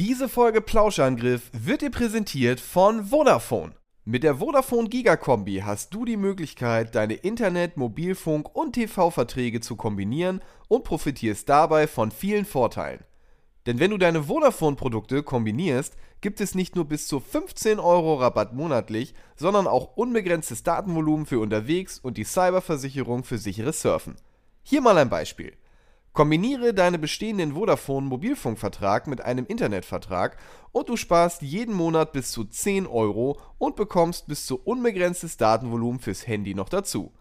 Diese Folge Plauschangriff wird dir präsentiert von Vodafone. Mit der Vodafone Giga-Kombi hast du die Möglichkeit, deine Internet-, Mobilfunk- und TV-Verträge zu kombinieren und profitierst dabei von vielen Vorteilen. Denn wenn du deine Vodafone-Produkte kombinierst, gibt es nicht nur bis zu 15 Euro Rabatt monatlich, sondern auch unbegrenztes Datenvolumen für unterwegs und die Cyberversicherung für sicheres Surfen. Hier mal ein Beispiel. Kombiniere deinen bestehenden Vodafone-Mobilfunkvertrag mit einem Internetvertrag und du sparst jeden Monat bis zu 10 Euro und bekommst bis zu unbegrenztes Datenvolumen fürs Handy noch dazu.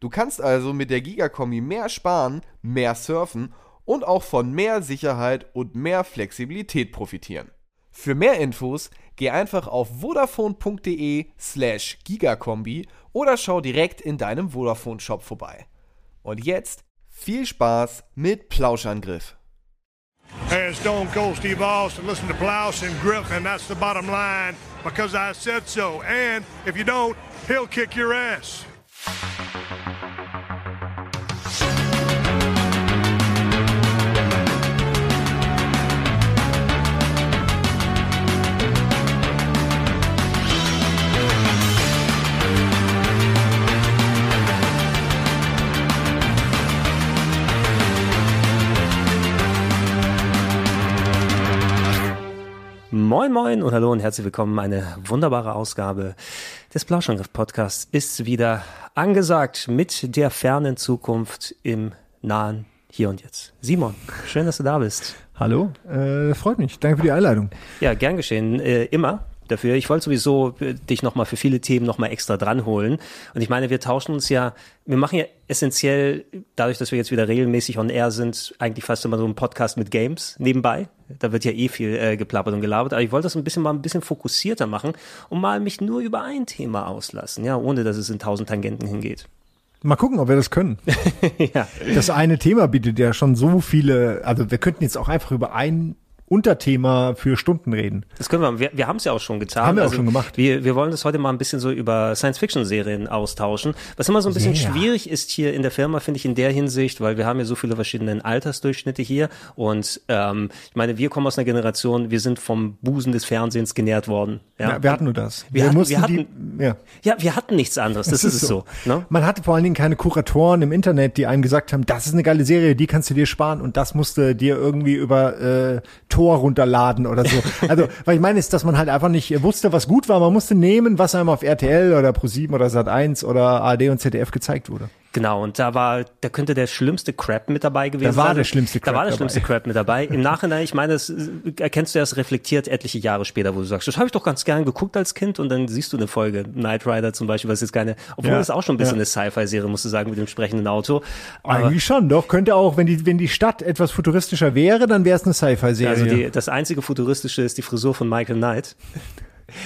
Du kannst also mit der Gigakombi mehr sparen, mehr surfen und auch von mehr Sicherheit und mehr Flexibilität profitieren. Für mehr Infos geh einfach auf vodafone.de slash gigakombi oder schau direkt in deinem Vodafone Shop vorbei. Und jetzt viel Spaß mit Plauschangriff. Hey, Stone Cold Steve Austin. Listen to Plouse and Griff, and that's the bottom line because I said so. And if you don't, he'll kick your ass. Moin Moin und hallo und herzlich willkommen. Eine wunderbare Ausgabe des Plauschangriff Podcasts ist wieder angesagt mit der fernen Zukunft im nahen Hier und Jetzt. Simon, schön, dass du da bist. Hallo, äh, freut mich. Danke für die Einladung. Ja, gern geschehen. Äh, immer dafür. Ich wollte sowieso äh, dich nochmal für viele Themen nochmal extra dranholen. Und ich meine, wir tauschen uns ja, wir machen ja essentiell, dadurch, dass wir jetzt wieder regelmäßig on air sind, eigentlich fast immer so einen Podcast mit Games nebenbei. Da wird ja eh viel äh, geplappert und gelabert. Aber ich wollte das ein bisschen mal ein bisschen fokussierter machen und mal mich nur über ein Thema auslassen, ja, ohne dass es in tausend Tangenten hingeht. Mal gucken, ob wir das können. ja. Das eine Thema bietet ja schon so viele, also wir könnten jetzt auch einfach über ein Unterthema für Stunden reden. Das können wir, wir, wir haben es ja auch schon getan. Haben wir also auch schon gemacht. Wir, wir wollen das heute mal ein bisschen so über Science-Fiction-Serien austauschen. Was immer so ein bisschen yeah. schwierig ist hier in der Firma, finde ich in der Hinsicht, weil wir haben ja so viele verschiedene Altersdurchschnitte hier und ähm, ich meine, wir kommen aus einer Generation, wir sind vom Busen des Fernsehens genährt worden. Ja, ja wir hatten nur das. Wir, wir hatten, wir hatten, die, ja. ja, wir hatten nichts anderes, das, das ist, ist, es so. so ne? Man hatte vor allen Dingen keine Kuratoren im Internet, die einem gesagt haben, das ist eine geile Serie, die kannst du dir sparen und das musste dir irgendwie über äh, Tor runterladen Laden oder so. Also, weil ich meine, ist, dass man halt einfach nicht wusste, was gut war. Man musste nehmen, was einem auf RTL oder Pro7 oder Sat1 oder ARD und ZDF gezeigt wurde. Genau, und da war, da könnte der schlimmste Crap mit dabei gewesen sein. Da war der schlimmste Crap. Da war der schlimmste Crap mit dabei. Im Nachhinein, ich meine, das erkennst du erst reflektiert etliche Jahre später, wo du sagst, das habe ich doch ganz gern geguckt als Kind und dann siehst du eine Folge, Knight Rider zum Beispiel, was jetzt keine, obwohl ja, das auch schon ein bisschen ja. eine Sci-Fi-Serie, musst du sagen, mit dem sprechenden Auto. Aber Eigentlich schon, doch, könnte auch, wenn die, wenn die Stadt etwas futuristischer wäre, dann wäre es eine Sci-Fi-Serie. Also die, das einzige futuristische ist die Frisur von Michael Knight.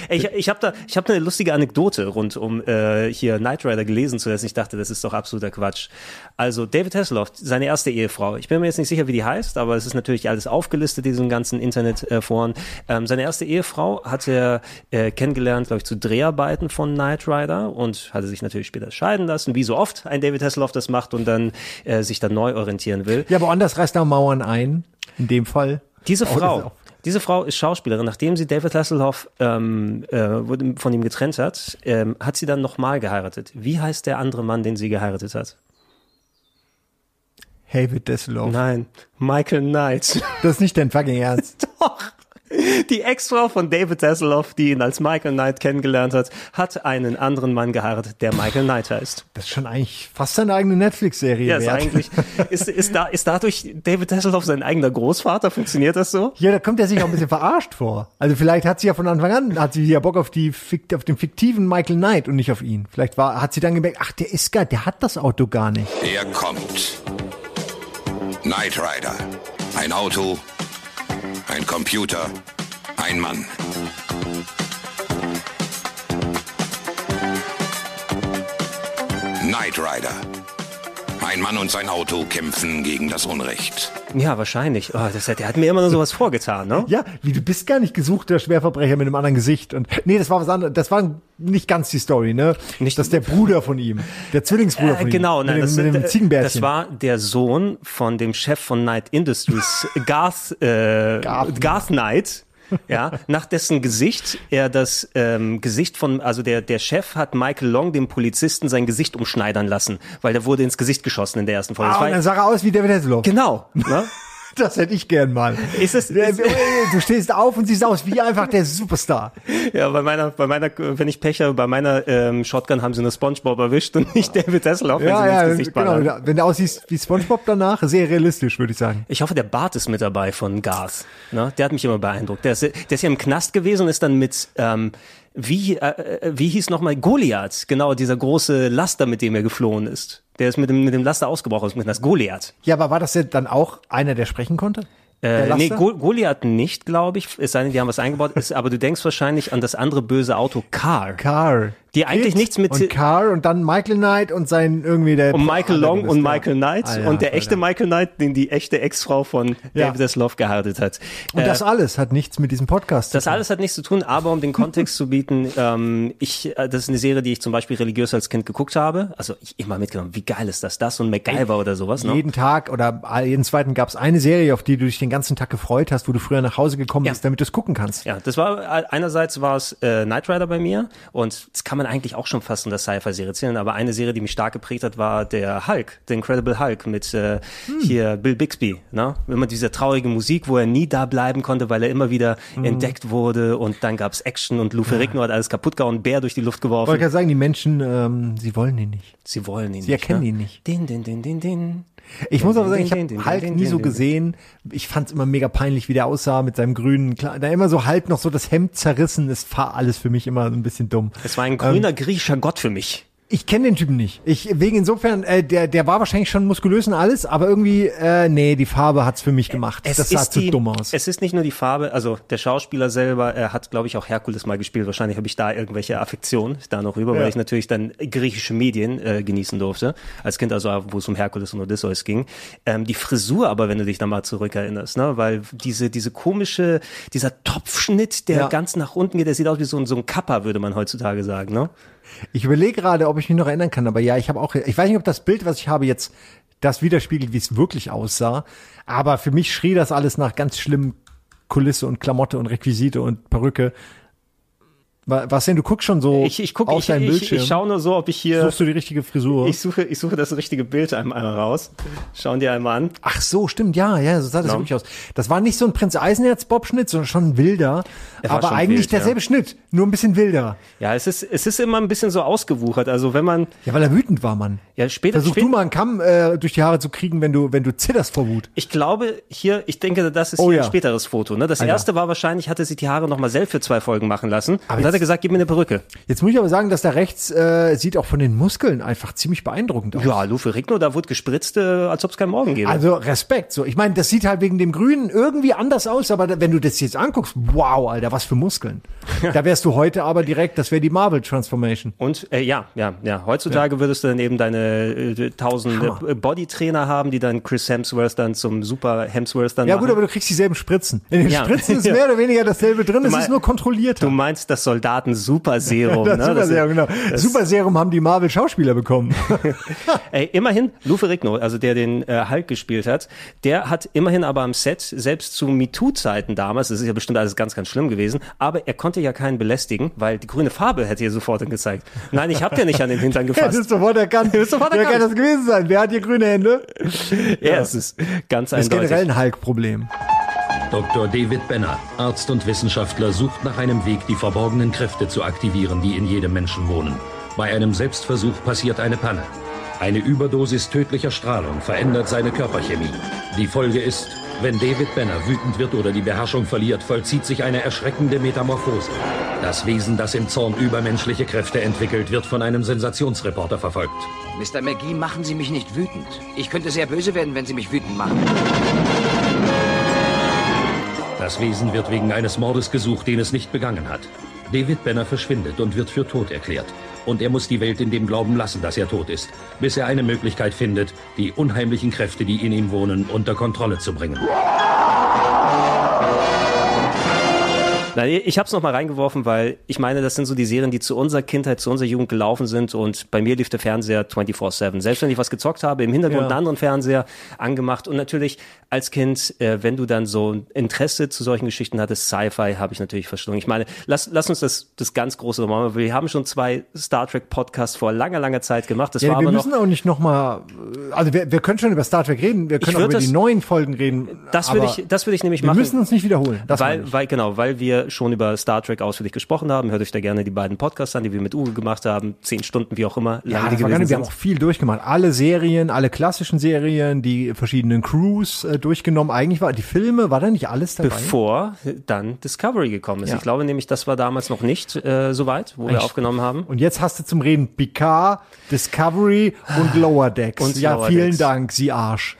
Ich, ich habe da, ich habe eine lustige Anekdote rund um äh, hier Knight Rider gelesen zuerst. Ich dachte, das ist doch absoluter Quatsch. Also David Hasselhoff, seine erste Ehefrau. Ich bin mir jetzt nicht sicher, wie die heißt, aber es ist natürlich alles aufgelistet, diesen ganzen Internetforen. Äh, ähm, seine erste Ehefrau hat er äh, kennengelernt, glaube ich, zu Dreharbeiten von Knight Rider und hatte sich natürlich später scheiden lassen, wie so oft ein David Hasselhoff das macht und dann äh, sich dann neu orientieren will. Ja, aber anders reißt er Mauern ein. In dem Fall. Diese Frau, diese Frau ist Schauspielerin. Nachdem sie David Hasselhoff ähm, äh, von ihm getrennt hat, ähm, hat sie dann nochmal geheiratet. Wie heißt der andere Mann, den sie geheiratet hat? David Hasselhoff. Nein, Michael Knight. Das ist nicht dein fucking Ernst. Doch. Die Ex-Frau von David Hasselhoff, die ihn als Michael Knight kennengelernt hat, hat einen anderen Mann geheiratet, der Michael Knight heißt. Das ist schon eigentlich fast seine eigene Netflix-Serie. Ja, ist eigentlich. Ist, ist, da, ist dadurch David Hasselhoff sein eigener Großvater? Funktioniert das so? Ja, da kommt er sich auch ein bisschen verarscht vor. Also vielleicht hat sie ja von Anfang an, hat sie ja Bock auf die, auf den fiktiven Michael Knight und nicht auf ihn. Vielleicht war, hat sie dann gemerkt, ach, der ist gar, der hat das Auto gar nicht. Er kommt. Knight Rider. Ein Auto, ein Computer, ein Mann. Knight Rider. Ein Mann und sein Auto kämpfen gegen das Unrecht. Ja, wahrscheinlich. Oh, das, der hat mir immer nur sowas vorgetan, ne? Ja, wie du bist gar nicht gesuchter Schwerverbrecher mit einem anderen Gesicht. Und nee, das war was anderes. Das war nicht ganz die Story, ne? Nicht- das ist der Bruder von ihm, der Zwillingsbruder Äh, von ihm. genau, nein, mit, das, dem, mit dem äh, Ziegenbärchen. das war der Sohn von dem Chef von Knight Industries, Garth, äh, Garth. Garth Knight. Ja, nach dessen Gesicht er das ähm, Gesicht von, also der, der Chef hat Michael Long, dem Polizisten, sein Gesicht umschneidern lassen, weil der wurde ins Gesicht geschossen in der ersten Folge. Das ah, war- und dann sah er aus wie David Hasselhoff. genau. Ne? Das hätte ich gern mal. Ist es- ist- du stehst auf und siehst aus wie einfach der Superstar. Ja, bei meiner, bei meiner, wenn ich Pech habe, bei meiner ähm, Shotgun haben sie nur SpongeBob erwischt und nicht David Hasselhoff, wenn Ja, sie ja, ins Gesicht genau. ballern. Wenn du aussiehst wie SpongeBob danach, sehr realistisch, würde ich sagen. Ich hoffe, der Bart ist mit dabei von Garth. Ne? Der hat mich immer beeindruckt. Der ist, der ist ja im Knast gewesen und ist dann mit, ähm, wie, äh, äh, wie hieß nochmal Goliath? Genau, dieser große Laster, mit dem er geflohen ist. Der ist mit dem, mit dem Laster ausgebrochen aus dem Knast. Goliath. Ja, aber war das denn dann auch einer, der sprechen konnte? Äh, nee? Go Goliath nicht, glaube ich. Es sei denn, die haben was eingebaut. Ist, aber du denkst wahrscheinlich an das andere böse Auto Car. Car. Die eigentlich Kid nichts mit- Und Car und dann Michael Knight und sein irgendwie der. Und Michael Long und Michael Knight Ah, ja, und der echte Michael Knight, den die echte Ex-Frau von Ja. David Hasselhoff geheiratet hat. Und Äh, das alles hat nichts mit diesem Podcast Das zu tun. alles hat nichts zu tun, aber um den Kontext zu bieten, ähm, ich, äh, das ist eine Serie, die ich zum Beispiel religiös als Kind geguckt habe. Also ich immer mitgenommen, wie geil ist das? Das und MacGyver oder sowas, ne? Jeden Tag oder jeden zweiten gab es eine Serie, auf die du dich den ganzen Tag gefreut hast, wo du früher nach Hause gekommen Ja. bist, damit du es gucken kannst. Ja, das war äh, einerseits war es äh, Knight Rider bei mir und das kann man eigentlich auch schon fast in der Sci-Fi-Serie zählen, aber eine Serie, die mich stark geprägt hat, war der Hulk, der Incredible Hulk mit äh, hier Bill Bixby, ne? Immer diese traurige Musik, wo er nie da bleiben konnte, weil er immer wieder entdeckt wurde und dann gab's Action und Lou Ferrigno hat alles kaputt gehauen, Bär durch die Luft Ich wollte geworfen. gerade sagen, die Menschen, ähm, sie wollen ihn nicht. Sie wollen ihn Sie nicht. erkennen ne? ihn nicht. Din, din, din, din, din. Ich muss aber sagen, ich habe Hulk din, nie so gesehen. Ich fand es immer mega peinlich, wie der aussah mit seinem grünen Kleid. Da immer so halb noch so das Hemd zerrissen. Das war alles für mich immer ein bisschen dumm. Es war ein grüner griechischer Gott für mich. Ich kenne den Typen nicht. Ich wegen insofern, äh, der der war wahrscheinlich schon muskulös und alles, aber irgendwie, äh, nee, die Farbe hat's für mich gemacht. das sah zu die, dumm aus. Es ist nicht nur die Farbe, also der Schauspieler selber, er hat, glaube ich, auch Herkules mal gespielt. Wahrscheinlich habe ich da irgendwelche Affektionen da noch rüber, Ja. weil ich natürlich dann griechische Medien äh, genießen durfte. Als Kind, also wo es um Herkules und Odysseus ging. Ähm, die Frisur aber, wenn du dich da mal zurückerinnerst, ne? weil diese, diese komische, dieser Topfschnitt, der Ja. ganz nach unten geht, der sieht aus wie so ein, so ein Kappa, würde man heutzutage sagen. Ne? Ich überlege gerade, ob ich mich noch erinnern kann, aber ja, ich habe auch, ich weiß nicht, ob das Bild, was ich habe, jetzt das widerspiegelt, wie es wirklich aussah. Aber für mich schrie das alles nach ganz schlimm Kulisse und Klamotte und Requisite und Perücke. Wa- Was denn? Du guckst schon so Ich, ich gucke, auf ich, ich, Bildschirm. ich schaue nur so, ob ich hier, Suchst du die richtige Frisur? ich suche, ich suche das richtige Bild einmal raus. Schauen dir einmal an. Ach so, stimmt, ja, ja, so sah das Ja. wirklich aus. Das war nicht so ein Prinz Eisenherz Bob-Schnitt, sondern schon ein wilder, Er aber schon eigentlich wild, derselbe Schnitt, nur ein bisschen wilder. Ja, es ist, es ist immer ein bisschen so ausgewuchert. Also wenn man, Ja, weil er wütend war, Mann. ja, später, Versuch später du mal einen Kamm äh, durch die Haare zu kriegen, wenn du, wenn du zitterst vor Wut. Ich glaube, hier, ich denke, das ist Oh hier ja. ein späteres Foto. Ne? Das Alter. erste war wahrscheinlich, hatte sich die Haare nochmal selbst für zwei Folgen machen lassen. Aber hat er gesagt, gib mir eine Perücke. Jetzt muss ich aber sagen, dass da rechts äh, sieht auch von den Muskeln einfach ziemlich beeindruckend aus. Ja, Lufe Rigno, da wurde gespritzt, äh, als ob es keinen Morgen gäbe. Also Respekt. So, ich meine, das sieht halt wegen dem Grünen irgendwie anders aus, aber wenn du das jetzt anguckst, wow, Alter, was für Muskeln. da wärst du heute aber direkt, das wäre die Marvel Transformation. und äh, ja, ja, ja. Heutzutage würdest du dann eben deine äh, tausend Hammer. äh, Bodytrainer haben, die dann Chris Hemsworth dann zum Super Hemsworth dann Ja machen. gut, aber du kriegst dieselben Spritzen. In den Ja. Spritzen ist Ja. mehr oder weniger dasselbe drin, es ist nur kontrollierter. Du meinst das Soldaten Super Serum, das ne? Super Das- Serum, genau. das- Super Serum haben die Marvel Schauspieler bekommen. Ey, immerhin, Lou Ferrigno, also der den äh, Hulk gespielt hat, der hat immerhin aber am Set, selbst zu MeToo-Zeiten damals, das ist ja bestimmt alles ganz, ganz schlimm gewesen, aber er konnte ja keinen belästigen, weil die grüne Farbe hätte ihr sofort gezeigt. Nein, ich hab dir nicht an den Hintern das gefasst. ist sofort erkannt. Das ist sofort Wer erkannt. kann das gewesen sein? Wer hat hier grüne Hände? ja, es ist ganz Das ist eindeutig. generell ein Hulk-Problem. Dr. David Benner, Arzt und Wissenschaftler, sucht nach einem Weg, die verborgenen Kräfte zu aktivieren, die in jedem Menschen wohnen. Bei einem Selbstversuch passiert eine Panne. Eine Überdosis tödlicher Strahlung verändert seine Körperchemie. Die Folge ist, wenn David Benner wütend wird oder die Beherrschung verliert, vollzieht sich eine erschreckende Metamorphose. Das Wesen, das im Zorn übermenschliche Kräfte entwickelt, wird von einem Sensationsreporter verfolgt. Mr. McGee, machen Sie mich nicht wütend. Ich könnte sehr böse werden, wenn Sie mich wütend machen. Das Wesen wird wegen eines Mordes gesucht, den es nicht begangen hat. David Benner verschwindet und wird für tot erklärt. und er muss die Welt in dem Glauben lassen, dass er tot ist, bis er eine Möglichkeit findet, die unheimlichen Kräfte, die in ihm wohnen, unter Kontrolle zu bringen. Nein, ich habe es nochmal reingeworfen, weil ich meine, das sind so die Serien, die zu unserer Kindheit, zu unserer Jugend gelaufen sind und bei mir lief der Fernseher 24-7. Selbst wenn ich was gezockt habe, im Hintergrund Ja. einen anderen Fernseher angemacht und natürlich als Kind, äh, wenn du dann so ein Interesse zu solchen Geschichten hattest, Sci-Fi, habe ich natürlich verschlungen. Ich meine, lass, lass uns das, das ganz große noch machen. Wir haben schon zwei Star Trek Podcasts vor langer, langer Zeit gemacht. Das Ja, war wir aber noch müssen auch nicht nochmal, also wir, wir können schon über Star Trek reden, wir können auch über das- die neuen Folgen reden. das würde ich, das würde ich nämlich wir machen. müssen uns nicht wiederholen. Weil, weil, genau, weil wir schon über Star Trek ausführlich gesprochen haben. Hört euch da gerne die beiden Podcasts an, die wir mit Uwe gemacht haben. Zehn Stunden, wie auch immer, Ja, das die war nicht, wir haben auch viel durchgemacht. Alle Serien, alle klassischen Serien, die verschiedenen Crews äh, durchgenommen. Eigentlich war die Filme, war da nicht alles dabei? Bevor dann Discovery gekommen ist. Ja. Ich glaube nämlich, das war damals noch nicht äh, so weit, wo wir Eigentlich- aufgenommen haben. Und jetzt hast du zum Reden Picard, Discovery und Lower Decks. Und ja, Lower vielen Decks. Dank, Sie Arsch.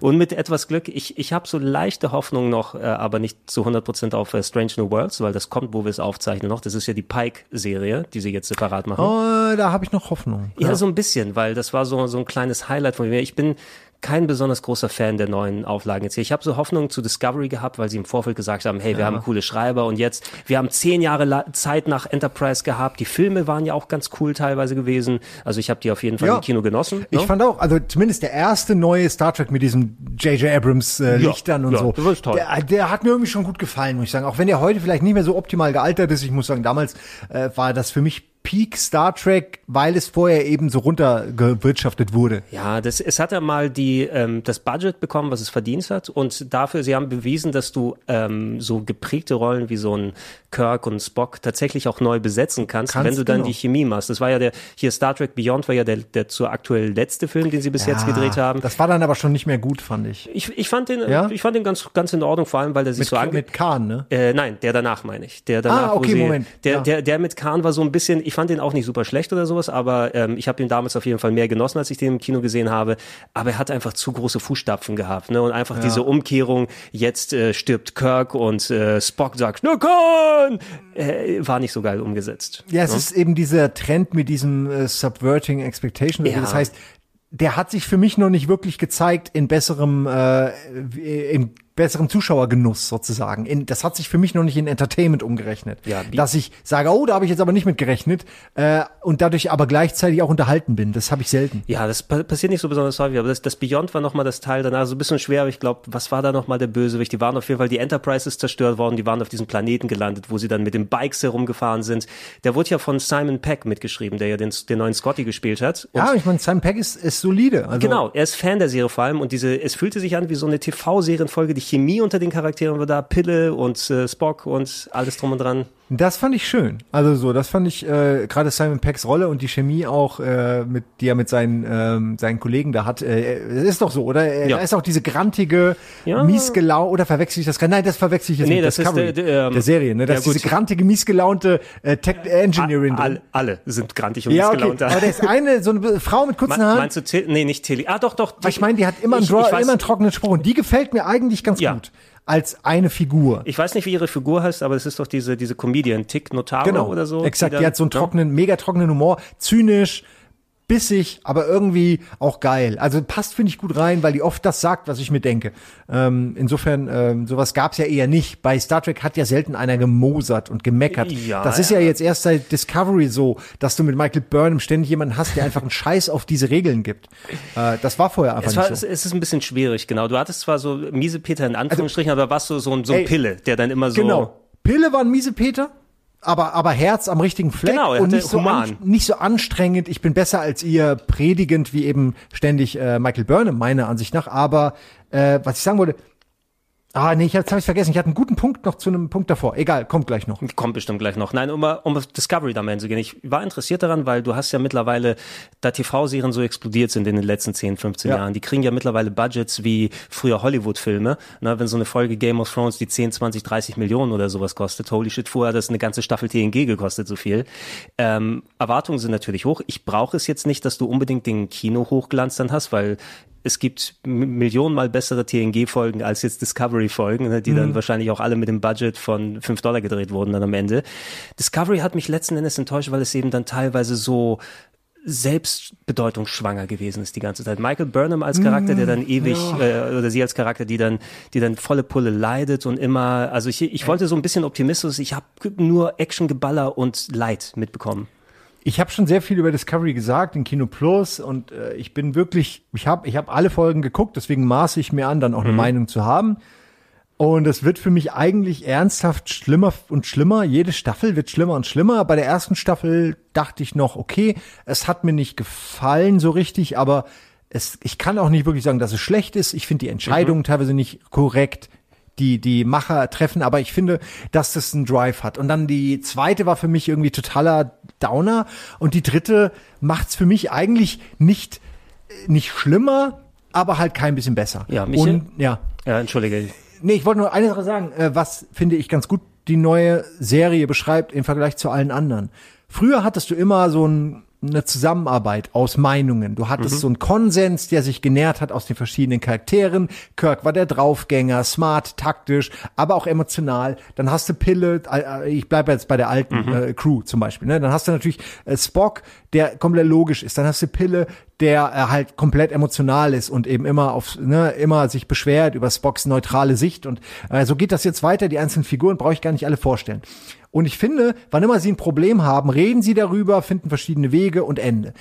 Und mit etwas Glück, ich, ich habe so leichte Hoffnung noch, äh, aber nicht zu 100% auf äh, Strange New Worlds, weil das kommt, wo wir es aufzeichnen noch. Das ist ja die Pike-Serie, die sie jetzt separat machen. Oh, da habe ich noch Hoffnung. Ja, so ein bisschen, weil das war so, so ein kleines Highlight von mir. Ich bin kein besonders großer Fan der neuen Auflagen jetzt hier. Ich habe so Hoffnung zu Discovery gehabt, weil sie im Vorfeld gesagt haben, hey, wir haben coole Schreiber und jetzt, wir haben zehn Jahre Zeit nach Enterprise gehabt. Die Filme waren ja auch ganz cool teilweise gewesen. Also ich habe die auf jeden Fall Ja. im Kino genossen. Ich ne? fand auch, also zumindest der erste neue Star Trek mit diesem J.J. Abrams äh, Ja, Lichtern und ja, so. das ist toll. Der, der hat mir irgendwie schon gut gefallen, muss ich sagen. Auch wenn der heute vielleicht nicht mehr so optimal gealtert ist. Ich muss sagen, damals äh, war das für mich Peak Star Trek, weil es vorher eben so runtergewirtschaftet wurde. Ja, das, es hat ja mal die, ähm, das Budget bekommen, was es verdient hat. Und dafür, sie haben bewiesen, dass du ähm, so geprägte Rollen wie so ein Kirk und Spock tatsächlich auch neu besetzen kannst, Kannst, wenn du dann genau. die Chemie machst. Das war ja der, hier Star Trek Beyond war ja der, der zur aktuell letzte Film, den sie bis jetzt gedreht haben. Das war dann aber schon nicht mehr gut, fand ich. Ich, ich fand den, Ja? ich fand den ganz, ganz in Ordnung, vor allem, weil der sich Mit, so ange mit Khan, ne? äh, nein, der danach meine ich. Der danach, Ah, okay, sie, Moment, Der, ja. der, der mit Kahn war so ein bisschen, ich fand den auch nicht super schlecht oder sowas, aber ähm, ich habe ihn damals auf jeden Fall mehr genossen, als ich den im Kino gesehen habe. Aber er hat einfach zu große Fußstapfen gehabt, ne? Und einfach diese Umkehrung, jetzt äh, stirbt Kirk und äh, Spock sagt, na Kahn! Äh, war nicht so geil umgesetzt. Ja, es ist eben dieser Trend mit diesem äh, Subverting Expectation. Ja. Das heißt, der hat sich für mich noch nicht wirklich gezeigt in besserem, äh, in besseren Zuschauergenuss sozusagen. In, das hat sich für mich noch nicht in Entertainment umgerechnet. Ja, Dass ich sage, oh, da habe ich jetzt aber nicht mit gerechnet äh, und dadurch aber gleichzeitig auch unterhalten bin. Das habe ich selten. Ja, das pa passiert nicht so besonders häufig, aber das, das Beyond war nochmal das Teil danach, so ein bisschen schwer, aber ich glaube, was war da nochmal der Bösewicht? Die waren auf jeden Fall, die Enterprise ist zerstört worden, die waren auf diesem Planeten gelandet, wo sie dann mit den Bikes herumgefahren sind. Der wurde ja von Simon Peck mitgeschrieben, der ja den, den neuen Scotty gespielt hat. Und Ja, ich meine, Simon Pegg ist, ist solide. Also, Genau, er ist Fan der Serie vor allem und diese, es fühlte sich an wie so eine TV-Serienfolge, die Chemie unter den Charakteren war da, Pille und äh, Spock und alles drum und dran. Das fand ich schön. Also so, das fand ich äh, gerade Simon Peggs Rolle und die Chemie auch, äh, mit, die er mit seinen ähm, seinen Kollegen da hat. Äh, es ist doch so, oder? Äh, Ja. Da ist auch diese grantige, Ja. miesgelau oder verwechsel ich das? gar- Nein, das verwechsel ich jetzt Nee, mit das ist Discovery, der- der, ähm, der Serie. Ne? Das ja, ist diese gut. grantige, miesgelaunte äh, Tech Engineering. All, drin. alle sind grantig und ja, okay. da. Aber da ist eine so eine Frau mit kurzen Haaren. Meinst du, Til nee, nicht Tilly. Ah, doch, doch. Weil ich meine, die hat immer einen, Ich- Draw, ich weiß- immer einen trockenen Spruch und die gefällt mir eigentlich ganz gut als eine Figur. Ich weiß nicht, wie ihre Figur heißt, aber es ist doch diese, diese Comedian, Tick Notaro Genau, oder so. exakt. Die, dann- hat so einen ne? trockenen, mega trockenen Humor, zynisch, bissig, aber irgendwie auch geil. Also passt, finde ich, gut rein, weil die oft das sagt, was ich mir denke. Ähm, insofern, ähm, sowas gab's ja eher nicht. Bei Star Trek hat ja selten einer gemosert und gemeckert. Ja, das ist ja jetzt erst seit Discovery so, dass du mit Michael Burnham ständig jemanden hast, der einfach einen Scheiß auf diese Regeln gibt. Äh, das war vorher einfach Es, war, nicht so. es ist ein bisschen schwierig, genau. Du hattest zwar so miese Peter in Anführungsstrichen, aber warst du so, so ein, so ein Pille, der dann immer so. Genau. Pille war ein miese Peter. Aber, aber Herz am richtigen Fleck Genau, und nicht so, an, nicht so anstrengend. Ich bin besser als ihr, predigend wie eben ständig äh, Michael Burnham, meiner Ansicht nach. Aber äh, was ich sagen wollte, ah nee, ich jetzt habe ich vergessen. Ich hatte einen guten Punkt noch zu einem Punkt davor. Egal, kommt gleich noch. Kommt bestimmt gleich noch. Nein, um, um auf Discovery da mal hinzugehen. Ich war interessiert daran, weil du hast ja mittlerweile, da TV-Serien so explodiert sind in den letzten 10, 15 Ja. Jahren, die kriegen ja mittlerweile Budgets wie früher Hollywood-Filme. Na, wenn so eine Folge Game of Thrones die 10, 20, 30 Millionen oder sowas kostet, holy shit, vorher hat das eine ganze Staffel TNG gekostet, so viel. Ähm, Erwartungen sind natürlich hoch. Ich brauche es jetzt nicht, dass du unbedingt den Kino-Hochglanz dann hast, weil es gibt millionenmal bessere TNG-Folgen als jetzt Discovery-Folgen, ne, die mhm. dann wahrscheinlich auch alle mit dem Budget von 5 Dollar gedreht wurden dann am Ende. Discovery hat mich letzten Endes enttäuscht, weil es eben dann teilweise so selbstbedeutungsschwanger gewesen ist die ganze Zeit. Michael Burnham als Charakter, der dann mm, ewig, ja. äh, oder sie als Charakter, die dann, die dann volle Pulle leidet und immer, also ich, ich wollte so ein bisschen Optimismus, ich habe nur Action-Geballer und Leid mitbekommen. Ich habe schon sehr viel über Discovery gesagt in Kino Plus und äh, ich bin wirklich, ich habe ich hab alle Folgen geguckt, deswegen maße ich mir an, dann auch mhm. eine Meinung zu haben. Und es wird für mich eigentlich ernsthaft schlimmer und schlimmer. Jede Staffel wird schlimmer und schlimmer. Bei der ersten Staffel dachte ich noch, okay, es hat mir nicht gefallen so richtig, aber es, ich kann auch nicht wirklich sagen, dass es schlecht ist. Ich finde die Entscheidungen mhm. teilweise nicht korrekt die die Macher treffen, aber ich finde, dass das einen Drive hat. Und dann die zweite war für mich irgendwie totaler Downer und die dritte macht's für mich eigentlich nicht nicht schlimmer, aber halt kein bisschen besser. Ja, Michael? Und ja. Ja, entschuldige. Nee, ich wollte nur eine Sache sagen, äh, was finde ich ganz gut die neue Serie beschreibt im Vergleich zu allen anderen. Früher hattest du immer so ein eine Zusammenarbeit aus Meinungen. Du hattest mhm. so einen Konsens, der sich genährt hat aus den verschiedenen Charakteren. Kirk war der Draufgänger, smart, taktisch, aber auch emotional. Dann hast du Pille, äh, ich bleibe jetzt bei der alten mhm. äh, Crew zum Beispiel. Ne? Dann hast du natürlich äh, Spock, der komplett logisch ist. Dann hast du Pille, der äh, halt komplett emotional ist und eben immer auf ne, immer sich beschwert über Spocks neutrale Sicht und äh, so geht das jetzt weiter. Die einzelnen Figuren brauche ich gar nicht alle vorstellen. Und ich finde, wann immer sie ein Problem haben, reden sie darüber, finden verschiedene Wege und Ende.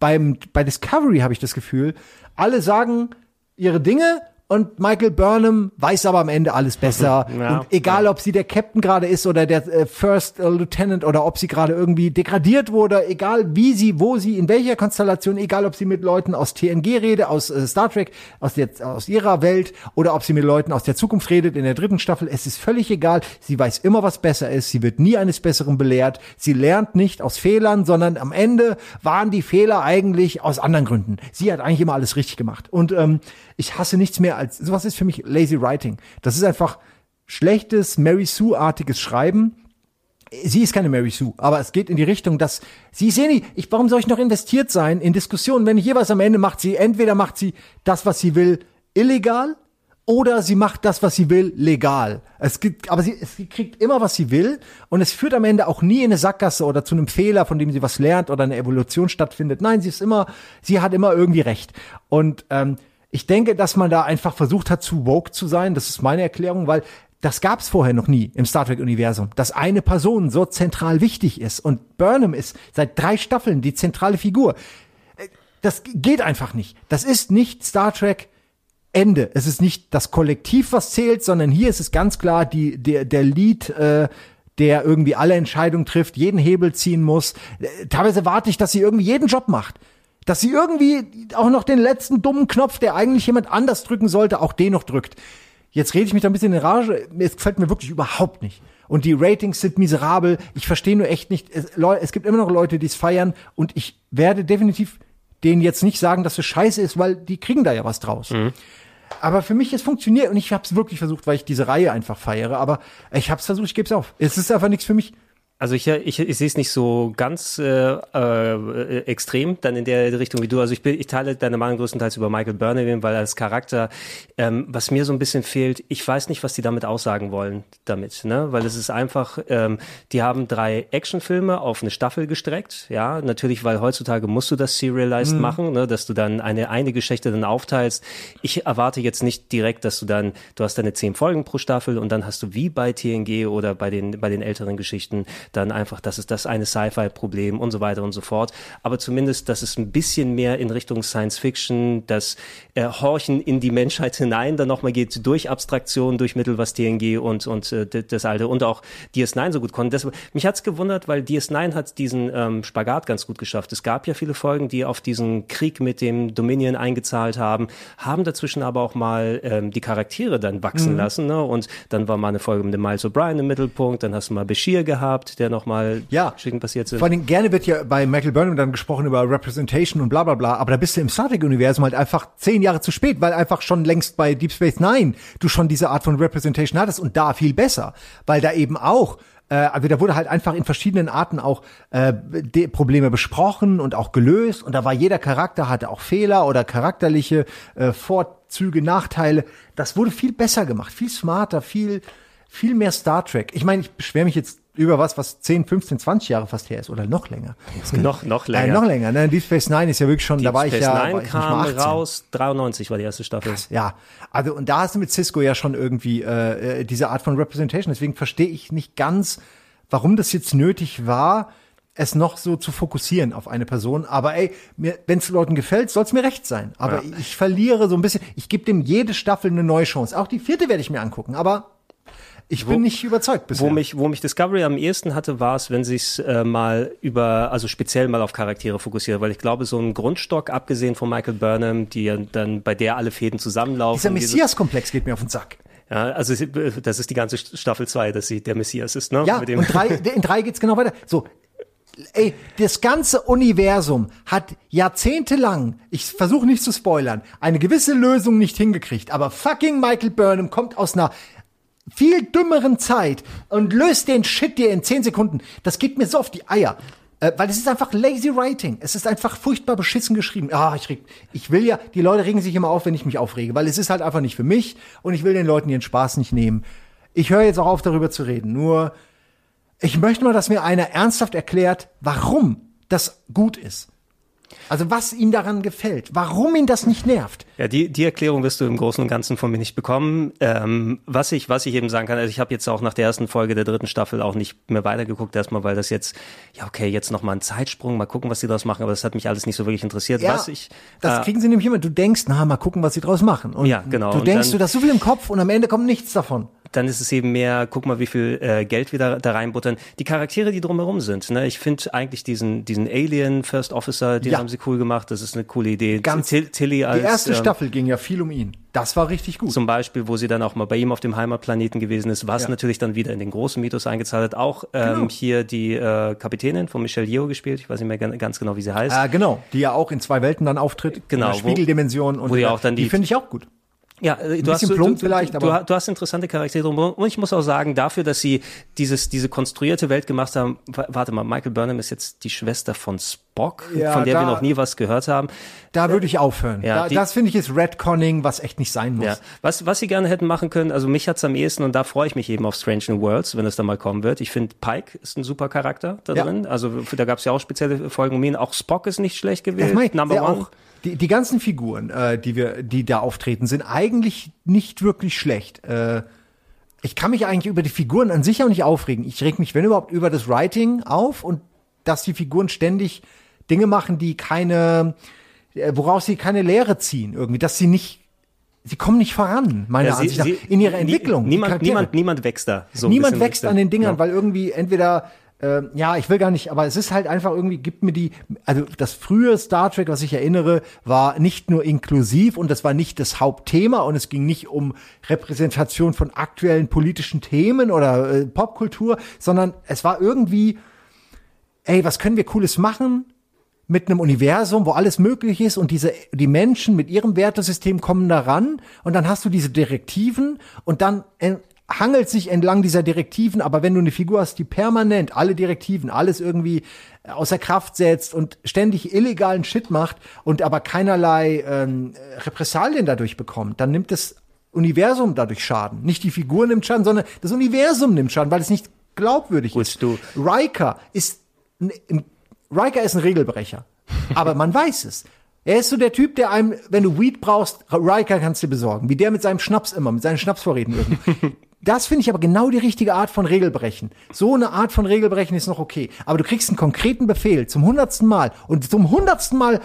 Beim, bei Discovery habe ich das Gefühl, alle sagen ihre Dinge und Michael Burnham weiß aber am Ende alles besser. Ja, und egal, ja. ob sie der Captain gerade ist oder der äh, First äh, Lieutenant oder ob sie gerade irgendwie degradiert wurde, egal wie sie, wo sie, in welcher Konstellation, egal ob sie mit Leuten aus TNG redet, aus äh, Star Trek, aus, der, aus ihrer Welt oder ob sie mit Leuten aus der Zukunft redet in der dritten Staffel, es ist völlig egal. Sie weiß immer, was besser ist. Sie wird nie eines Besseren belehrt. Sie lernt nicht aus Fehlern, sondern am Ende waren die Fehler eigentlich aus anderen Gründen. Sie hat eigentlich immer alles richtig gemacht. Und ähm, ich hasse nichts mehr als, sowas ist für mich lazy writing. Das ist einfach schlechtes Mary Sue-artiges Schreiben. Sie ist keine Mary Sue, aber es geht in die Richtung, dass sie sehen nicht, ich, warum soll ich noch investiert sein in Diskussionen, wenn ich jeweils am Ende macht sie, entweder macht sie das, was sie will, illegal oder sie macht das, was sie will, legal. Es gibt, aber sie, sie kriegt immer, was sie will und es führt am Ende auch nie in eine Sackgasse oder zu einem Fehler, von dem sie was lernt oder eine Evolution stattfindet. Nein, sie ist immer, sie hat immer irgendwie recht. Und ähm, ich denke, dass man da einfach versucht hat, zu woke zu sein. Das ist meine Erklärung, weil das gab es vorher noch nie im Star Trek-Universum, dass eine Person so zentral wichtig ist. Und Burnham ist seit drei Staffeln die zentrale Figur. Das geht einfach nicht. Das ist nicht Star Trek Ende. Es ist nicht das Kollektiv, was zählt, sondern hier ist es ganz klar die, der, der Lead, äh, der irgendwie alle Entscheidungen trifft, jeden Hebel ziehen muss. Äh, teilweise warte ich, dass sie irgendwie jeden Job macht dass sie irgendwie auch noch den letzten dummen Knopf, der eigentlich jemand anders drücken sollte, auch den noch drückt. Jetzt rede ich mich da ein bisschen in Rage. Es gefällt mir wirklich überhaupt nicht. Und die Ratings sind miserabel. Ich verstehe nur echt nicht. Es, es gibt immer noch Leute, die es feiern. Und ich werde definitiv denen jetzt nicht sagen, dass es scheiße ist, weil die kriegen da ja was draus. Mhm. Aber für mich, es funktioniert und ich habe es wirklich versucht, weil ich diese Reihe einfach feiere. Aber ich habe es versucht, ich gebe es auf. Es ist einfach nichts für mich. Also ich, ich, ich sehe es nicht so ganz äh, äh, extrem dann in der Richtung wie du. Also ich, bin, ich teile deine Meinung größtenteils über Michael Burnham, weil als Charakter, ähm, was mir so ein bisschen fehlt, ich weiß nicht, was die damit aussagen wollen damit, ne? Weil es ist einfach, ähm, die haben drei Actionfilme auf eine Staffel gestreckt, ja. Natürlich, weil heutzutage musst du das serialized mhm. machen, ne? dass du dann eine eine Geschichte dann aufteilst. Ich erwarte jetzt nicht direkt, dass du dann, du hast deine zehn Folgen pro Staffel und dann hast du wie bei TNG oder bei den bei den älteren Geschichten dann einfach, das ist das eine Sci-Fi-Problem und so weiter und so fort. Aber zumindest, dass es ein bisschen mehr in Richtung Science Fiction, das äh, Horchen in die Menschheit hinein dann nochmal geht, durch Abstraktion, durch Mittel, was TNG und, und äh, das alte und auch DS9 so gut konnten. Deshalb, mich hat's gewundert, weil DS9 hat diesen ähm, Spagat ganz gut geschafft. Es gab ja viele Folgen, die auf diesen Krieg mit dem Dominion eingezahlt haben, haben dazwischen aber auch mal ähm, die Charaktere dann wachsen mhm. lassen. Ne? Und dann war mal eine Folge mit dem Miles O'Brien im Mittelpunkt, dann hast du mal Bashir gehabt, der nochmal ja. Geschichten passiert sind. Vor allem gerne wird ja bei Michael Burnham dann gesprochen über Representation und bla bla bla, aber da bist du im Star Trek-Universum halt einfach zehn Jahre zu spät, weil einfach schon längst bei Deep Space Nine du schon diese Art von Representation hattest und da viel besser, weil da eben auch Äh, also da wurde halt einfach in verschiedenen Arten auch äh, Probleme besprochen und auch gelöst. Und da war jeder Charakter hatte auch Fehler oder charakterliche äh, Vorzüge, Nachteile. Das wurde viel besser gemacht, viel smarter, viel viel mehr Star Trek. Ich meine, ich beschwere mich jetzt über was, was 10, 15, 20 Jahre fast her ist oder noch länger. noch, noch länger. Äh, noch länger. Ne? Deep Space Nine ist ja wirklich schon, Deep da war Space ich ja Nine war ich nicht kam mal 18. raus, 93 war die erste Staffel. Ja, also und da hast du mit Cisco ja schon irgendwie äh, äh, diese Art von Representation. Deswegen verstehe ich nicht ganz, warum das jetzt nötig war, es noch so zu fokussieren auf eine Person. Aber ey, wenn es Leuten gefällt, soll es mir recht sein. Aber Ja. ich verliere so ein bisschen. Ich gebe dem jede Staffel eine neue Chance. Auch die vierte werde ich mir angucken. Aber ich bin nicht überzeugt bisher. Wo mich, wo mich Discovery am ehesten hatte, war es, wenn sie es äh, mal über, also speziell mal auf Charaktere fokussiert, weil ich glaube, so ein Grundstock, abgesehen von Michael Burnham, die dann bei der alle Fäden zusammenlaufen. Dieser Messias-Komplex geht mir auf den Sack. Ja, also das ist die ganze Staffel 2, dass sie der Messias ist, ne? Ja, Mit dem- und drei, in drei geht's genau weiter. So, ey, das ganze Universum hat jahrzehntelang, ich versuche nicht zu spoilern, eine gewisse Lösung nicht hingekriegt. Aber fucking Michael Burnham kommt aus einer viel dümmeren Zeit und löst den Shit dir in zehn Sekunden. Das geht mir so auf die Eier. Äh, weil es ist einfach lazy writing. Es ist einfach furchtbar beschissen geschrieben. Ah, ich reg, ich will ja, die Leute regen sich immer auf, wenn ich mich aufrege, weil es ist halt einfach nicht für mich und ich will den Leuten ihren Spaß nicht nehmen. Ich höre jetzt auch auf, darüber zu reden. Nur, ich möchte mal, dass mir einer ernsthaft erklärt, warum das gut ist. Also was ihm daran gefällt, warum ihn das nicht nervt. Ja, die, die Erklärung wirst du im Großen und Ganzen von mir nicht bekommen. Ähm, was ich, was ich eben sagen kann, also ich habe jetzt auch nach der ersten Folge der dritten Staffel auch nicht mehr weitergeguckt, erstmal, weil das jetzt, ja okay, jetzt noch mal ein Zeitsprung, mal gucken, was sie daraus machen, aber das hat mich alles nicht so wirklich interessiert. was ich, das äh, kriegen sie nämlich immer. Du denkst, na, mal gucken, was sie draus machen. Und Ja, genau. Du denkst, dann- du hast so viel im Kopf und am Ende kommt nichts davon. Dann ist es eben mehr, guck mal, wie viel äh, Geld wir da, da reinbuttern. Die Charaktere, die drumherum sind. Ne? Ich finde eigentlich diesen, diesen Alien First Officer, den Ja. haben sie cool gemacht. Das ist eine coole Idee. Ganz- Till, Tilly als, Die erste ähm, Staffel ging ja viel um ihn. Das war richtig gut. Zum Beispiel, wo sie dann auch mal bei ihm auf dem Heimatplaneten gewesen ist, was Ja. natürlich dann wieder in den großen Mythos eingezahlt hat. Auch ähm, Genau. hier die äh, Kapitänin von Michelle Yeoh gespielt. Ich weiß nicht mehr gan- ganz genau, wie sie heißt. äh, genau, die ja auch in zwei Welten dann auftritt. Genau, In der Spiegeldimension. und wo die auch dann die- die finde ich auch gut. Ja, äh, du bisschen hast, du, plump du, vielleicht, aber- du, hast interessante Charaktere. Und ich muss auch sagen, dafür, dass sie dieses, diese konstruierte Welt gemacht haben, wa- warte mal, Michael Burnham ist jetzt die Schwester von Spock, Ja, von der da- wir noch nie was gehört haben. Da würde ich aufhören. Ja, da, die- das finde ich ist Redconning, was echt nicht sein muss. Ja, was, was sie gerne hätten machen können, also mich hat's am ehesten und da freue ich mich eben auf Strange New Worlds, wenn es dann mal kommen wird. Ich finde Pike ist ein super Charakter da Ja. drin. Also da gab's ja auch spezielle Folgen um ihn. Auch Spock ist nicht schlecht meine ich, Number one. auch, die, die ganzen Figuren, äh, die wir, die da auftreten, sind eigentlich nicht wirklich schlecht. Äh, ich kann mich eigentlich über die Figuren an sich auch nicht aufregen. Ich reg mich, wenn überhaupt, über das Writing auf und dass die Figuren ständig Dinge machen, die keine, äh, woraus sie keine Lehre ziehen, irgendwie, dass sie nicht, sie kommen nicht voran, meiner Ja, sie- Ansicht nach, sie- in ihrer Entwicklung. Niemand, niemand, niemand wächst da. So Niemand wächst an den Dingern, Ja. weil irgendwie entweder äh, ja, ich will gar nicht, aber es ist halt einfach irgendwie, gibt mir die, also das frühe Star Trek, was ich erinnere, war nicht nur inklusiv und das war nicht das Hauptthema und es ging nicht um Repräsentation von aktuellen politischen Themen oder äh, Popkultur, sondern es war irgendwie, ey, was können wir Cooles machen? Mit einem Universum, wo alles möglich ist und diese, die Menschen mit ihrem Wertesystem kommen daran und dann hast du diese Direktiven und dann hangelt sich entlang dieser Direktiven, aber wenn du eine Figur hast, die permanent alle Direktiven, alles irgendwie außer Kraft setzt und ständig illegalen Shit macht und aber keinerlei ähm, Repressalien dadurch bekommt, dann nimmt das Universum dadurch Schaden. Nicht die Figur nimmt Schaden, sondern das Universum nimmt Schaden, weil es nicht glaubwürdig Gut, ist. du- Riker ist ein, ein, Riker ist ein Regelbrecher. Aber man weiß es. Er ist so der Typ, der einem, wenn du Weed brauchst, Riker kannst du besorgen. Wie der mit seinem Schnaps immer, mit seinen Schnapsvorräten irgendwie. Das finde ich aber genau die richtige Art von Regelbrechen. So eine Art von Regelbrechen ist noch okay. Aber du kriegst einen konkreten Befehl zum hundertsten Mal und zum hundertsten Mal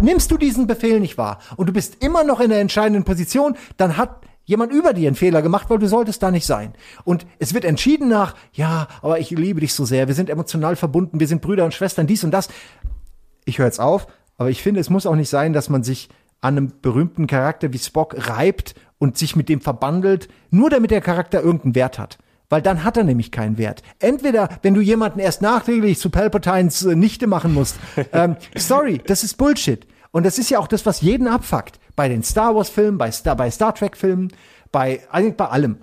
nimmst du diesen Befehl nicht wahr und du bist immer noch in der entscheidenden Position, dann hat jemand über dir einen Fehler gemacht, weil du solltest da nicht sein. Und es wird entschieden nach, ja, aber ich liebe dich so sehr, wir sind emotional verbunden, wir sind Brüder und Schwestern, dies und das. Ich höre jetzt auf, aber ich finde, es muss auch nicht sein, dass man sich an einem berühmten Charakter wie Spock reibt und sich mit dem verbandelt, nur damit der Charakter irgendeinen Wert hat. Weil dann hat er nämlich keinen Wert. Entweder, wenn du jemanden erst nachträglich zu Palpatines äh, Nichte machen musst, ähm, sorry, das ist Bullshit. Und das ist ja auch das, was jeden abfuckt. Bei den Star Wars Filmen, bei Star, bei Star Trek Filmen, bei, eigentlich bei allem.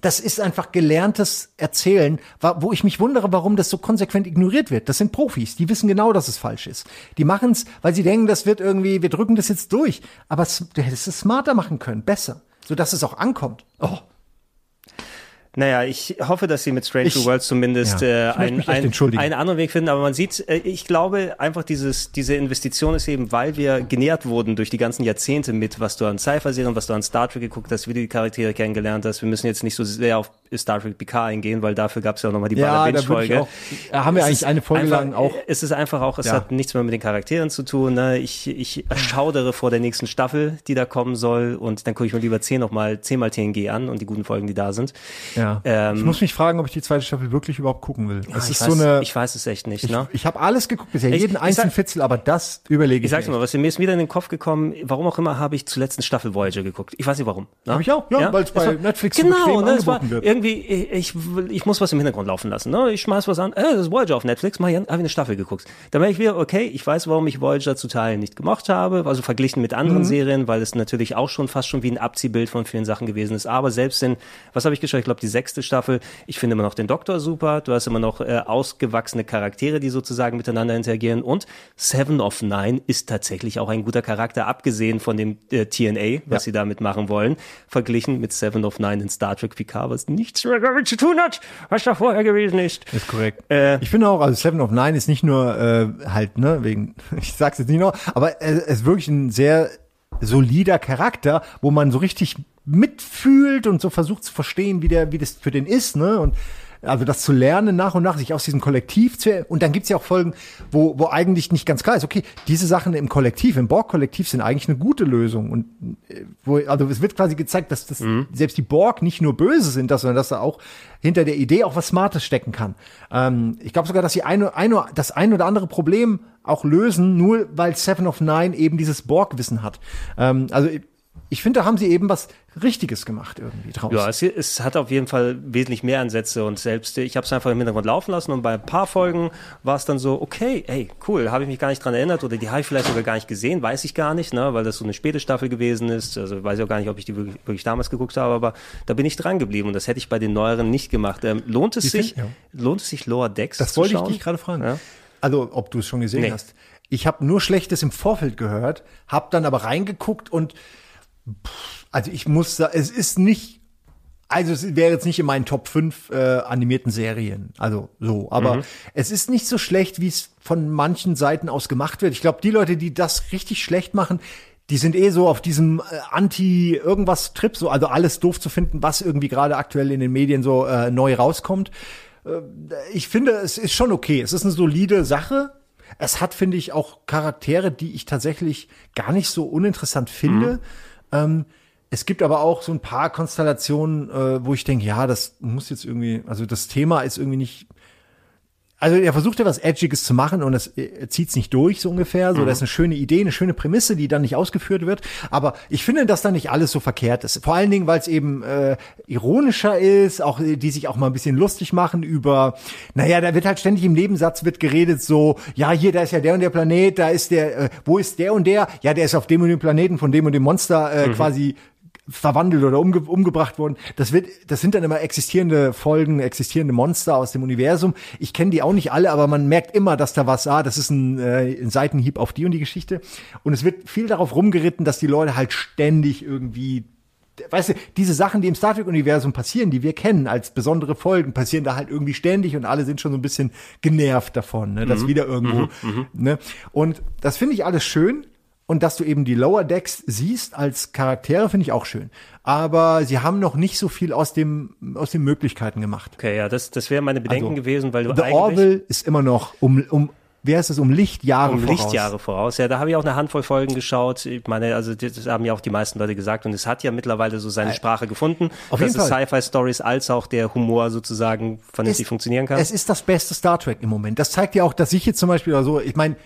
das ist einfach gelerntes Erzählen, wo ich mich wundere, warum das so konsequent ignoriert wird. Das sind Profis, die wissen genau, dass es falsch ist. Die machen es, weil sie denken, das wird irgendwie, wir drücken das jetzt durch. Aber du hättest es smarter machen können, besser, sodass es auch ankommt. Oh, Naja, ich hoffe, dass sie mit Strange New Worlds zumindest ja, äh, einen, einen, einen anderen Weg finden. Aber man sieht, äh, ich glaube einfach dieses, diese Investition ist eben, weil wir genährt wurden durch die ganzen Jahrzehnte mit, was du an Sci-Fi-Serien, was du an Star Trek geguckt hast, wie du die Charaktere kennengelernt hast. Wir müssen jetzt nicht so sehr auf Star Trek PK eingehen, weil dafür gab es ja auch nochmal die Ja, Binge-Folge. haben wir Es eigentlich eine Folge einfach, lang auch. Es ist einfach auch, es Ja. hat nichts mehr mit den Charakteren zu tun. Ne? Ich, ich schaudere vor der nächsten Staffel, die da kommen soll. Und dann gucke ich mir lieber zehn nochmal, zehnmal TNG an und die guten Folgen, die da sind. Ja. Ähm, ich muss mich fragen, ob ich die zweite Staffel wirklich überhaupt gucken will. Ich ist weiß, so eine. ich weiß es echt nicht. ich Ne? ich habe alles geguckt bisher, Ich- jeden ich einzelnen sag- Fitzel, aber das überlege ich. Ich sag's mir mal, was mir ist wieder in den Kopf gekommen, warum auch immer habe ich zuletzt eine Staffel Voyager geguckt. Ich weiß nicht warum. Ne? Hab ich auch, ja, weil's bei Es war- Netflix so genau, bequem ne, es angeboten wird. Irgendwie, ich, ich muss was im Hintergrund laufen lassen. Ne? Ich schmeiß was an, äh, das ist Voyager auf Netflix, an, habe ich eine Staffel geguckt. Dann merke ich wieder, okay, ich weiß, warum ich Voyager zu Teilen nicht gemocht habe, also verglichen mit Mhm. anderen Serien, weil es natürlich auch schon fast schon wie ein Abziehbild von vielen Sachen gewesen ist. Aber selbst in, was habe ich geschaut? Ich glaube, die sechste Staffel, ich finde immer noch den Doktor super, du hast immer noch äh, ausgewachsene Charaktere, die sozusagen miteinander interagieren und Seven of Nine ist tatsächlich auch ein guter Charakter, abgesehen von dem äh, TNA, was sie damit machen wollen, verglichen mit Seven of Nine in Star Trek Picard, was nichts mehr damit zu tun hat, was da vorher gewesen ist. Ist korrekt. Äh, ich finde auch, also Seven of Nine ist nicht nur äh, halt, ne, wegen, ich sag's jetzt nicht noch, aber es ist wirklich ein sehr solider Charakter, wo man so richtig mitfühlt und so versucht zu verstehen, wie der, wie das für den ist, ne? Und also das zu lernen nach und nach, sich aus diesem Kollektiv zu und dann gibt's ja auch Folgen, wo, wo eigentlich nicht ganz klar ist, okay, diese Sachen im Kollektiv, im Borg-Kollektiv sind eigentlich eine gute Lösung. Und äh, wo, also es wird quasi gezeigt, dass das selbst die Borg nicht nur böse sind, dass, sondern dass da auch hinter der Idee auch was Smartes stecken kann. Ähm, ich glaube sogar, dass sie eine, eine, das ein oder andere Problem auch lösen, nur weil Seven of Nine eben dieses Borg-Wissen hat. Ähm, also ich, finde, da haben sie eben was Richtiges gemacht irgendwie draus. Ja, es, es hat auf jeden Fall wesentlich mehr Ansätze und selbst ich habe es einfach im Hintergrund laufen lassen und bei ein paar Folgen war es dann so, okay, ey, cool, habe ich mich gar nicht dran erinnert oder die habe ich vielleicht sogar gar nicht gesehen, weiß ich gar nicht, ne, weil das so eine späte Staffel gewesen ist. Also weiß ich auch gar nicht, ob ich die wirklich, wirklich damals geguckt habe, aber da bin ich dran geblieben und das hätte ich bei den neueren nicht gemacht. Ähm, lohnt es sich, Ja. lohnt es sich Lower Decks Das zu wollte ich schauen? dich gerade fragen. Ja. Also, ob du es schon gesehen Nee. hast. Ich habe nur Schlechtes im Vorfeld gehört, habe dann aber reingeguckt und also ich muss sagen, es ist nicht, also es wäre jetzt nicht in meinen Top 5 äh, animierten Serien, also so, aber es ist nicht so schlecht, wie es von manchen Seiten aus gemacht wird. Ich glaube, die Leute, die das richtig schlecht machen, die sind eh so auf diesem äh, Anti-Irgendwas-Trip, so also alles doof zu finden, was irgendwie gerade aktuell in den Medien so äh, neu rauskommt ich finde, es ist schon okay. Es ist eine solide Sache. Es hat, finde ich, auch Charaktere, die ich tatsächlich gar nicht so uninteressant finde. Ähm, es gibt aber auch so ein paar Konstellationen, äh, wo ich denke, ja, das muss jetzt irgendwie, also das Thema ist irgendwie nicht. Also er versucht ja was Edgiges zu machen und es äh, zieht's nicht durch, so ungefähr. So, das ist eine schöne Idee, eine schöne Prämisse, die dann nicht ausgeführt wird. Aber ich finde, dass da nicht alles so verkehrt ist. Vor allen Dingen, weil es eben äh, ironischer ist, auch äh, die sich auch mal ein bisschen lustig machen über, naja, da wird halt ständig im Nebensatz wird geredet so, ja, hier, da ist ja der und der Planet, da ist der, äh, wo ist der und der? Ja, der ist auf dem und dem Planeten von dem und dem Monster äh, quasi verwandelt oder umge umgebracht worden. Das wird, das sind dann immer existierende Folgen, existierende Monster aus dem Universum. Ich kenne die auch nicht alle, aber man merkt immer, dass da was, ah, das ist ein, äh, ein Seitenhieb auf die und die Geschichte. Und es wird viel darauf rumgeritten, dass die Leute halt ständig irgendwie Weißt du, diese Sachen, die im Star Trek-Universum passieren, die wir kennen als besondere Folgen, passieren da halt irgendwie ständig und alle sind schon so ein bisschen genervt davon, ne, dass wieder irgendwo, ne. Und das finde ich alles schön. Und dass du eben die Lower Decks siehst als Charaktere, finde ich auch schön. Aber sie haben noch nicht so viel aus dem, aus den Möglichkeiten gemacht. Okay, ja, das, das wäre meine Bedenken Also, gewesen, weil du The eigentlich Orville ist immer noch um, um, wer ist es, um Lichtjahre um voraus. Lichtjahre voraus. Ja, da habe ich auch eine Handvoll Folgen geschaut. Ich meine, also das haben ja auch die meisten Leute gesagt und es hat ja mittlerweile so seine Sprache gefunden, auf dass es Fall. Sci-Fi-Stories als auch der Humor sozusagen vernünftig Es- funktionieren kann. Es ist das beste Star Trek im Moment. Das zeigt ja auch, dass ich jetzt zum Beispiel oder so, ich meine,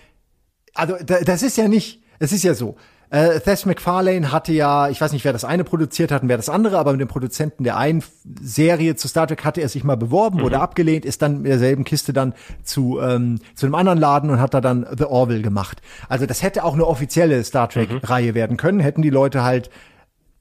also da, das ist ja nicht, es ist ja so. Äh, Thess MacFarlane hatte ja, ich weiß nicht, wer das eine produziert hat und wer das andere, aber mit dem Produzenten der einen Serie zu Star Trek hatte er sich mal beworben, wurde abgelehnt, ist dann mit derselben Kiste dann zu, ähm, zu einem anderen Laden und hat da dann The Orville gemacht. Also das hätte auch eine offizielle Star Trek-Reihe werden können, hätten die Leute halt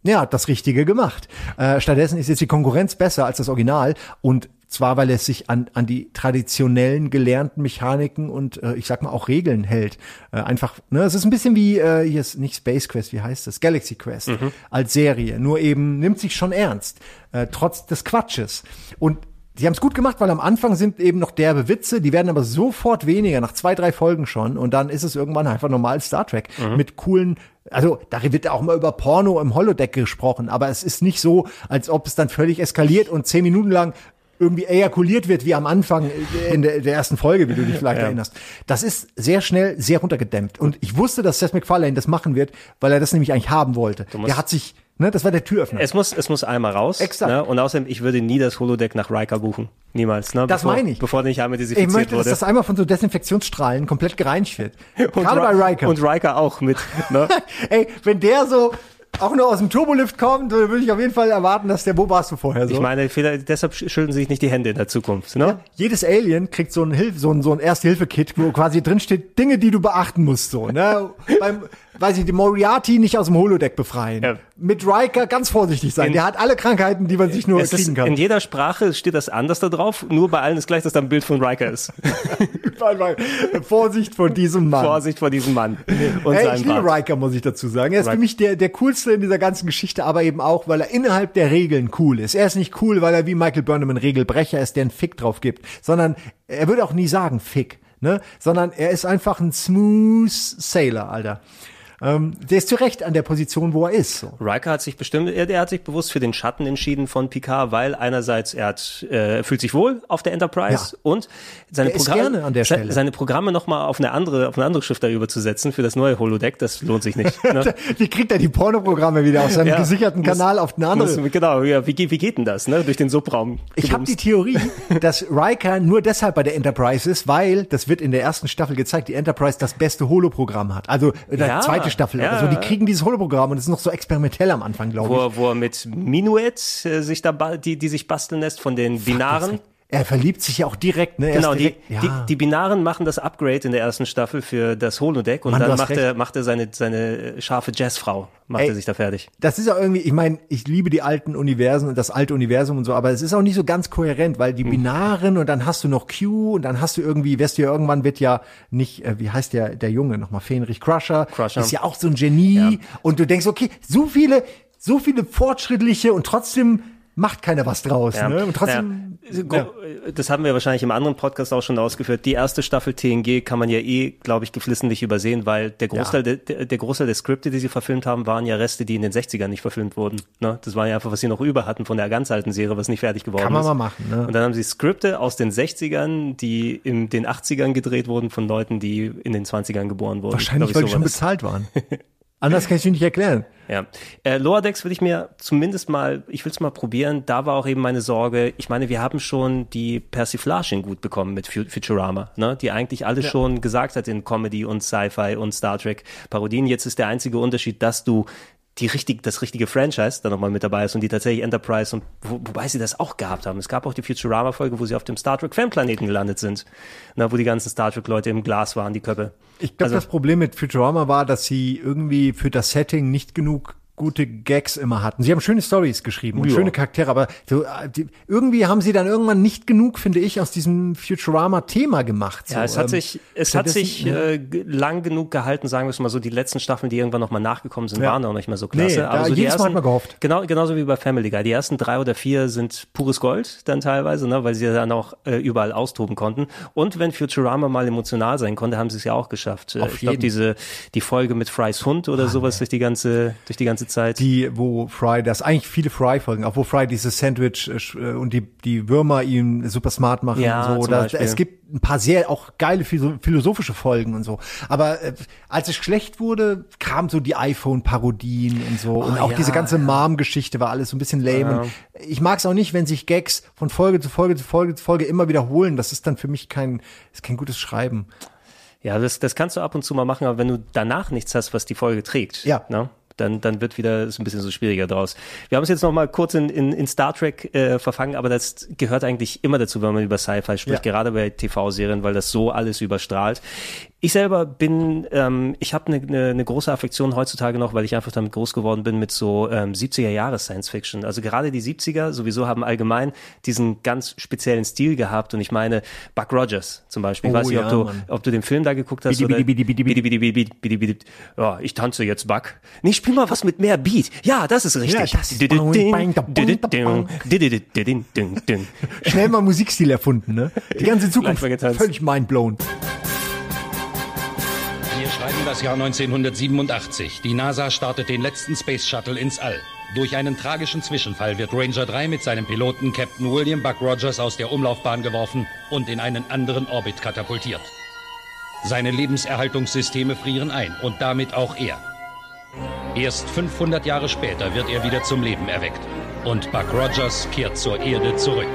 ja, das Richtige gemacht. Äh, stattdessen ist jetzt die Konkurrenz besser als das Original und zwar, weil es sich an, an die traditionellen gelernten Mechaniken und äh, ich sag mal auch Regeln hält. Äh, einfach, ne, es ist ein bisschen wie, äh, hier ist nicht Space Quest, wie heißt das? Galaxy Quest als Serie. Nur eben nimmt sich schon ernst, äh, trotz des Quatsches. Und die haben es gut gemacht, weil am Anfang sind eben noch derbe Witze, die werden aber sofort weniger, nach zwei, drei Folgen schon. Und dann ist es irgendwann einfach normal Star Trek mit coolen, also da wird auch mal über Porno im Holodeck gesprochen, aber es ist nicht so, als ob es dann völlig eskaliert und zehn Minuten lang irgendwie ejakuliert wird, wie am Anfang in der, der ersten Folge, wie du dich vielleicht erinnerst. Das ist sehr schnell, sehr runtergedämmt. Und ich wusste, dass Seth MacFarlane das machen wird, weil er das nämlich eigentlich haben wollte. Der hat sich, ne, das war der Türöffner. Es muss, es muss einmal raus. Exakt. Ne? Und außerdem, ich würde nie das Holodeck nach Riker buchen. Niemals. Ne? Das bevor, meine ich. Bevor nicht einmal ich desinfiziert möchte, dass wurde. das einmal von so Desinfektionsstrahlen komplett gereinigt wird. und, Gerade bei Ri- Riker. Und Riker auch mit. Ne? Ey, wenn der so auch nur aus dem Turbolift kommt, würde ich auf jeden Fall erwarten, dass der, wo warst du vorher so? Ich meine, vielleicht- deshalb schütteln sich nicht die Hände in der Zukunft. Ne? jedes Alien kriegt so ein Hilf so ein, so ein Erste-Hilfe-Kit, wo quasi drin steht, Dinge, die du beachten musst, so, ne? Beim, weiß ich, die Moriarty nicht aus dem Holodeck befreien. Ja. Mit Riker ganz vorsichtig sein. In- der hat alle Krankheiten, die man sich nur kriegen kann. in jeder Sprache steht das anders da drauf, nur bei allen ist gleich, dass da ein Bild von Riker ist. Vorsicht vor diesem Mann. Vorsicht vor diesem Mann und Ey, seinem ich liebe. Riker, muss ich dazu sagen. Er ist für Riker. mich der, der coolste in dieser ganzen Geschichte, aber eben auch, weil er innerhalb der Regeln cool ist. Er ist nicht cool, weil er wie Michael Burnham ein Regelbrecher ist, der einen Fick drauf gibt, sondern er würde auch nie sagen Fick, ne? Sondern er ist einfach ein smooth Sailor, Alter. Ähm, der ist zu Recht an der Position, wo er ist. So. Riker hat sich bestimmt, er, er hat sich bewusst für den Schatten entschieden von Picard, weil einerseits er hat, äh, fühlt sich wohl auf der Enterprise Ja. und seine Der Programme, an der se- Stelle. seine Programme nochmal auf eine andere, auf eine andere Schiff da überzusetzen für das neue Holodeck, das lohnt sich nicht. Ne? Wie kriegt er die Pornoprogramme wieder aus seinem Ja. gesicherten Muss- Kanal auf eine andere? Muss, genau, ja, wie, geht- wie geht denn das, ne? Durch den Subraum. Ich habe die Theorie, dass Riker nur deshalb bei der Enterprise ist, weil, das wird in der ersten Staffel gezeigt, die Enterprise das beste Holoprogramm hat. Also der Ja, zweite Staffel ja. oder so. Die kriegen dieses Holoprogramm und es ist noch so experimentell am Anfang, glaube wo, ich. er- wo er mit Minuet äh, sich da, die, die sich basteln lässt von den Binaren. Er verliebt sich ja auch direkt, ne? Er Genau, ist die, direkt, ja. die, die Binaren machen das Upgrade in der ersten Staffel für das Holodeck und Mann, dann macht recht. er, macht er seine, seine scharfe Jazzfrau, macht Ey. er sich da fertig. das ist ja irgendwie, ich meine, ich liebe die alten Universen und das alte Universum und so, aber es ist auch nicht so ganz kohärent, weil Hm. die Binaren und dann hast du noch Q und dann hast du irgendwie, wirst du ja irgendwann wird ja nicht, äh, wie heißt der, der Junge nochmal, Fenrich Crusher, Crusher. ist ja auch so ein Genie und du denkst, okay, so viele, so viele fortschrittliche und trotzdem macht keiner was draus, Ja. ne? Und trotzdem, Ja. Gro- Das haben wir wahrscheinlich im anderen Podcast auch schon ausgeführt. Die erste Staffel TNG kann man ja eh, glaube ich, geflissentlich übersehen, weil der Großteil, der, der der Großteil der Skripte, die sie verfilmt haben, waren ja Reste, die in den 60ern nicht verfilmt wurden. Ne? Das war ja einfach, was sie noch über hatten von der ganz alten Serie, was nicht fertig geworden Kann man ist. mal machen, ne? Und dann haben sie Skripte aus den 60ern, die in den 80ern gedreht wurden von Leuten, die in den 20ern geboren wurden. wahrscheinlich, weil die schon bezahlt waren. Anders kann ich dir nicht erklären. Ja. Äh, Lower Decks würde ich mir zumindest mal, ich will es mal probieren. Da war auch eben meine Sorge. Ich meine, wir haben schon die Persiflage gut bekommen mit Fu- Futurama, ne? die eigentlich alles schon gesagt hat in Comedy und Sci-Fi und Star Trek Parodien. Jetzt ist der einzige Unterschied, dass du die richtig, das richtige Franchise da nochmal mit dabei ist und die tatsächlich Enterprise und wo, wobei sie das auch gehabt haben. Es gab auch die Futurama-Folge, wo sie auf dem Star Trek Fanplaneten gelandet sind, na, wo die ganzen Star Trek-Leute im Glas waren, die Köpfe. Ich glaube, Also- das Problem mit Futurama war, dass sie irgendwie für das Setting nicht genug gute Gags immer hatten. Sie haben schöne Stories geschrieben und Ja. schöne Charaktere, aber so, äh, die, irgendwie haben sie dann irgendwann nicht genug, finde ich, aus diesem Futurama-Thema gemacht. Ja, so, es hat ähm, sich, es hat sich äh, lang genug gehalten, sagen wir es mal so. Die letzten Staffeln, die irgendwann nochmal nachgekommen sind, Ja. waren auch nicht mehr so klasse. Nee, Aber so die jedes Mal ersten, hat man gehofft. Genau, genauso wie bei Family Guy. Die ersten drei oder vier sind pures Gold dann teilweise, ne, weil sie dann auch äh, überall austoben konnten. Und wenn Futurama mal emotional sein konnte, haben sie es ja auch geschafft. Äh, Auf ich glaube, diese die Folge mit Frys Hund oder sowas durch die ganze durch die ganze Zeit. die, wo Fry, das eigentlich viele Fry-Folgen, auch wo Fry dieses Sandwich äh, äh, und die, die Würmer ihn super smart machen Ja, und so. Beispiel. es gibt ein paar sehr auch geile philo- philosophische Folgen und so. Aber äh, als es schlecht wurde, kamen so die iPhone-Parodien und so. und auch Oh ja, diese ganze Mom-Geschichte war alles so ein bisschen lame. Und ich mag es auch nicht, wenn sich Gags von Folge zu Folge zu Folge zu Folge immer wiederholen. Das ist dann für mich kein, ist kein gutes Schreiben. Ja, das, das kannst du ab und zu mal machen, aber wenn du danach nichts hast, was die Folge trägt, Ja. ne, dann, dann wird wieder ist ein bisschen so schwieriger draus. Wir haben es jetzt noch mal kurz in, in, in Star Trek äh, verfangen, aber das gehört eigentlich immer dazu, wenn man über Sci-Fi spricht, Ja. gerade bei TV-Serien, weil das so alles überstrahlt. Ich selber bin, ähm, ich habe eine ne, ne große Affektion heutzutage noch, weil ich einfach damit groß geworden bin mit so ähm, 70er Jahre Science Fiction. Also gerade die 70er sowieso haben allgemein diesen ganz speziellen Stil gehabt und ich meine Buck Rogers zum Beispiel. Ich Oh weiß nicht, ob, ja, du, Mann. ob du den Film da geguckt hast Bidi, bidi, bidi, bidi, bidi, bidi, bidi, bidi, bidi. Ja, ich tanze jetzt Buck. Nee, spiel mal was mit mehr Beat. Ja, das ist richtig. Ja, das ist- Schnell mal Musikstil erfunden, ne? Die ganze Zukunft völlig mindblown. Wir schreiben das Jahr 1987. Die NASA startet den letzten Space Shuttle ins All. Durch einen tragischen Zwischenfall wird Ranger 3 mit seinem Piloten Captain William Buck Rogers aus der Umlaufbahn geworfen und in einen anderen Orbit katapultiert. Seine Lebenserhaltungssysteme frieren ein und damit auch er. Erst 500 Jahre später wird er wieder zum Leben erweckt. Und Buck Rogers kehrt zur Erde zurück.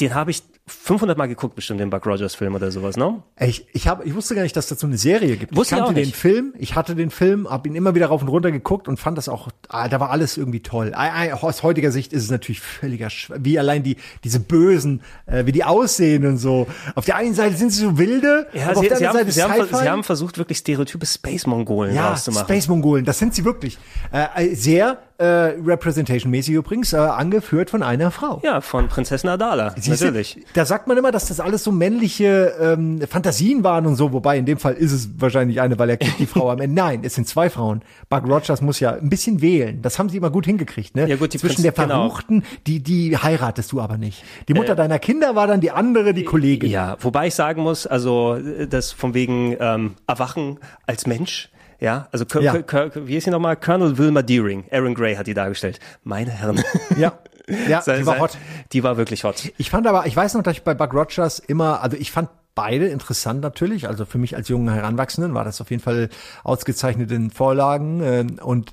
Den habe ich 500 Mal geguckt, bestimmt den Buck Rogers Film oder sowas, ne? Ich, ich, hab, ich wusste gar nicht, dass dazu eine Serie gibt. Wusste ich kannte den. Film, ich hatte den Film, habe ihn immer wieder rauf und runter geguckt und fand das auch, ah, da war alles irgendwie toll. Aus heutiger Sicht ist es natürlich völliger, Schw- wie allein die diese Bösen, äh, wie die aussehen und so. Auf der einen Seite sind sie so wilde, Ja, aber sie, auf der sie, anderen haben, sie, haben, sie haben versucht, wirklich stereotype Space-Mongolen ja, rauszumachen. Space Mongolen, das sind sie wirklich. Äh, sehr äh, Representation-mäßig übrigens, äh, angeführt von einer Frau. ja, von Prinzessin Adala, Siehste, natürlich. Da sagt man immer, dass das alles so männliche ähm, Fantasien waren und so, wobei in dem Fall ist es wahrscheinlich eine, weil er kriegt die Frau am Ende. Nein, es sind zwei Frauen. Buck Rogers muss ja ein bisschen wählen. Das haben sie immer gut hingekriegt, ne? Ja, gut, die Zwischen Prinz- der genau. Verruchten, die, die heiratest du aber nicht. Die Mutter deiner Kinder war dann die andere, die Kollegin. Ja, wobei ich sagen muss, also äh, das von wegen ähm, Erwachen als Mensch. Ja, also Col- Ja. Col- Col- wie ist sie nochmal? Colonel Wilma Deering. Aaron Gray hat die dargestellt. Meine Herren. Ja, ja Sei- die war sei- hot. Die war wirklich hot. Ich fand aber, ich weiß noch, dass ich bei Buck Rogers immer, also ich fand beide interessant natürlich. Also für mich als jungen Heranwachsenden war das auf jeden Fall ausgezeichnet in Vorlagen. Äh, und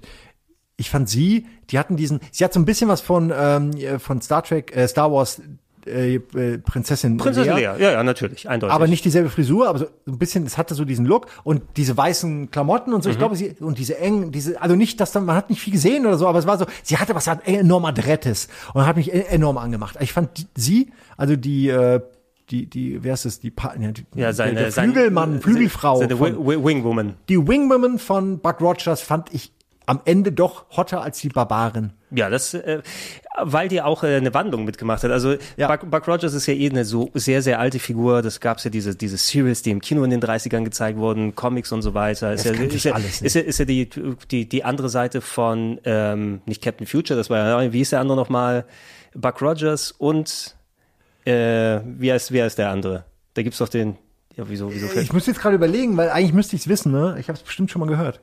ich fand sie, die hatten diesen, sie hat so ein bisschen was von, ähm, von Star Trek, äh, Star Wars äh, äh, Prinzessin, Prinzessin Leia. Lea. Ja, ja, natürlich, eindeutig. Aber nicht dieselbe Frisur, aber so ein bisschen, es hatte so diesen Look und diese weißen Klamotten und so. Ich glaube, sie, und diese engen, diese, also nicht, dass dann, man hat nicht viel gesehen oder so, aber es war so, sie hatte was enorm Adrettes und hat mich e- enorm angemacht. Ich fand sie, also die, äh, die, die, wer ist es, die, Pa- ja, die ja, seine, der, seine- Flügelmann, Flügelfrau, Seine von, Wi- Wi- Wingwoman. die Wingwoman von Buck Rogers fand ich am Ende doch hotter als die Barbarin. Ja, das, äh, weil die auch äh, eine Wandlung mitgemacht hat. Also Ja. Buck, Buck Rogers ist ja eh eine so sehr, sehr alte Figur. Das gab's ja diese, diese Series, die im Kino in den 30ern gezeigt wurden, Comics und so weiter. Ist Das ja, ist ja, alles nicht. ist ja, ist ja die, die, die andere Seite von, ähm, nicht Captain Future, das war ja, wie ist der andere nochmal? Buck Rogers und, äh, wie heißt, wie heißt der andere? Da gibt's doch den, ja, wieso, wieso fällt Ich müsste jetzt gerade überlegen, weil eigentlich müsste ich es wissen, ne? Ich habe es bestimmt schon mal gehört.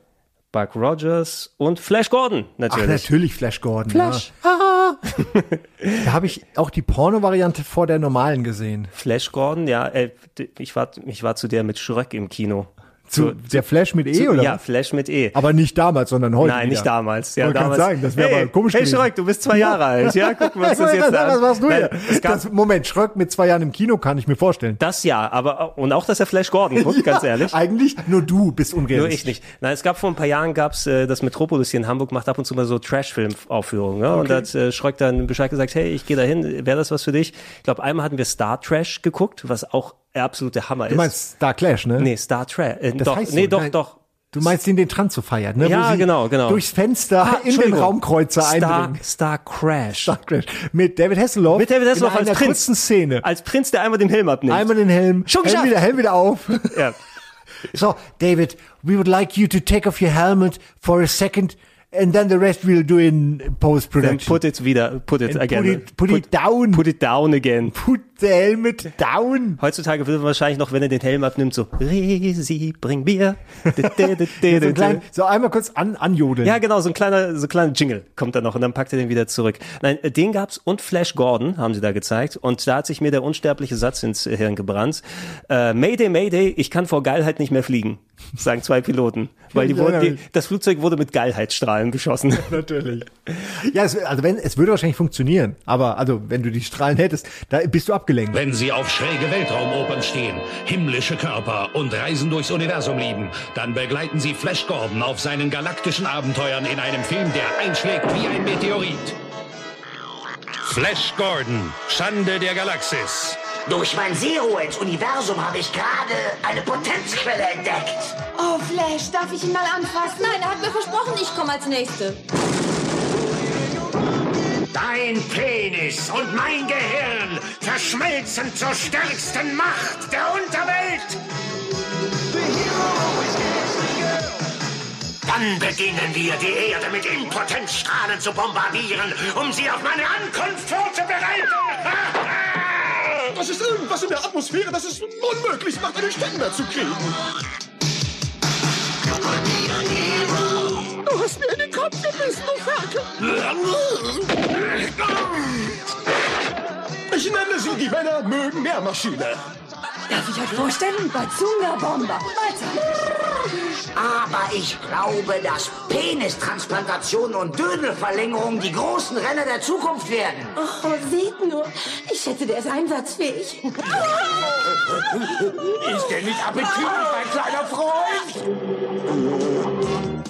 Buck Rogers und Flash Gordon, Ach, natürlich. natürlich Flash Gordon. Flash. Ja. da habe ich auch die Porno-Variante vor der normalen gesehen. Flash Gordon, ja, äh, ich war, ich war zu der mit Schröck im Kino. Zu, der Flash mit E, Zu, oder? ja, was? Flash mit E. Aber nicht damals, sondern heute. Nein, wieder. nicht damals. Ja, Wollte damals. sagen, das wäre hey, aber komisch Hey. Schröck, du bist zwei Jahre alt. Ja, gucken wir uns das jetzt sagen, an. was machst du Nein, hier? Das, Moment, Schröck mit zwei Jahren im Kino kann ich mir vorstellen. das ja, aber und auch, dass er Flash Gordon guckt, ganz ehrlich. Eigentlich nur du bist Nur unrealistisch. ich nicht. Nein, es gab vor ein paar Jahren gab's äh, das Metropolis hier in Hamburg macht ab und zu mal so Trash-Film-Aufführungen. Ne? Und da hat äh, Schröck dann Bescheid gesagt, hey, ich gehe dahin, wäre das was für dich? Ich glaube, einmal hatten wir Star Trash geguckt, was auch absolute Hammer ist. Du meinst Star Clash, ne? nee, Star Trash. Äh, Das doch, heißt nee, so. doch, Nein. doch. Du meinst den, den Trans so feiert, ne? Ja, genau, genau. Durchs Fenster in den. Raumkreuzer Star, eindringen. Star Crash. Star Clash. Mit David Hasselhoff. Mit David Hasselhoff als Prinz. Szene. Als Prinz, der einmal den Helm abnimmt. Einmal den Helm. Schon Helm wieder, Helm wieder auf. ja. So, David, we would like you to take off your helmet for a second and then the rest we'll do in Then post-production. put it wieder, put it And again. put it- put it down. Put it down again. Put the helmet down. Heutzutage will man wahrscheinlich noch, wenn er den Helm abnimmt, so, Resi, bring Bier. So, ein klein, so einmal kurz an, anjodeln. Ja, genau, so ein kleiner, so ein kleiner Jingle kommt da noch und dann packt er den wieder zurück. Nein, den gab's und Flash Gordon haben sie da gezeigt und da hat sich mir der unsterbliche Satz ins Hirn gebrannt. Äh, Mayday, Mayday, ich kann vor Geilheit nicht mehr fliegen, sagen zwei Piloten, weil die wurden, die, das Flugzeug wurde mit Geilheitsstrahlen beschossen. natürlich. Ja, es, also wenn, es würde wahrscheinlich funktionieren, aber also wenn du die Strahlen hättest, da bist du abgelenkt. Wenn Sie auf schräge Weltraumopern stehen, himmlische Körper und Reisen durchs Universum lieben, dann begleiten Sie Flash Gordon auf seinen galaktischen Abenteuern in einem Film, der einschlägt wie ein Meteorit. Flash Gordon, Schande der Galaxis. Durch mein Zero ins Universum habe ich gerade eine Potenzquelle entdeckt. Oh, Flash, darf ich ihn mal anfassen? Nein, er hat mir versprochen, ich komme als Nächste. Dein Penis und mein Gehirn verschmelzen zur stärksten Macht der Unterwelt. Dann beginnen wir, die Erde mit Impotenzstrahlen zu bombardieren, um sie auf meine Ankunft vorzubereiten. Das ist irgendwas in der Atmosphäre, das es unmöglich macht, einen Ständer zu kriegen. Du hast mir in den Kopf gebissen, du Ferkel. Ich nenne sie die Männer mögen mehr Maschine. Darf ich euch vorstellen? Bazunga Bomber. Weiter. Aber ich glaube, dass Penistransplantation und Dödelverlängerung die großen Renner der Zukunft werden. Oh, seht nur. Ich schätze, der ist einsatzfähig. Ist der nicht appetitlich, mein kleiner Freund?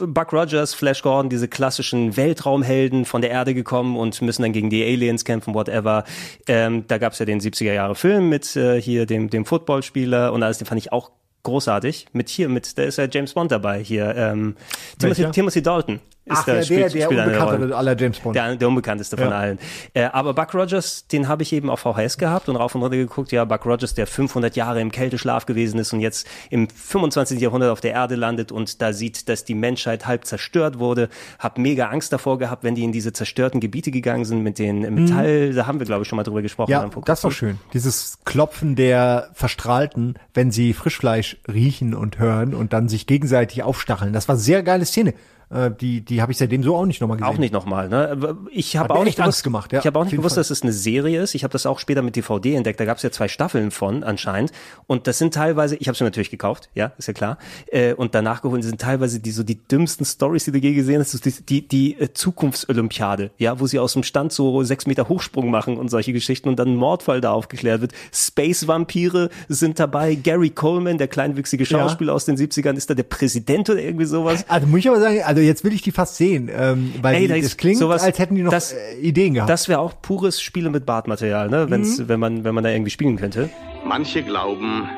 Buck Rogers, Flash Gordon, diese klassischen Weltraumhelden von der Erde gekommen und müssen dann gegen die Aliens kämpfen, whatever. Ähm, da gab's ja den 70er Jahre Film mit äh, hier dem, dem Footballspieler und alles, den fand ich auch großartig. Mit hier, mit, da ist ja James Bond dabei hier. Ähm, Timothy? Timothy Dalton. Ach, da, ja, spielt, der, der spielt unbekannteste aller James Bond. Der, der unbekannteste von Ja. allen. Äh, aber Buck Rogers, den habe ich eben auf VHS gehabt und rauf und runter geguckt. Ja, Buck Rogers, der 500 Jahre im Kälteschlaf gewesen ist und jetzt im 25. Jahrhundert auf der Erde landet und da sieht, dass die Menschheit halb zerstört wurde. Hab mega Angst davor gehabt, wenn die in diese zerstörten Gebiete gegangen sind mit den Metall. Da haben wir, glaube ich, schon mal drüber gesprochen. Ja, das war schön. Dieses Klopfen der Verstrahlten, wenn sie Frischfleisch riechen und hören und dann sich gegenseitig aufstacheln. Das war eine sehr geile Szene. Äh, die die habe ich seitdem so auch nicht nochmal gesehen. Auch nicht nochmal, ne? Ich habe mir auch nicht Angst gewusst, gemacht, ja, ich habe auch nicht gewusst, Fall. dass es eine Serie ist. Ich habe das auch später mit DVD entdeckt. Da gab es ja zwei Staffeln von anscheinend. Und das sind teilweise, ich habe sie natürlich gekauft, ja, ist ja klar. Äh, und danach geholt sind teilweise die so die dümmsten Stories, die du je gesehen hast. Die die, die äh, Zukunftsolympiade, ja, wo sie aus dem Stand so sechs Meter Hochsprung machen und solche Geschichten und dann ein Mordfall da aufgeklärt wird. Space Vampire sind dabei. Gary Coleman, der kleinwüchsige Ja. Schauspieler aus den 70ern, ist da der Präsident oder irgendwie sowas. Also muss ich aber sagen, also jetzt will ich die fast sehen, ähm, weil Ey, die, da das klingt, sowas- als hätten die noch das- äh, Ideen gehabt. Das wäre auch pures Spiele mit Bartmaterial, ne? Wenn's, Mhm. wenn man wenn man da irgendwie spielen könnte. Manche glauben,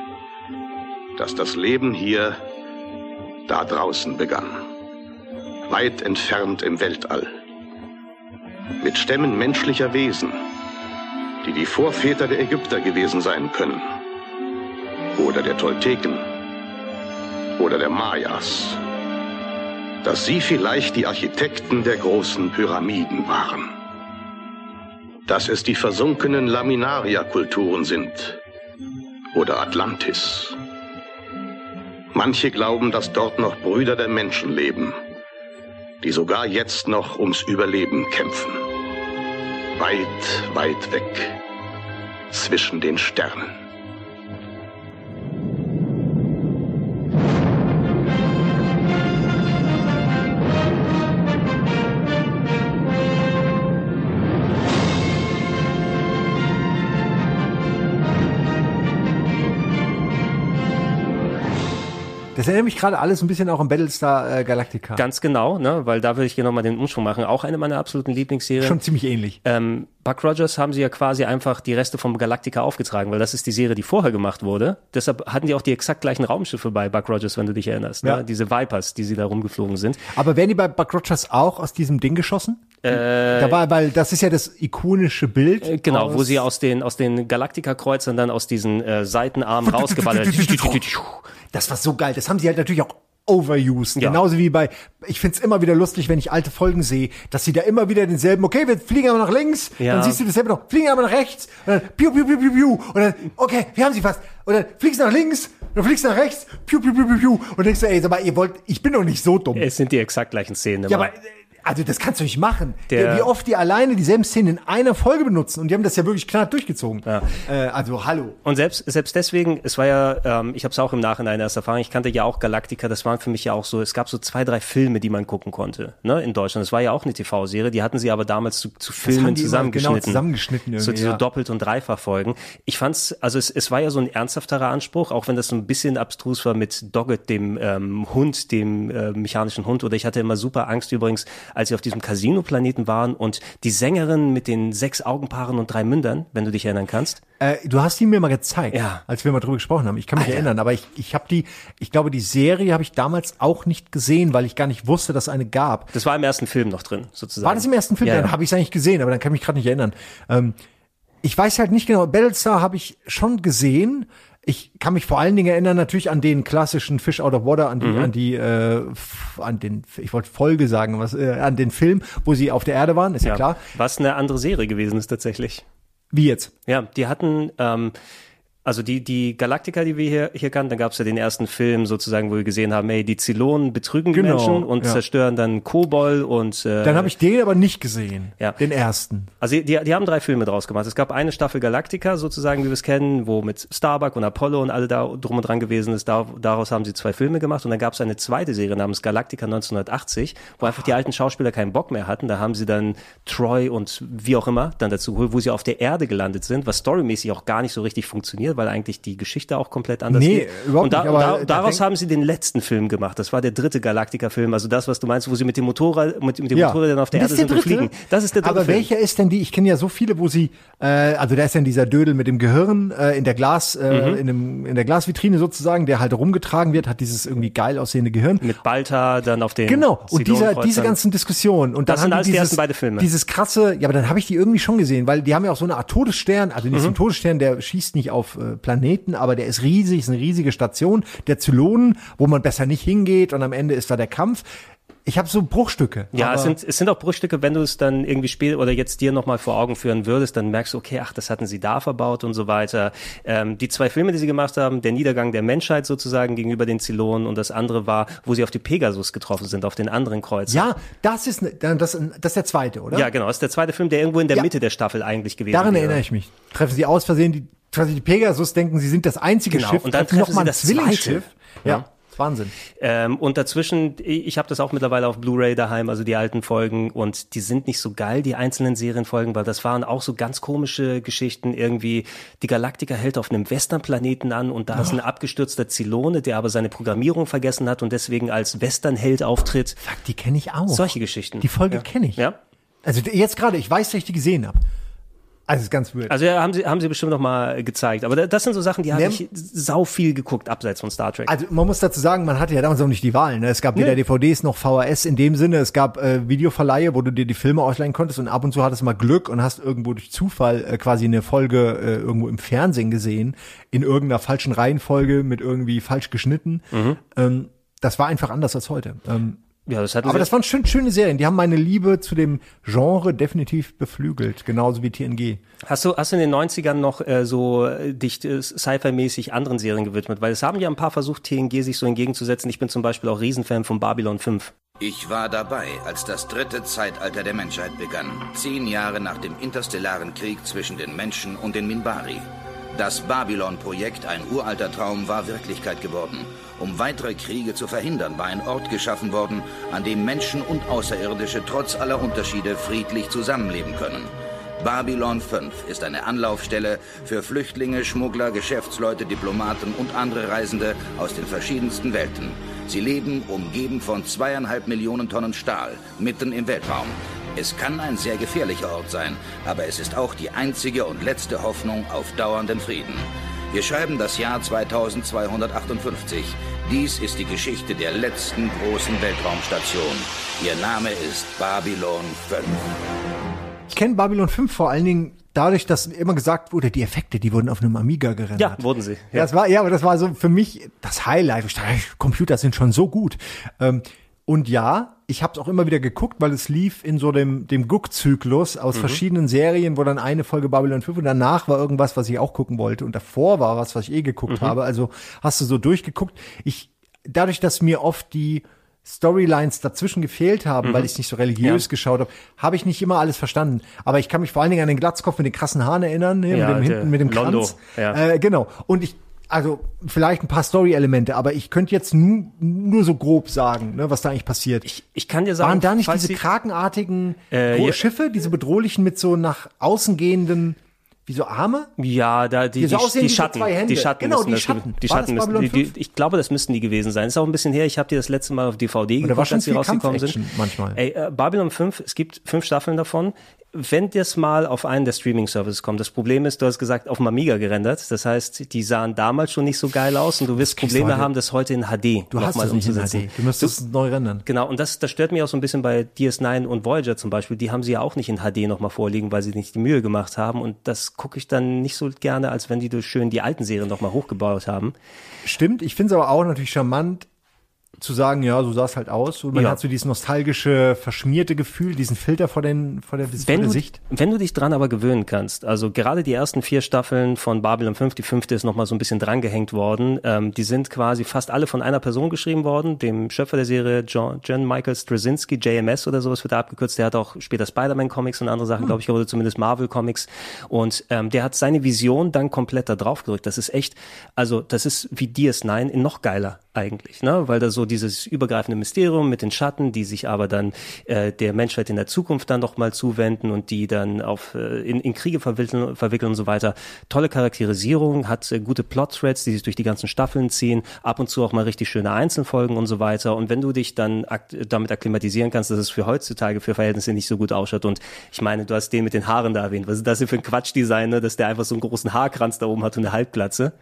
dass das Leben hier da draußen begann. Weit entfernt im Weltall. Mit Stämmen menschlicher Wesen, die die Vorväter der Ägypter gewesen sein können. Oder der Tolteken. Oder der Mayas. Dass sie vielleicht die Architekten der großen Pyramiden waren. Dass es die versunkenen Laminaria-Kulturen sind, oder Atlantis. Manche glauben, dass dort noch Brüder der Menschen leben, die sogar jetzt noch ums Überleben kämpfen. Weit, weit weg, zwischen den Sternen. Das erinnert mich gerade alles ein bisschen auch an Battlestar äh, Galactica. Ganz genau, ne? Weil da würde ich hier nochmal den Umschwung machen. Auch eine meiner absoluten Lieblingsserien. Schon ziemlich ähnlich. Ähm, Buck Rogers haben sie ja quasi einfach die Reste vom Galactica aufgetragen, weil das ist die Serie, die vorher gemacht wurde. Deshalb hatten die auch die exakt gleichen Raumschiffe bei Buck Rogers, wenn du dich erinnerst. Ja. Ne? Diese Vipers, die sie da rumgeflogen sind. Aber werden die bei Buck Rogers auch aus diesem Ding geschossen? Äh, da war, weil das ist ja das ikonische Bild. Äh, Genau, wo sie aus den aus den Galactica-Kreuzern dann aus diesen äh, Seitenarmen rausgeballert. Das war so geil. Das haben sie halt natürlich auch overused. Ja. Genauso wie bei, ich find's immer wieder lustig, wenn ich alte Folgen sehe, dass sie da immer wieder denselben, okay, wir fliegen aber nach links, Ja. dann siehst du dasselbe noch, fliegen aber nach rechts, und dann piu, piu, piu, piu, piu, und dann, okay, wir haben sie fast, und dann fliegst du nach links, dann fliegst nach rechts, piu, piu, piu, piu, piu, und denkst du, ey, sag mal, ihr wollt, ich bin doch nicht so dumm. Es sind die exakt gleichen Szenen. Ja, immer. aber, äh, also das kannst du nicht machen. Der- Wie oft die alleine dieselben Szenen in einer Folge benutzen, und die haben das ja wirklich knall durchgezogen. Äh, also, hallo. Und selbst, selbst deswegen, es war ja, ähm, ich habe es auch im Nachhinein erst erfahren, ich kannte ja auch Galactica, das waren für mich ja auch so, es gab so zwei, drei Filme, die man gucken konnte, ne, in Deutschland. Das war ja auch eine TV-Serie, die hatten sie aber damals zu, zu Filmen zusammengeschnitten. genau zusammengeschnitten So irgendwie, diese ja. Doppelt- und Dreifachfolgen. Ich fand's, also es, es war ja so ein ernsthafterer Anspruch, auch wenn das so ein bisschen abstrus war mit Doggett, dem ähm, Hund, dem äh, mechanischen Hund, oder ich hatte immer super Angst übrigens, als sie auf diesem Casino-Planeten waren und die Sängerin mit den sechs Augenpaaren und drei Mündern, wenn du dich erinnern kannst. Äh, du hast die mir mal gezeigt, Ja. als wir mal drüber gesprochen haben. Ich kann mich Alter. erinnern, aber ich, ich habe die, ich glaube, die Serie habe ich damals auch nicht gesehen, weil ich gar nicht wusste, dass es eine gab. Das war im ersten Film noch drin, sozusagen. War das im ersten Film? Ja, Dann ja. habe ich es eigentlich gesehen, aber dann kann ich mich gerade nicht erinnern. Ähm, ich weiß halt nicht genau. Battlestar habe ich schon gesehen. Ich kann mich vor allen Dingen erinnern natürlich an den klassischen Fish Out of Water, an die, Mhm. an die, äh, an den, ich wollte Folge sagen, was, äh, an den Film, wo sie auf der Erde waren, ist ja, klar. Was eine andere Serie gewesen ist tatsächlich. Wie jetzt? Ja, die hatten, ähm, also die, die Galaktiker, die wir hier, hier kannten, dann gab es ja den ersten Film sozusagen, wo wir gesehen haben, ey, die Zylonen betrügen die Genau, Menschen und ja. zerstören dann Kobol und äh, Dann habe ich den aber nicht gesehen. Ja. Den ersten. Also die, die haben drei Filme draus gemacht. Es gab eine Staffel Galactica sozusagen, wie wir es kennen, wo mit Starbuck und Apollo und alle da drum und dran gewesen ist. Da, daraus haben sie zwei Filme gemacht und dann gab es eine zweite Serie namens Galactica 1980, wo einfach die alten Schauspieler keinen Bock mehr hatten. Da haben sie dann Troy und wie auch immer dann dazu geholt, wo sie auf der Erde gelandet sind, was storymäßig auch gar nicht so richtig funktioniert, weil eigentlich die Geschichte auch komplett anders Nee, geht. überhaupt und da, nicht, aber da, da daraus haben sie den letzten Film gemacht. Das war der dritte Galactica-Film, also das, was du meinst, wo sie mit dem Motorrad, mit, mit dem Motorrad dann auf der Das Erde ist der sind und fliegen. Das ist der dritte Aber Film. welcher ist denn die? Ich kenne ja so viele, wo sie, äh, also da ist dann dieser Dödel mit dem Gehirn äh, in der Glas, äh, Mhm. in, dem, in der Glasvitrine sozusagen, der halt rumgetragen wird, hat dieses irgendwie geil aussehende Gehirn. Mit Balta, dann auf den Genau, und dieser, diese ganzen Diskussionen. Und dann Das sind haben alles die die dieses, ersten beide Filme. Dieses krasse, ja, aber dann habe ich die irgendwie schon gesehen, weil die haben ja auch so eine Art Todesstern, also nicht so Mhm. ein Todesstern, der schießt nicht auf äh, Planeten, aber der ist riesig, ist eine riesige Station der Zylonen, wo man besser nicht hingeht und am Ende ist da der Kampf. Ich habe so Bruchstücke. Ja, es sind, es sind auch Bruchstücke, wenn du es dann irgendwie spiel oder jetzt dir nochmal vor Augen führen würdest, dann merkst du, okay, ach, das hatten sie da verbaut und so weiter. Ähm, die zwei Filme, die sie gemacht haben, der Niedergang der Menschheit sozusagen gegenüber den Zylonen und das andere war, wo sie auf die Pegasus getroffen sind, auf den anderen Kreuzer. ja, das ist, ne- das, das ist der zweite, oder? Ja, genau. Das ist der zweite Film, der irgendwo in der Ja. Mitte der Staffel eigentlich gewesen Daran wäre. erinnere ich mich. Treffen sie aus Versehen die, treffen die Pegasus, denken, sie sind das einzige Genau, Schiff, und dann treffen noch mal das Zwillingsschiff. Ja, Ja. Wahnsinn. Ähm, und dazwischen, ich habe das auch mittlerweile auf Blu-ray daheim, also die alten Folgen, und die sind nicht so geil, die einzelnen Serienfolgen, weil das waren auch so ganz komische Geschichten. Irgendwie, die Galaktika hält auf einem Westernplaneten an und da ist ein abgestürzter Zylone, der aber seine Programmierung vergessen hat und deswegen als Westernheld auftritt. Fuck, die kenne ich auch. Solche Geschichten. Die Folge ja. kenne ich. Ja. Also jetzt gerade, ich weiß, dass ich die gesehen habe. Also ist ganz weird. Also ja, haben sie, haben sie bestimmt noch mal gezeigt. Aber da- das sind so Sachen, die habe ich sau viel geguckt, abseits von Star Trek. Also man muss dazu sagen, man hatte ja damals auch nicht die Wahl. Ne? Es gab weder Nee. DVDs noch VHS in dem Sinne. Es gab äh, Videoverleihe, wo du dir die Filme ausleihen konntest und ab und zu hattest du mal Glück und hast irgendwo durch Zufall äh, quasi eine Folge äh, irgendwo im Fernsehen gesehen, in irgendeiner falschen Reihenfolge mit irgendwie falsch geschnitten. Mhm. Ähm, das war einfach anders als heute. Ähm, ja, das hatten aber das waren schön, schöne Serien. Die haben meine Liebe zu dem Genre definitiv beflügelt, genauso wie TNG. Hast du, hast du in den 90ern noch äh, so äh, dich äh, Sci-Fi-mäßig anderen Serien gewidmet? Weil es haben ja ein paar versucht, TNG sich so entgegenzusetzen. Ich bin zum Beispiel auch Riesenfan von Babylon 5. Ich war dabei, als das dritte Zeitalter der Menschheit begann. Zehn Jahre nach dem interstellaren Krieg zwischen den Menschen und den Minbari. Das Babylon-Projekt, ein uralter Traum, war Wirklichkeit geworden. Um weitere Kriege zu verhindern, war ein Ort geschaffen worden, an dem Menschen und Außerirdische trotz aller Unterschiede friedlich zusammenleben können. Babylon 5 ist eine Anlaufstelle für Flüchtlinge, Schmuggler, Geschäftsleute, Diplomaten und andere Reisende aus den verschiedensten Welten. Sie leben umgeben von zweieinhalb Millionen Tonnen Stahl, mitten im Weltraum. Es kann ein sehr gefährlicher Ort sein, aber es ist auch die einzige und letzte Hoffnung auf dauernden Frieden. Wir schreiben das Jahr 2258. Dies ist die Geschichte der letzten großen Weltraumstation. Ihr Name ist Babylon 5. Ich kenne Babylon 5 vor allen Dingen dadurch, dass immer gesagt wurde, die Effekte, die wurden auf einem Amiga gerendert. Ja, wurden sie. Ja. Das war, ja, aber das war so für mich das Highlight. Ich dachte, Computer sind schon so gut. Ähm, und ja, ich habe es auch immer wieder geguckt, weil es lief in so dem, dem Guck-Zyklus aus Mhm. verschiedenen Serien, wo dann eine Folge Babylon 5 und danach war irgendwas, was ich auch gucken wollte und davor war was, was ich eh geguckt Mhm. habe. Also hast du so durchgeguckt. Ich, dadurch, dass mir oft die Storylines dazwischen gefehlt haben, Mhm. weil ich nicht so religiös Ja. geschaut habe, habe ich nicht immer alles verstanden. Aber ich kann mich vor allen Dingen an den Glatzkopf mit den krassen Haaren erinnern, ne, Ja, mit dem hinten mit dem Londo, Kranz. ja. Äh, genau. Und ich, also vielleicht ein paar Story-Elemente, aber ich könnte jetzt nu, nur so grob sagen, ne, was da eigentlich passiert. Ich, ich kann dir sagen, Waren da nicht diese sie- krakenartigen Äh. Schiffe, diese bedrohlichen mit so nach außen gehenden Wie so Arme? Ja, da die, Die so die, aussehen die Schatten, die Schatten Genau, die Schatten. Die Schatten müssen, die, ich glaube, das müssten die gewesen sein. Ist auch ein bisschen her. Ich habe die das letzte Mal auf DVD war geguckt, als viel rausgekommen sind. Manchmal. Ey, äh, Babylon 5, es gibt fünf Staffeln davon. Wenn das mal auf einen der Streaming-Services kommt, das Problem ist, du hast gesagt, auf dem Amiga gerendert. Das heißt, die sahen damals schon nicht so geil aus und du wirst du Probleme haben, das heute in HD Du hast nochmal es nicht in umzusetzen. HD. Du müsstest es neu rendern. Genau, und das, das stört mich auch so ein bisschen bei DS9 und Voyager zum Beispiel. Die haben sie ja auch nicht in HD nochmal vorliegen, weil sie nicht die Mühe gemacht haben. Und das gucke ich dann nicht so gerne, als wenn die durch schön die alten Serien nochmal hochgebaut haben. Stimmt, ich finde es aber auch natürlich charmant zu sagen, ja, so sah es halt aus. Und man Ja. hat so dieses nostalgische, verschmierte Gefühl, diesen Filter vor, den, vor der, vor Wenn der du, Sicht. wenn du dich dran aber gewöhnen kannst, also gerade die ersten vier Staffeln von Babylon 5, die fünfte ist nochmal so ein bisschen drangehängt worden, ähm, die sind quasi fast alle von einer Person geschrieben worden, dem Schöpfer der Serie John, John Michael Straczynski, JMS oder sowas wird da abgekürzt, der hat auch später Spider-Man-Comics und andere Sachen, glaube ich, oder zumindest Marvel-Comics und ähm, der hat seine Vision dann komplett da drauf gerückt. Das ist echt, also das ist wie DS9 in noch geiler eigentlich, ne? weil da so dieses übergreifende Mysterium mit den Schatten, die sich aber dann äh, der Menschheit in der Zukunft dann noch mal zuwenden und die dann auf äh, in, in Kriege verwickeln, verwickeln und so weiter. Tolle Charakterisierung, hat äh, gute Plot-Threads, die sich durch die ganzen Staffeln ziehen, ab und zu auch mal richtig schöne Einzelfolgen und so weiter. Und wenn du dich dann ak damit akklimatisieren kannst, dass es für heutzutage für Verhältnisse nicht so gut ausschaut und ich meine, du hast den mit den Haaren da erwähnt, was ist das denn für ein Quatschdesign, ne? dass der einfach so einen großen Haarkranz da oben hat und eine Halbglatze.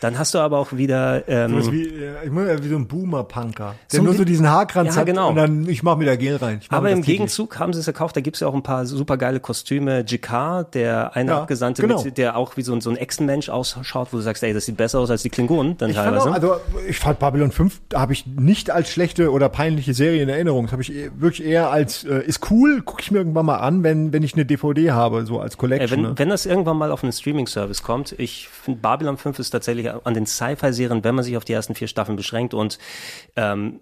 Dann hast du aber auch wieder ähm, ist wie, äh, wie so ein Boomer-Punker, der So nur so diesen Haarkranz Ja, hat genau. und dann, ich mach mir da Gel rein. Aber im. Gegenzug haben sie es gekauft, da gibt's ja auch ein paar super geile Kostüme. Jakar, der eine Ja, Abgesandte, genau. mit, der auch wie so ein, so ein Echsenmensch ausschaut, wo du sagst, ey, das sieht besser aus als die Klingonen dann Ich fand teilweise. auch, also ich fand Babylon 5 habe ich nicht als schlechte oder peinliche Serie in Erinnerung. Das habe ich eh- wirklich eher als äh, ist cool, gucke ich mir irgendwann mal an, wenn wenn ich eine DVD habe, so als Ey, Collection. wenn, ne? wenn das irgendwann mal auf einen Streaming-Service kommt, ich finde Babylon 5 ist tatsächlich an den Sci-Fi-Serien, wenn man sich auf die ersten vier Staffeln beschränkt und ähm,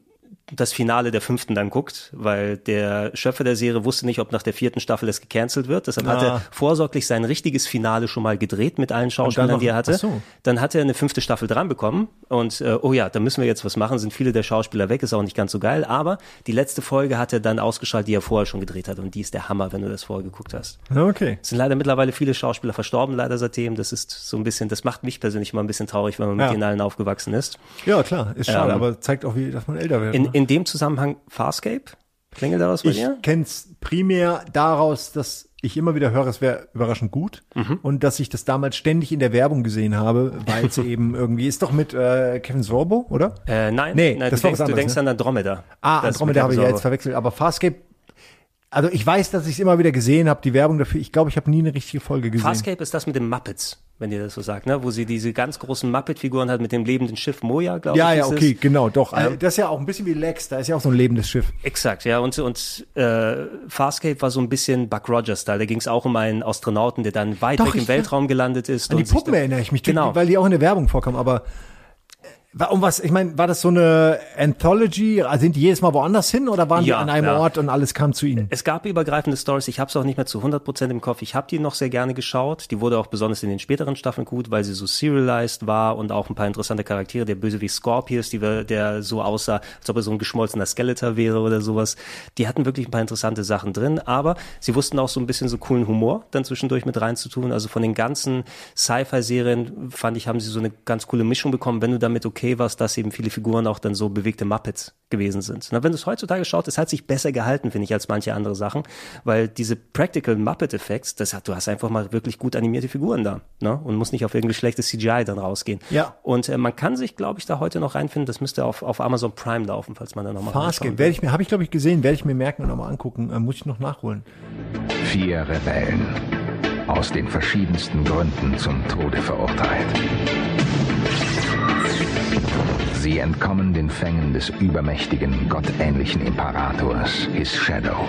das Finale der fünften dann guckt, weil der Schöpfer der Serie wusste nicht, ob nach der vierten Staffel es gecancelt wird. Deshalb hat Ah. er vorsorglich sein richtiges Finale schon mal gedreht mit allen Schauspielern, noch- die er hatte. so. Dann hat er eine fünfte Staffel dran bekommen und äh, oh ja, da müssen wir jetzt was machen. Sind viele der Schauspieler weg, ist auch nicht ganz so geil. Aber die letzte Folge hat er dann ausgestrahlt, die er vorher schon gedreht hat und die ist der Hammer, wenn du das vorher geguckt hast. Ja, okay. Es sind leider mittlerweile viele Schauspieler verstorben, leider seitdem. Das ist so ein bisschen, das macht mich persönlich immer ein bisschen traurig, wenn man mit Ja. denen allen aufgewachsen ist. Ja, klar, ist schade, Ähm, aber zeigt auch, wie, dass man älter wird. In, ne? In dem Zusammenhang Farscape? Klingelt da was bei ich dir? kenn's primär daraus, dass ich immer wieder höre, es wäre überraschend gut Mhm. und dass ich das damals ständig in der Werbung gesehen habe, weil es eben irgendwie ist doch mit äh, Kevin Sorbo, oder? Äh, nein, Nee, nein das du, war denkst, du denkst ne? an Andromeda. Ah, Andromeda habe ich ja jetzt verwechselt, aber Farscape, also ich weiß, dass ich es immer wieder gesehen habe, die Werbung dafür. Ich glaube, ich habe nie eine richtige Folge gesehen. Farscape ist das mit den Muppets, wenn ihr das so sagt, ne? Wo sie diese ganz großen Muppet-Figuren hat mit dem lebenden Schiff Moja, glaube ja, ich. ja, ist okay, es. genau, doch. Ja. Das ist ja auch ein bisschen wie Lex, da ist ja auch so ein lebendes Schiff. Exakt, ja. Und, und äh, Farscape war so ein bisschen Buck Rogers-Style. Da ging es auch um einen Astronauten, der dann weit Doch, weg im Weltraum gelandet ist. An die Puppen erinnere ich mich, Genau. weil die auch in der Werbung vorkommen, aber um was, ich meine, war das so eine Anthology? Also Sind die jedes Mal woanders hin oder waren Ja, die an einem ja. Ort und alles kam zu ihnen? Es gab übergreifende Stories. Ich habe es auch nicht mehr zu 100% im Kopf. Ich habe die noch sehr gerne geschaut. Die wurde auch besonders in den späteren Staffeln gut, weil sie so serialized war und auch ein paar interessante Charaktere. Der Böse wie Scorpius, die, der so aussah, als ob er so ein geschmolzener Skeletor wäre oder sowas. Die hatten wirklich ein paar interessante Sachen drin, aber sie wussten auch so ein bisschen so coolen Humor dann zwischendurch mit reinzutun. Also von den ganzen Sci-Fi-Serien fand ich, haben sie so eine ganz coole Mischung bekommen, wenn du damit okay warst, dass eben viele Figuren auch dann so bewegte Muppets gewesen sind. Na, wenn du es heutzutage schaut, es hat sich besser gehalten, finde ich, als manche andere Sachen, weil diese Practical Muppet Effects, das hat, du hast einfach mal wirklich gut animierte Figuren da, ne? Und musst nicht auf irgendwie schlechtes CGI dann rausgehen. Ja. Und äh, man kann sich, glaube ich, da heute noch reinfinden. Das müsste auf, auf Amazon Prime laufen, falls man da nochmal Farscape, werde ich mir, habe ich glaube ich gesehen, werde ich mir merken und nochmal angucken, äh, muss ich noch nachholen. Vier Rebellen. Aus den verschiedensten Gründen zum Tode verurteilt. Sie entkommen den Fängen des übermächtigen, gottähnlichen Imperators, His Shadow.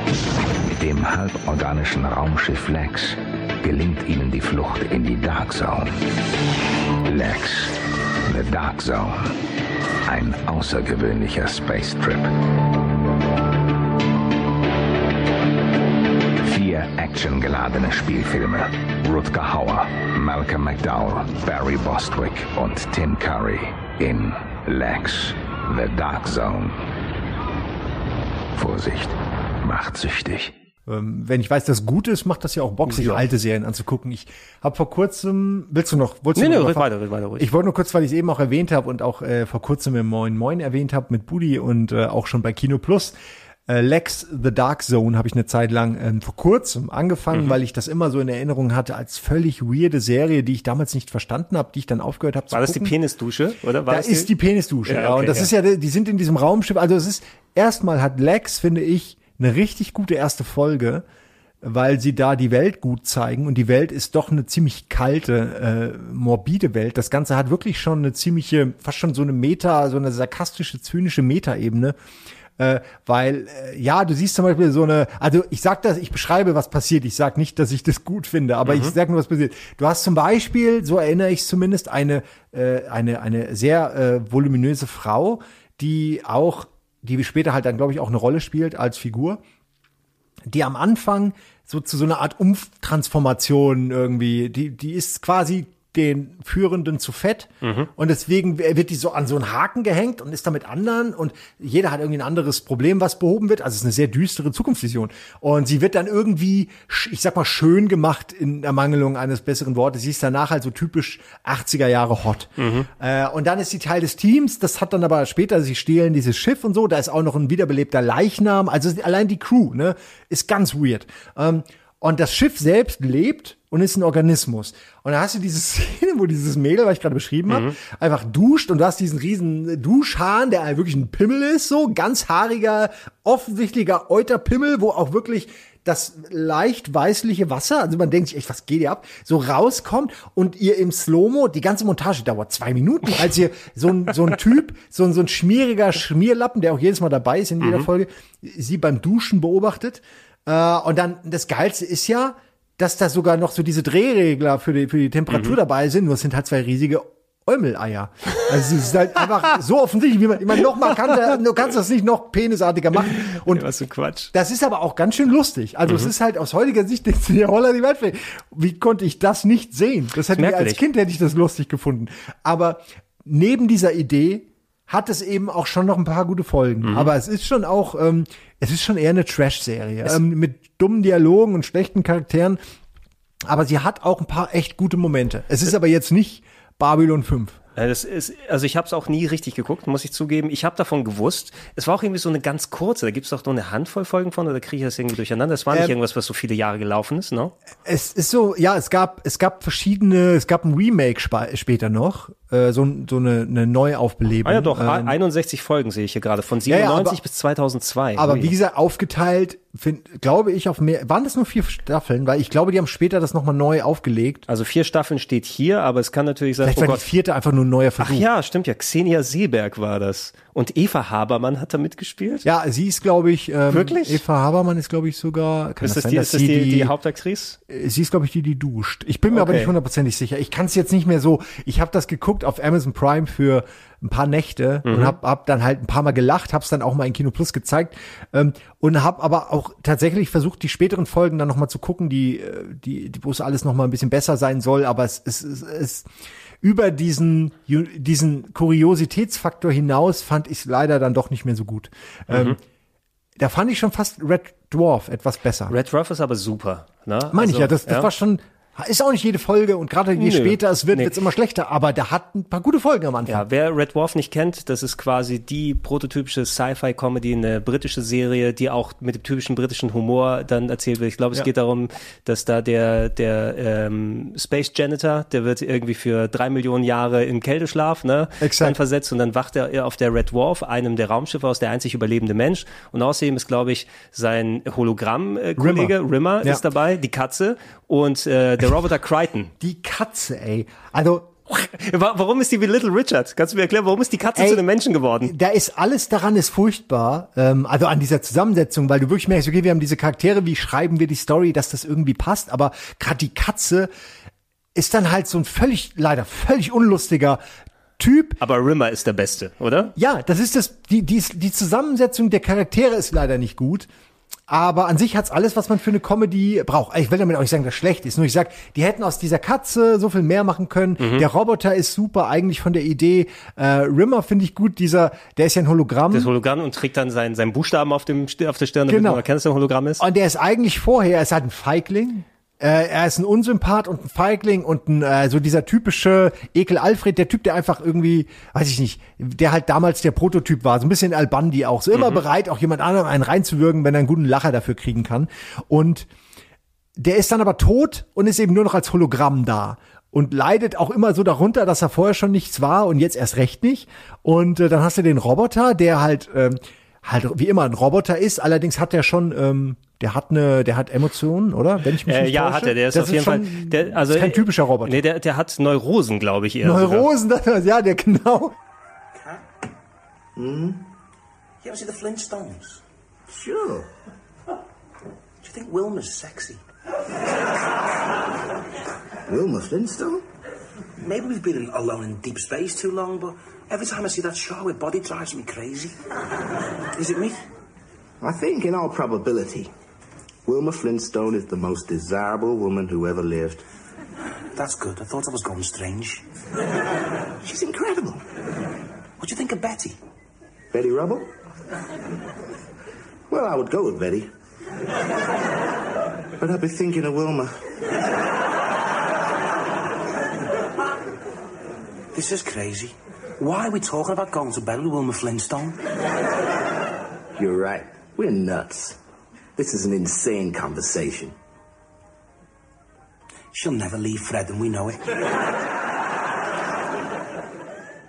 Mit dem halborganischen Raumschiff Lex gelingt ihnen die Flucht in die Dark Zone. Lex, The Dark Zone. Ein außergewöhnlicher Space Trip. Vier actiongeladene Spielfilme. Rutger Hauer, Malcolm McDowell, Barry Bostwick und Tim Curry in Lex, The Dark Zone. Vorsicht, macht süchtig. ähm, wenn ich weiß, dass gut ist, macht das ja auch Bock, sich Ja. alte Serien anzugucken. Ich habe vor kurzem, willst du noch, wolltest Nee, du nee, noch red weiter, red weiter ruhig. Ich wollte nur kurz, weil ich es eben auch erwähnt habe und auch äh, vor kurzem im Moin Moin erwähnt habe mit Budi und äh, auch schon bei Kino Plus. Äh, Lex The Dark Zone habe ich eine Zeit lang ähm, vor kurzem angefangen, Mhm. weil ich das immer so in Erinnerung hatte als völlig weirde Serie, die ich damals nicht verstanden habe, die ich dann aufgehört habe zu War das die gucken. Penisdusche, oder? War da das ist die Penisdusche, ja. Ja, okay, und das ja. ist ja, die sind in diesem Raumschiff. Also es ist, erstmal hat Lex, finde ich, eine richtig gute erste Folge, weil sie da die Welt gut zeigen. Und die Welt ist doch eine ziemlich kalte, äh, morbide Welt. Das Ganze hat wirklich schon eine ziemliche, fast schon so eine Meta, so eine sarkastische, zynische Meta-Ebene. Äh, weil, äh, ja, du siehst zum Beispiel so eine, also ich sag das, ich beschreibe, was passiert. Ich sag nicht, dass ich das gut finde, aber Mhm. ich sag nur, was passiert. Du hast zum Beispiel, so erinnere ich zumindest, eine, äh, eine, eine sehr äh, voluminöse Frau, die auch, die später halt dann, glaube ich, auch eine Rolle spielt als Figur, die am Anfang so zu so einer Art Umtransformation irgendwie, die, die ist quasi den Führenden zu fett Mhm. und deswegen wird die so an so einen Haken gehängt und ist da anderen und jeder hat irgendwie ein anderes Problem, was behoben wird. Also es ist eine sehr düstere Zukunftsvision und sie wird dann irgendwie, ich sag mal, schön gemacht in Ermangelung eines besseren Wortes. Sie ist danach halt so typisch 80er Jahre hot. Äh, und dann ist sie Teil des Teams. Das hat dann aber später, sie stehlen dieses Schiff und so. Da ist auch noch ein wiederbelebter Leichnam. Also allein die Crew, ne, ist ganz weird. Ähm, und das Schiff selbst lebt und ist ein Organismus. Und da hast du diese Szene, wo dieses Mädel, was ich gerade beschrieben habe, einfach duscht und du hast diesen riesen Duschhahn, der wirklich ein Pimmel ist, so ganz haariger, offensichtlicher Euterpimmel, wo auch wirklich das leicht weißliche Wasser, also man denkt sich echt, was geht hier ab, so rauskommt und ihr im Slow-Mo, die ganze Montage dauert zwei Minuten, als ihr so ein, so ein Typ, so ein, so ein schmieriger Schmierlappen, der auch jedes Mal dabei ist in jeder Mhm. Folge, sie beim Duschen beobachtet. Äh, und dann, das Geilste ist ja, dass da sogar noch so diese Drehregler für die, für die Temperatur Mhm. dabei sind, nur es sind halt zwei riesige Äumeleier. Also es ist halt einfach so offensichtlich, wie man, ich meine, noch markanter, du kannst das nicht noch penisartiger machen. Und was für Quatsch. das ist aber auch ganz schön lustig. Also es Mhm. ist halt aus heutiger Sicht denkst du dir, holla die Waldfee. Wie konnte ich das nicht sehen? Das hätte ich als. Kind hätte ich das lustig gefunden. Aber neben dieser Idee hat es eben auch schon noch ein paar gute Folgen. Mhm. Aber es ist schon auch, ähm, es ist schon eher eine Trash-Serie. Ähm, mit dummen Dialogen und schlechten Charakteren. Aber sie hat auch ein paar echt gute Momente. Es ist aber jetzt nicht Babylon 5. Äh, Das ist, also ich habe es auch nie richtig geguckt, muss ich zugeben. Ich habe davon gewusst. Es war auch irgendwie so eine ganz kurze. Da gibt es doch nur eine Handvoll Folgen von, oder kriege ich das irgendwie durcheinander? Das war nicht Ähm, irgendwas, was so viele Jahre gelaufen ist, ne? Es ist so, ja, es gab, es gab verschiedene, es gab ein Remake später noch, äh, so, so eine, eine Neuaufbelebung. Ah ja, doch, Ähm, 61 Folgen sehe ich hier gerade, von Ja, ja, 97 aber- bis 2002. aber Ui. wie gesagt, aufgeteilt, find, glaube ich, auf mehr, waren das nur vier Staffeln? Weil ich glaube, die haben später das nochmal neu aufgelegt. Also vier Staffeln steht hier, aber es kann natürlich sein, Vielleicht oh war Gott. die vierte einfach nur ein neuer Ach Versuch. ja, stimmt ja. Xenia Seeberg war das. Und Eva Habermann hat da mitgespielt? Ja, sie ist, glaube ich, ähm, Wirklich? Eva Habermann ist, glaube ich, sogar. Kann ist das, sein, die, ist das sie die, die Hauptaktrice? Äh, Sie ist, glaube ich, die, die duscht. Ich bin mir aber Okay. nicht hundertprozentig sicher. Ich kann es jetzt nicht mehr so. Ich habe das geguckt auf Amazon Prime für ein paar Nächte Mhm. und habe hab dann halt ein paar Mal gelacht, habe es dann auch mal in Kino Plus gezeigt ähm, und habe aber auch tatsächlich versucht, die späteren Folgen dann noch mal zu gucken, die, äh, die, die wo es alles noch mal ein bisschen besser sein soll. Aber es es, es, es über diesen diesen Kuriositätsfaktor hinaus fand ich es leider dann doch nicht mehr so gut. Ähm, Mhm. da fand ich schon fast Red Dwarf etwas besser. Red Dwarf ist aber super. Ne? Meine ich Also, ja, das, das war schon, ist auch nicht jede Folge und gerade je Nö. später es wird, Nee. wird's immer schlechter, aber der hat ein paar gute Folgen am Anfang. Ja, wer Red Dwarf nicht kennt, das ist quasi die prototypische Sci-Fi-Comedy, eine britische Serie, die auch mit dem typischen britischen Humor dann erzählt wird. Ich glaube, es Ja. geht darum, dass da der, der ähm, Space Janitor, der wird irgendwie für drei Millionen Jahre in Kälteschlaf ne, Exakt. dann versetzt und dann wacht er auf der Red Dwarf, einem der Raumschiffe aus, der einzig überlebende Mensch. Und außerdem ist, glaube ich, sein Hologramm-Kollege, Rimmer. Rimmer, Ja. ist dabei, die Katze und äh, der Roboter Crichton. Die Katze, ey. Also, Wa- Warum ist die wie Little Richard? Kannst du mir erklären, warum ist die Katze Ey, zu einem Menschen geworden? da ist alles daran ist furchtbar, ähm, also an dieser Zusammensetzung, weil du wirklich merkst, okay, wir haben diese Charaktere, wie schreiben wir die Story, dass das irgendwie passt, aber gerade die Katze ist dann halt so ein völlig, leider völlig unlustiger Typ. Aber Rimmer ist der Beste, oder? Ja, das ist das, die, die, die Zusammensetzung der Charaktere ist leider nicht gut. Aber an sich hat's alles, was man für eine Comedy braucht. Ich will damit auch nicht sagen, dass schlecht ist. Nur ich sag, die hätten aus dieser Katze so viel mehr machen können. Mhm. Der Roboter ist super, eigentlich von der Idee. Äh, Rimmer finde ich gut. Dieser, der ist ja ein Hologramm. Das Hologramm und trägt dann seinen, seinen Buchstaben auf, dem, auf der Stirn, damit Genau. man erkennt, dass er ein Hologramm ist. Und der ist eigentlich vorher, er ist halt ein Feigling. Äh, er ist ein Unsympath und ein Feigling und ein, äh, so dieser typische Ekel Alfred, der Typ, der einfach irgendwie, weiß ich nicht, der halt damals der Prototyp war, so ein bisschen Albandi auch, so immer Mhm. bereit, auch jemand anderem einen reinzuwürgen, wenn er einen guten Lacher dafür kriegen kann. Und der ist dann aber tot und ist eben nur noch als Hologramm da und leidet auch immer so darunter, dass er vorher schon nichts war und jetzt erst recht nicht. Und äh, dann hast du den Roboter, der halt ähm, halt wie immer ein Roboter ist. Allerdings hat der schon, ähm, der hat eine, der hat Emotionen, oder? Wenn ich mich Äh, nicht ja, täusche. hat er. Der ist das auf jeden schon, Fall. Der, also, ist kein typischer Roboter. Nee, der, der hat Neurosen, glaube ich, eher. Neurosen, das, ja, der genau. Hmm? You ever see the Flintstones? Sure. Do you think Wilma's sexy? Wilma Flintstone? Maybe we've been alone in deep space too long, but every time I see that show, her body drives me crazy. Is it me? I think, in all probability, Wilma Flintstone is the most desirable woman who ever lived. That's good. I thought I was going strange. She's incredible. What do you think of Betty? Betty Rubble? Well, I would go with Betty. But I'd be thinking of Wilma. This is crazy. Why are we talking about going to bed with Wilma Flintstone? You're right. We're nuts. This is an insane conversation. She'll never leave Fred, and we know it.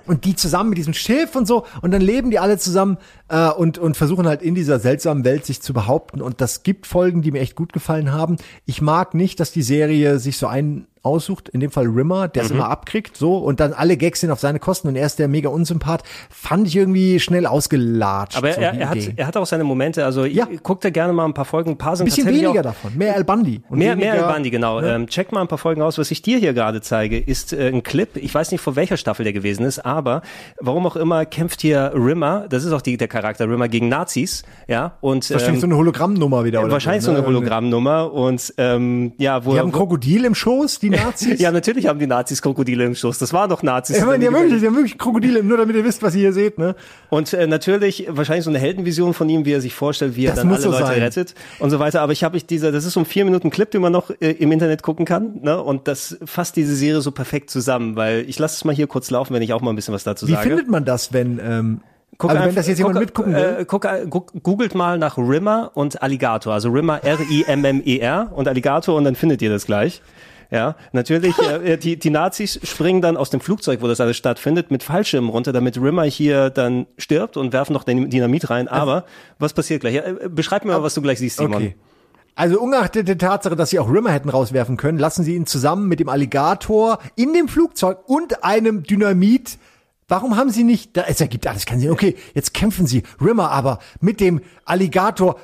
Und die zusammen mit diesem Schiff und so und dann leben die alle zusammen äh, und und versuchen halt in dieser seltsamen Welt sich zu behaupten und das gibt Folgen, die mir echt gut gefallen haben. Ich mag nicht, dass die Serie sich so einen aussucht, in dem Fall Rimmer, der es Mhm. immer abkriegt, so und dann alle Gags sind auf seine Kosten und er ist der mega Unsympath, fand ich irgendwie schnell ausgelatscht. Aber so er, die er, hat, er hat auch seine Momente. Also ja. guckt da gerne mal ein paar Folgen. Ein paar sind ein bisschen weniger auch, davon, mehr Al Bundy. Und mehr, weniger, mehr Al Bundy, genau. ne? Ähm, check mal ein paar Folgen aus. Was ich dir hier gerade zeige, ist äh, ein Clip. Ich weiß nicht, vor welcher Staffel der gewesen ist, aber warum auch immer kämpft hier Rimmer, das ist auch die, der Charakter Rimmer, gegen Nazis. Ja, und Wahrscheinlich so eine Hologrammnummer wieder. Oder wahrscheinlich so, so ne? eine Hologrammnummer. Und ähm, ja, wo Die haben wo, Krokodil im Schoß, die Nazis. Ja, natürlich haben die Nazis Krokodile im Schoß. Das waren doch Nazis. Ich meine, die haben wirklich, die haben wirklich Krokodile, nur damit ihr wisst, was ihr hier seht, ne? Und äh, natürlich wahrscheinlich so eine Heldenvision von ihm, wie er sich vorstellt, wie er Das dann alle so Leute sein. rettet und so weiter. Aber ich habe ich dieser, das ist so ein vier Minuten Clip, den man noch äh, im Internet gucken kann, ne? Und das fasst diese Serie so perfekt zusammen, weil ich lasse es mal hier kurz laufen, wenn ich auch mal ein bisschen was dazu Wie sage. findet man das, wenn, ähm, Guck also wenn das jetzt jemand guck, mitgucken will? Äh, guck, äh, guck, googelt mal nach Rimmer und Alligator. Also Rimmer R-I-M-M-E-R und Alligator und dann findet ihr das gleich. Ja, natürlich, äh, die, die Nazis springen dann aus dem Flugzeug, wo das alles stattfindet, mit Fallschirmen runter, damit Rimmer hier dann stirbt und werfen noch den Dynamit rein. Aber was passiert gleich? Äh, beschreib mir mal, was du gleich siehst, Simon. Okay. Also ungeachtet der Tatsache, dass sie auch Rimmer hätten rauswerfen können, lassen sie ihn zusammen mit dem Alligator in dem Flugzeug und einem Dynamit. Warum haben sie nicht, da, es ergibt alles keinen Sinn. Okay, jetzt kämpfen sie. Rimmer aber mit dem Alligator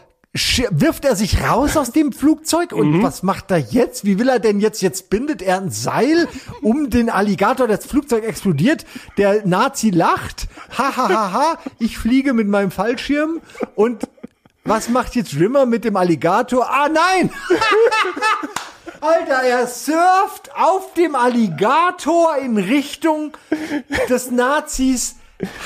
wirft er sich raus aus dem Flugzeug und was macht er jetzt? Wie will er denn jetzt? Jetzt bindet er ein Seil um den Alligator, das Flugzeug explodiert, der Nazi lacht, ha ha ha ha, ich fliege mit meinem Fallschirm und was macht jetzt Rimmer mit dem Alligator? Ah nein! Alter, er surft auf dem Alligator in Richtung des Nazis.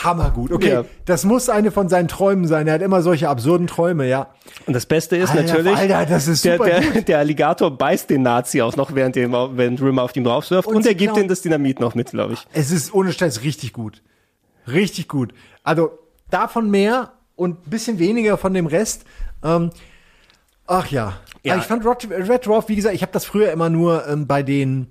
Hammergut. Okay, Ja. das muss eine von seinen Träumen sein. Er hat immer solche absurden Träume, ja. Und das Beste ist Alter, natürlich, Alter, das ist der, super der, der Alligator beißt den Nazi auch noch, während, dem, während Rimmer auf ihm draufwirft und, Und er gibt ihm das Dynamit noch mit, glaube ich. Es ist ohne Stress richtig gut. Richtig gut. Also davon mehr und ein bisschen weniger von dem Rest. Ähm, ach ja. Ja. Ich fand Red, Red Dwarf, wie gesagt, ich habe das früher immer nur ähm, bei den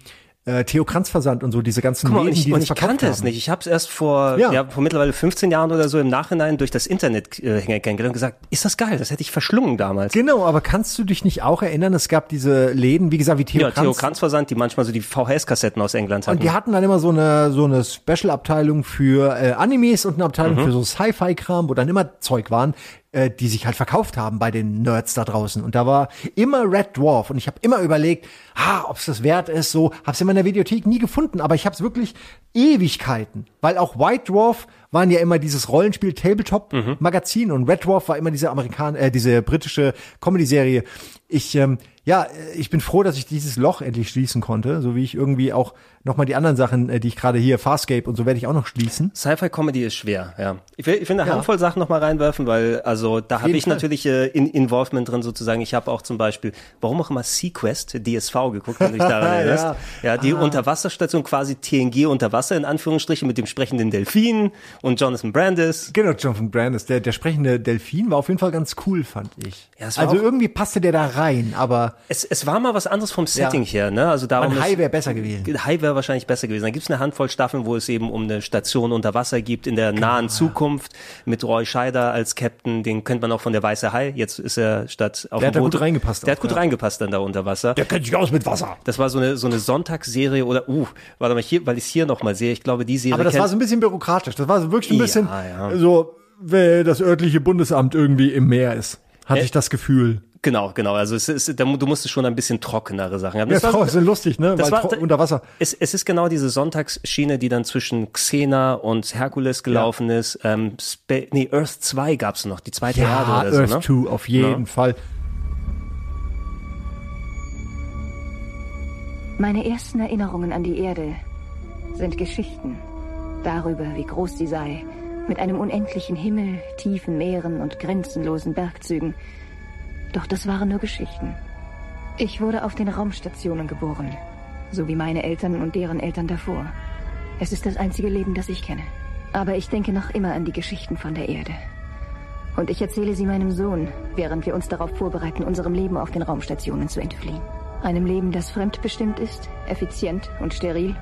äh, Theo Kranz Versand und so diese ganzen Guck mal, und Läden, ich, die und ich kannte es haben. nicht. Ich habe es erst vor, Ja. ja. vor mittlerweile 15 Jahren oder so im Nachhinein durch das Internet äh, kennengelernt und gesagt, ist das geil, das hätte ich verschlungen damals. Genau, aber kannst du dich nicht auch erinnern, es gab diese Läden, wie gesagt, wie Theo ja, Theo Kranz. Kranz Versand, die manchmal so die VHS-Kassetten aus England hatten. Und die hatten dann immer so eine so eine Special-Abteilung für äh, Animes und eine Abteilung Mhm. für so Sci-Fi-Kram, wo dann immer Zeug waren, äh, die sich halt verkauft haben bei den Nerds da draußen. Und da war immer Red Dwarf und ich habe immer überlegt, ah, ob es das wert ist. So, hab's in meiner Videothek nie gefunden, aber ich habe es wirklich Ewigkeiten, weil auch White Dwarf waren ja immer dieses Rollenspiel Tabletop Magazin und Red Dwarf war immer diese Amerikan äh, diese britische Comedy Serie. Ich ähm, ja, äh, ich bin froh, dass ich dieses Loch endlich schließen konnte, so wie ich irgendwie auch nochmal die anderen Sachen, äh, die ich gerade hier, Farscape und so werde ich auch noch schließen. Sci-Fi-Comedy ist schwer, ja. Ich will, ich will eine Ja. Handvoll Sachen noch mal reinwerfen, weil also da habe ich Fall. natürlich äh, in Involvement drin sozusagen. Ich habe auch zum Beispiel, warum auch immer Sequest, DSV geguckt, wenn du dich daran Ja. erinnerst. Ja, die Ah. Unterwasserstation quasi TNG unter Wasser in Anführungsstrichen mit dem sprechenden Delfin und Jonathan Brandis. Genau, Jonathan Brandis, der, der sprechende Delfin war auf jeden Fall ganz cool, fand ich. Ja, also irgendwie passte der da rein, aber Es, es war mal was anderes vom Setting Ja. her, ne? Also darum Ein Hai wäre besser gewesen. Hai wäre wahrscheinlich besser gewesen. Dann gibt es eine Handvoll Staffeln, wo es eben um eine Station unter Wasser gibt in der Genau, nahen Zukunft mit Roy Scheider als Captain. Den kennt man auch von der Weiße Hai. Jetzt ist er statt auf Der dem hat da Boot. gut reingepasst Der hat auch, gut ja. reingepasst dann da unter Wasser. der kennt sich aus mit Wasser. Das war so eine so eine Sonntagsserie oder uh, warte mal hier, weil ich es hier noch mal sehe. Ich glaube, die Serie Aber das war so ein bisschen bürokratisch. Das war so wirklich ein Ja, bisschen ja. so, wenn das örtliche Bundesamt irgendwie im Meer ist. Hatte Äh, ich das Gefühl. Genau, genau. Also es ist, du musstest schon ein bisschen trockenere Sachen haben. Ja, Das war- Frau, ist so lustig, ne? Das Weil war, unter Wasser. Es, es ist genau diese Sonntagsschiene, die dann zwischen Xena und Herkules gelaufen ist. Ähm, Spa nee, Earth 2 gab's noch, die zweite Ja, Erde oder Earth so. Ne? 2, auf jeden Ja. Fall. Meine ersten Erinnerungen an die Erde sind Geschichten darüber, wie groß sie sei, mit einem unendlichen Himmel, tiefen Meeren und grenzenlosen Bergzügen. Doch das waren nur Geschichten. Ich wurde auf den Raumstationen geboren, so wie meine Eltern und deren Eltern davor. Es ist das einzige Leben, das ich kenne. Aber ich denke noch immer an die Geschichten von der Erde. Und ich erzähle sie meinem Sohn, während wir uns darauf vorbereiten, unserem Leben auf den Raumstationen zu entfliehen. Einem Leben, das fremdbestimmt ist, effizient und steril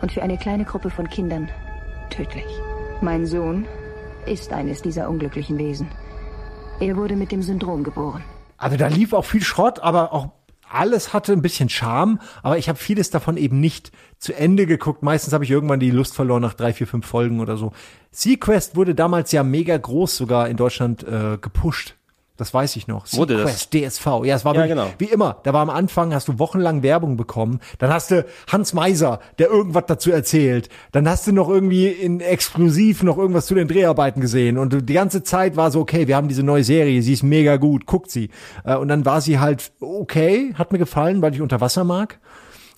und für eine kleine Gruppe von Kindern tödlich. Mein Sohn ist eines dieser unglücklichen Wesen. Er wurde mit dem Syndrom geboren. Also da lief auch viel Schrott, aber auch alles hatte ein bisschen Charme, aber ich habe vieles davon eben nicht zu Ende geguckt. Meistens habe ich irgendwann die Lust verloren nach drei, vier, fünf Folgen oder so. Sequest wurde damals ja mega groß sogar in Deutschland äh, gepusht. Das weiß ich noch. Wurde das? Sequest, DSV. Ja, es war Ja, wirklich, genau. wie immer. Da war am Anfang, hast du wochenlang Werbung bekommen. Dann hast du Hans Meiser, der irgendwas dazu erzählt. Dann hast du noch irgendwie in exklusiv noch irgendwas zu den Dreharbeiten gesehen. Und die ganze Zeit war so, okay, wir haben diese neue Serie, sie ist mega gut, guckt sie. Äh, Und dann war sie halt okay, hat mir gefallen, weil ich unter Wasser mag.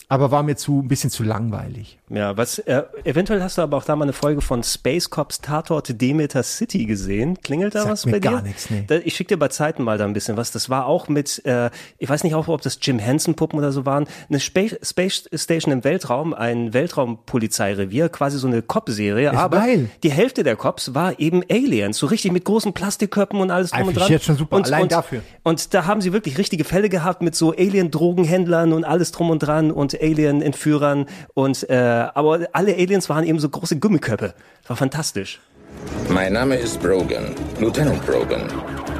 Aber war mir zu, ein bisschen zu langweilig. Ja, was, äh, eventuell hast du aber auch da mal eine Folge von Space Cops Tatort Demeter City gesehen. Klingelt da Sagt was mir bei dir? gar nichts, nee. Da, ich schicke dir bei Zeiten mal da ein bisschen was. Das war auch mit, äh, ich weiß nicht auch, ob das Jim Henson Puppen oder so waren, eine Space, Space Station im Weltraum, ein Weltraumpolizeirevier, quasi so eine Cop-Serie. Aber geil. die Hälfte der Cops war eben Aliens, so richtig mit großen Plastikköpfen und alles drum Ah, und dran. jetzt schon super, Und, allein und, dafür. Und da haben sie wirklich richtige Fälle gehabt mit so Alien-Drogenhändlern und alles drum und dran und Alien-Entführern und äh, aber alle Aliens waren eben so große Gummiköpfe. Das war fantastisch. Mein Name ist Brogan, Lieutenant Brogan.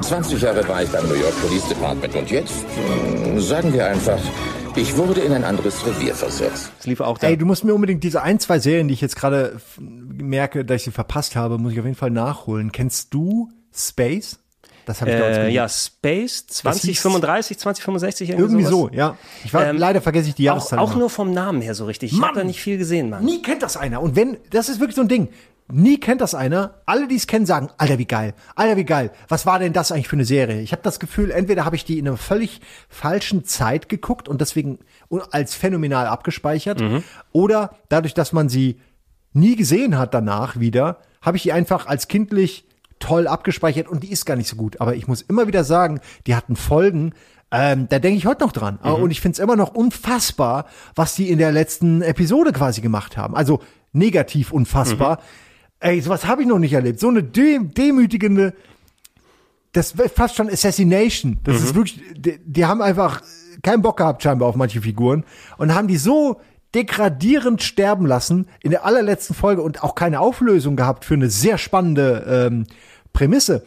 20 Jahre war ich beim New York Police Department und jetzt, hm, sagen wir einfach, ich wurde in ein anderes Revier versetzt. Das lief auch Ey, du musst mir unbedingt diese ein, zwei Serien, die ich jetzt gerade merke, dass ich sie verpasst habe, muss ich auf jeden Fall nachholen. Kennst du Space? Das habe ich Äh, gelesen. ja, Space 2035, 2065 irgendwie, Irgendwie sowas. so, ja. Ich war, Ähm, leider vergesse ich die Auch, Jahreszahl. auch immer. nur vom Namen her so richtig. Ich habe da nicht viel gesehen, Mann. Nie kennt das einer. Und wenn, das ist wirklich so ein Ding. Nie kennt das einer. Alle, die es kennen, sagen, Alter, wie geil. Alter, wie geil. Was war denn das eigentlich für eine Serie? Ich habe das Gefühl, entweder habe ich die in einer völlig falschen Zeit geguckt und deswegen als phänomenal abgespeichert. Oder dadurch, dass man sie nie gesehen hat danach wieder, habe ich die einfach als kindlich toll abgespeichert und die ist gar nicht so gut. Aber ich muss immer wieder sagen, die hatten Folgen, ähm, da denke ich heute noch dran. Mhm. Und ich finde es immer noch unfassbar, was die in der letzten Episode quasi gemacht haben. Also negativ unfassbar. Mhm. Ey, sowas habe ich noch nicht erlebt. So eine de demütigende, das fast schon Assassination. Das Mhm. ist wirklich, die, die haben einfach keinen Bock gehabt scheinbar auf manche Figuren und haben die so degradierend sterben lassen in der allerletzten Folge und auch keine Auflösung gehabt für eine sehr spannende ähm, Prämisse.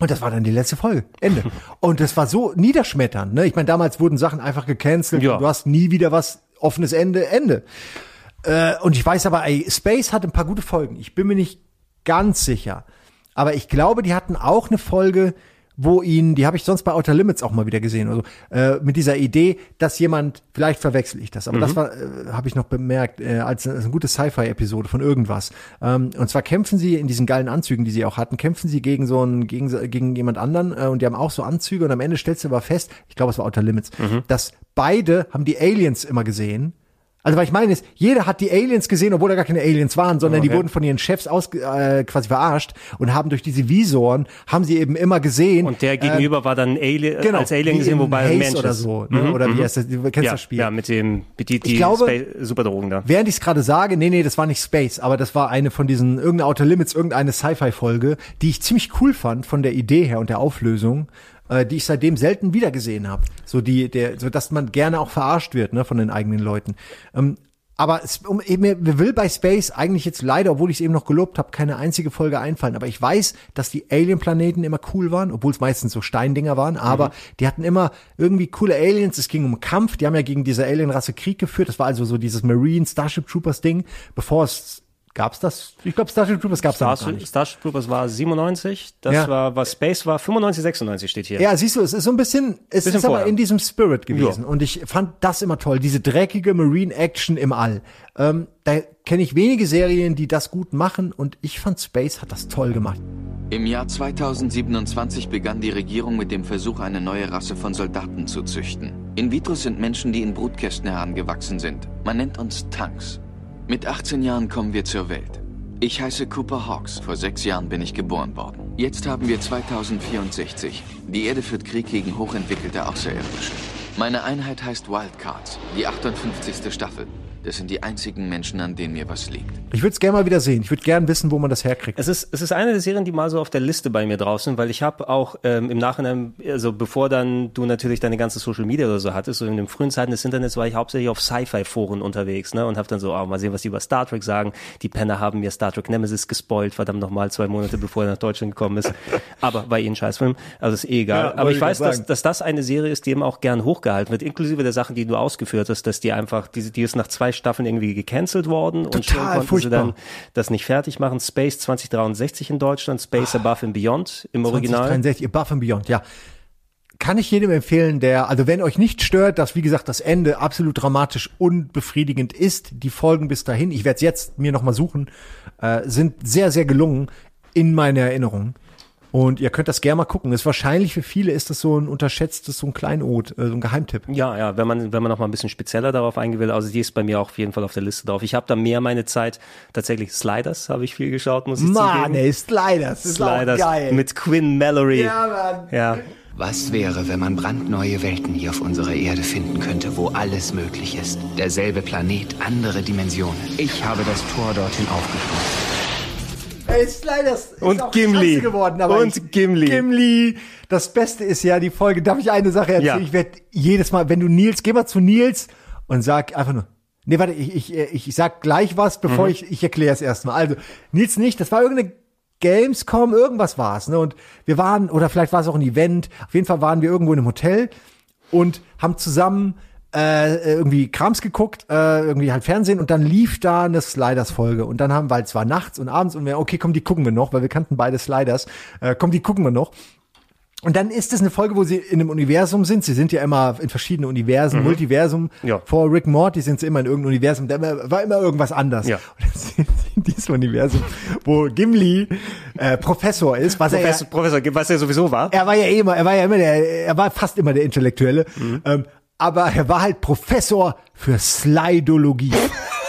Und das war dann die letzte Folge. Ende. Und das war so niederschmetternd. Ne? Ich meine, damals wurden Sachen einfach gecancelt. Ja. Du hast nie wieder was offenes Ende, Ende. Äh, und ich weiß aber, ey, Space hat ein paar gute Folgen. Ich bin mir nicht ganz sicher. Aber ich glaube, die hatten auch eine Folge, wo ihn, die habe ich sonst bei Outer Limits auch mal wieder gesehen, also äh, mit dieser Idee, dass jemand, vielleicht verwechsel ich das, aber das Mhm. war, äh, habe ich noch bemerkt, äh, als, als eine gute Sci-Fi-Episode von irgendwas. Ähm, und zwar kämpfen sie in diesen geilen Anzügen, die sie auch hatten, kämpfen sie gegen so einen, gegen, gegen jemand anderen äh, und die haben auch so Anzüge und am Ende stellst du aber fest, ich glaube, es war Outer Limits, Mhm. dass beide haben die Aliens immer gesehen. Also was ich meine ist, jeder hat die Aliens gesehen, obwohl da gar keine Aliens waren, sondern die Okay. wurden von ihren Chefs aus, äh, quasi verarscht und haben durch diese Visoren, haben sie eben immer gesehen. Und der gegenüber war dann Alien, genau, als Alien gesehen, wobei Haze ein Mensch oder ist. so, ne? Mhm, Oder wie mhm. heißt das? Du kennst ja, das Spiel. Ja, mit dem, mit die, die Ich glaube- Spa- Superdrogen da. Während ich es gerade sage, nee, nee, das war nicht Space, aber das war eine von diesen, irgendeine Outer Limits, irgendeine Sci-Fi-Folge, die ich ziemlich cool fand von der Idee her und der Auflösung, äh, die ich seitdem selten wiedergesehen habe. So die, der, so dass man gerne auch verarscht wird, ne, von den eigenen Leuten. Ähm, aber es, um, eben, mir will bei Space eigentlich jetzt leider, obwohl ich es eben noch gelobt habe, keine einzige Folge einfallen. Aber ich weiß, dass die Alien-Planeten immer cool waren, obwohl es meistens so Steindinger waren. Aber die hatten immer irgendwie coole Aliens. Es ging um Kampf. Die haben ja gegen diese Alien-Rasse Krieg geführt. Das war also so dieses Marine Starship Troopers Ding, bevor es Gab's das? Ich glaube, Starship Troopers gab's da noch gar Starship, nicht. Starship Troopers war 97, das Ja. war, was Space war, 95, 96 steht hier. Ja, siehst du, es ist so ein bisschen, es Bisschen ist aber vorher. in diesem Spirit gewesen. Ja. Und ich fand das immer toll, diese dreckige Marine Action im All. Ähm, da kenne ich wenige Serien, die das gut machen und ich fand Space hat das toll gemacht. Im Jahr 2027 begann die Regierung mit dem Versuch, eine neue Rasse von Soldaten zu züchten. In vitro sind Menschen, die in Brutkästen herangewachsen sind. Man nennt uns Tanks. Mit 18 Jahren kommen wir zur Welt. Ich heiße Cooper Hawks. Vor sechs Jahren bin ich geboren worden. Jetzt haben wir 2064. Die Erde führt Krieg gegen hochentwickelte Außerirdische. Meine Einheit heißt Wildcards, die 58. Staffel. Das sind die einzigen Menschen, an denen mir was liegt. Ich würde es gerne mal wieder sehen. Ich würde gerne wissen, wo man das herkriegt. Es ist, es ist eine der Serien, die mal so auf der Liste bei mir drauf sind, weil ich habe auch ähm, im Nachhinein, also bevor dann du natürlich deine ganze Social Media oder so hattest, so in den frühen Zeiten des Internets war ich hauptsächlich auf Sci-Fi-Foren unterwegs, ne, und habe dann so, oh, mal sehen, was die über Star Trek sagen. Die Penner haben mir Star Trek Nemesis gespoilt, verdammt nochmal zwei Monate bevor er nach Deutschland gekommen ist. Aber war eh ein Scheißfilm, also ist eh egal. Ja, Aber ich ich weiß, dass, dass das eine Serie ist, die eben auch gern hochgehalten wird, inklusive der Sachen, die du ausgeführt hast, dass die einfach, die, die ist nach zwei Staffeln irgendwie gecancelt worden und schnell Total konnten furchtbar. sie dann das nicht fertig machen. Space 2063 in Deutschland, Space Above and Beyond im Original. 2063, Above and Beyond, ja. Kann ich jedem empfehlen, der, also wenn euch nicht stört, dass wie gesagt das Ende absolut dramatisch unbefriedigend ist, die Folgen bis dahin, ich werde es jetzt mir nochmal suchen, äh, sind sehr, sehr gelungen in meiner Erinnerung. Und ihr könnt das gerne mal gucken. Das ist wahrscheinlich für viele ist das so ein unterschätztes, so ein Kleinod, äh, so ein Geheimtipp. Ja, ja, wenn man, wenn man noch mal ein bisschen spezieller darauf eingehen will, also die ist bei mir auch auf jeden Fall auf der Liste drauf. Ich habe da mehr meine Zeit, tatsächlich Sliders habe ich viel geschaut, muss ich Mann, zugeben. ey, Sliders, ist auch Sliders geil. mit Quinn Mallory. Ja, Mann. Ja. Was wäre, wenn man brandneue Welten hier auf unserer Erde finden könnte, wo alles möglich ist? Derselbe Planet, andere Dimensionen. Ich habe das Tor dorthin aufgeschlossen. Ey, Sliders ist Und auch Gimli. geworden, aber Und ich, Gimli. Gimli. Das Beste ist ja die Folge. Darf ich eine Sache erzählen? Ja. Ich werde jedes Mal, wenn du Nils, geh mal zu Nils und sag einfach nur, nee, warte, ich, ich, ich sag gleich was, bevor Mhm. ich, ich erkläre es erstmal. Also, Nils nicht, das war irgendeine Gamescom, irgendwas war es, ne? Und wir waren, oder vielleicht war es auch ein Event, auf jeden Fall waren wir irgendwo in einem Hotel und haben zusammen äh, irgendwie Krams geguckt, äh, irgendwie halt Fernsehen und dann lief da eine Sliders-Folge und dann haben, weil es war nachts und abends und wir, okay, komm, die gucken wir noch, weil wir kannten beide Sliders, äh, komm, die gucken wir noch. Und dann ist es eine Folge, wo sie in einem Universum sind. Sie sind ja immer in verschiedenen Universen, Mhm. Multiversum. Ja. Vor Rick Morty sind sie immer in irgendeinem Universum. Da war immer irgendwas anders. Ja. Und dann sind sie in diesem Universum, wo Gimli äh, Professor ist, was Professor, er Professor, was er sowieso war. er war ja eh immer, er war ja immer der, er war fast immer der Intellektuelle. Ähm, aber er war halt Professor für Slidologie.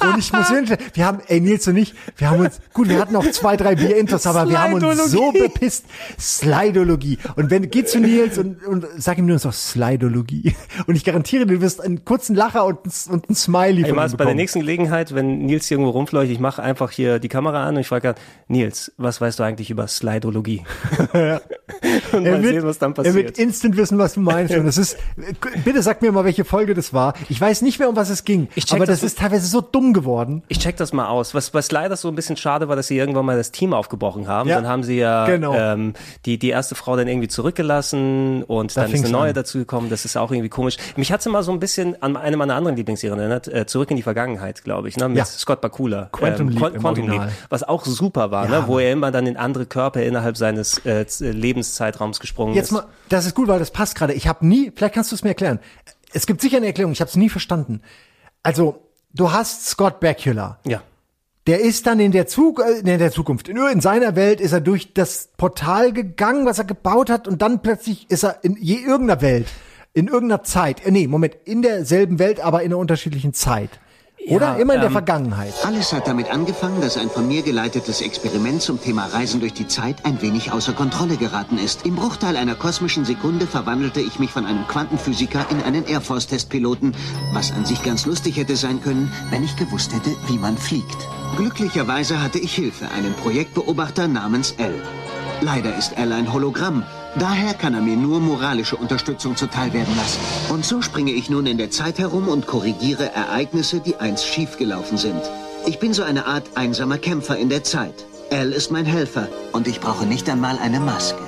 Und ich muss wirklich, wir haben, ey Nils und ich, wir haben uns, gut, wir hatten auch zwei, drei Bierintos, aber wir haben uns so bepisst. Slidologie. Und wenn, geh zu Nils und, und sag ihm nur noch Slidologie. Und ich garantiere, du wirst einen kurzen Lacher und, ein- und ein Smiley Ey, von Mars, bei der nächsten Gelegenheit, wenn Nils hier irgendwo rumfleucht, ich mache einfach hier die Kamera an und ich frage Nils, was weißt du eigentlich über Slidologie? und Er mal wird, sehen, was dann er wird passiert. instant wissen, was du meinst. Und das ist, bitte sag mir mal, welche Folge das war. Ich weiß nicht mehr, um was es ging. Ich check aber das, das- ist teilweise so dumm geworden. Ich check das mal aus. Was, was leider so ein bisschen schade war, dass sie irgendwann mal das Team aufgebrochen haben. Ja, dann haben sie ja genau. ähm, die, die erste Frau dann irgendwie zurückgelassen und Da dann ist eine neue an. dazugekommen. Das ist auch irgendwie komisch. Mich hat's immer so ein bisschen an eine meiner anderen Lieblingsserien erinnert, äh, Zurück in die Vergangenheit, glaube ich, ne? mit Ja. Scott Bakula. Quantum Leap Qu- im Quantum. Leap, was auch super war, Ja, ne? wo er immer dann in andere Körper innerhalb seines äh, Lebenszeitraums gesprungen Jetzt ist. mal, das ist gut, weil das passt gerade. Ich habe nie, vielleicht kannst du es mir erklären. Es gibt sicher eine Erklärung, ich habe es nie verstanden. Also, du hast Scott Bakula. Ja. Der ist dann in der, Zug äh, in der Zukunft, nur in seiner Welt ist er durch das Portal gegangen, was er gebaut hat, und dann plötzlich ist er in je irgendeiner Welt, in irgendeiner Zeit, äh, nee, Moment, in derselben Welt, aber in einer unterschiedlichen Zeit. Oder Ja, immer in der ähm, Vergangenheit. Alles hat damit angefangen, dass ein von mir geleitetes Experiment zum Thema Reisen durch die Zeit ein wenig außer Kontrolle geraten ist. Im Bruchteil einer kosmischen Sekunde verwandelte ich mich von einem Quantenphysiker in einen Air Force Testpiloten, was an sich ganz lustig hätte sein können, wenn ich gewusst hätte, wie man fliegt. Glücklicherweise hatte ich Hilfe, einen Projektbeobachter namens L. Leider ist L ein Hologramm. Daher kann er mir nur moralische Unterstützung zuteil werden lassen. Und so springe ich nun in der Zeit herum und korrigiere Ereignisse, die einst schiefgelaufen sind. Ich bin so eine Art einsamer Kämpfer in der Zeit. L ist mein Helfer und ich brauche nicht einmal eine Maske.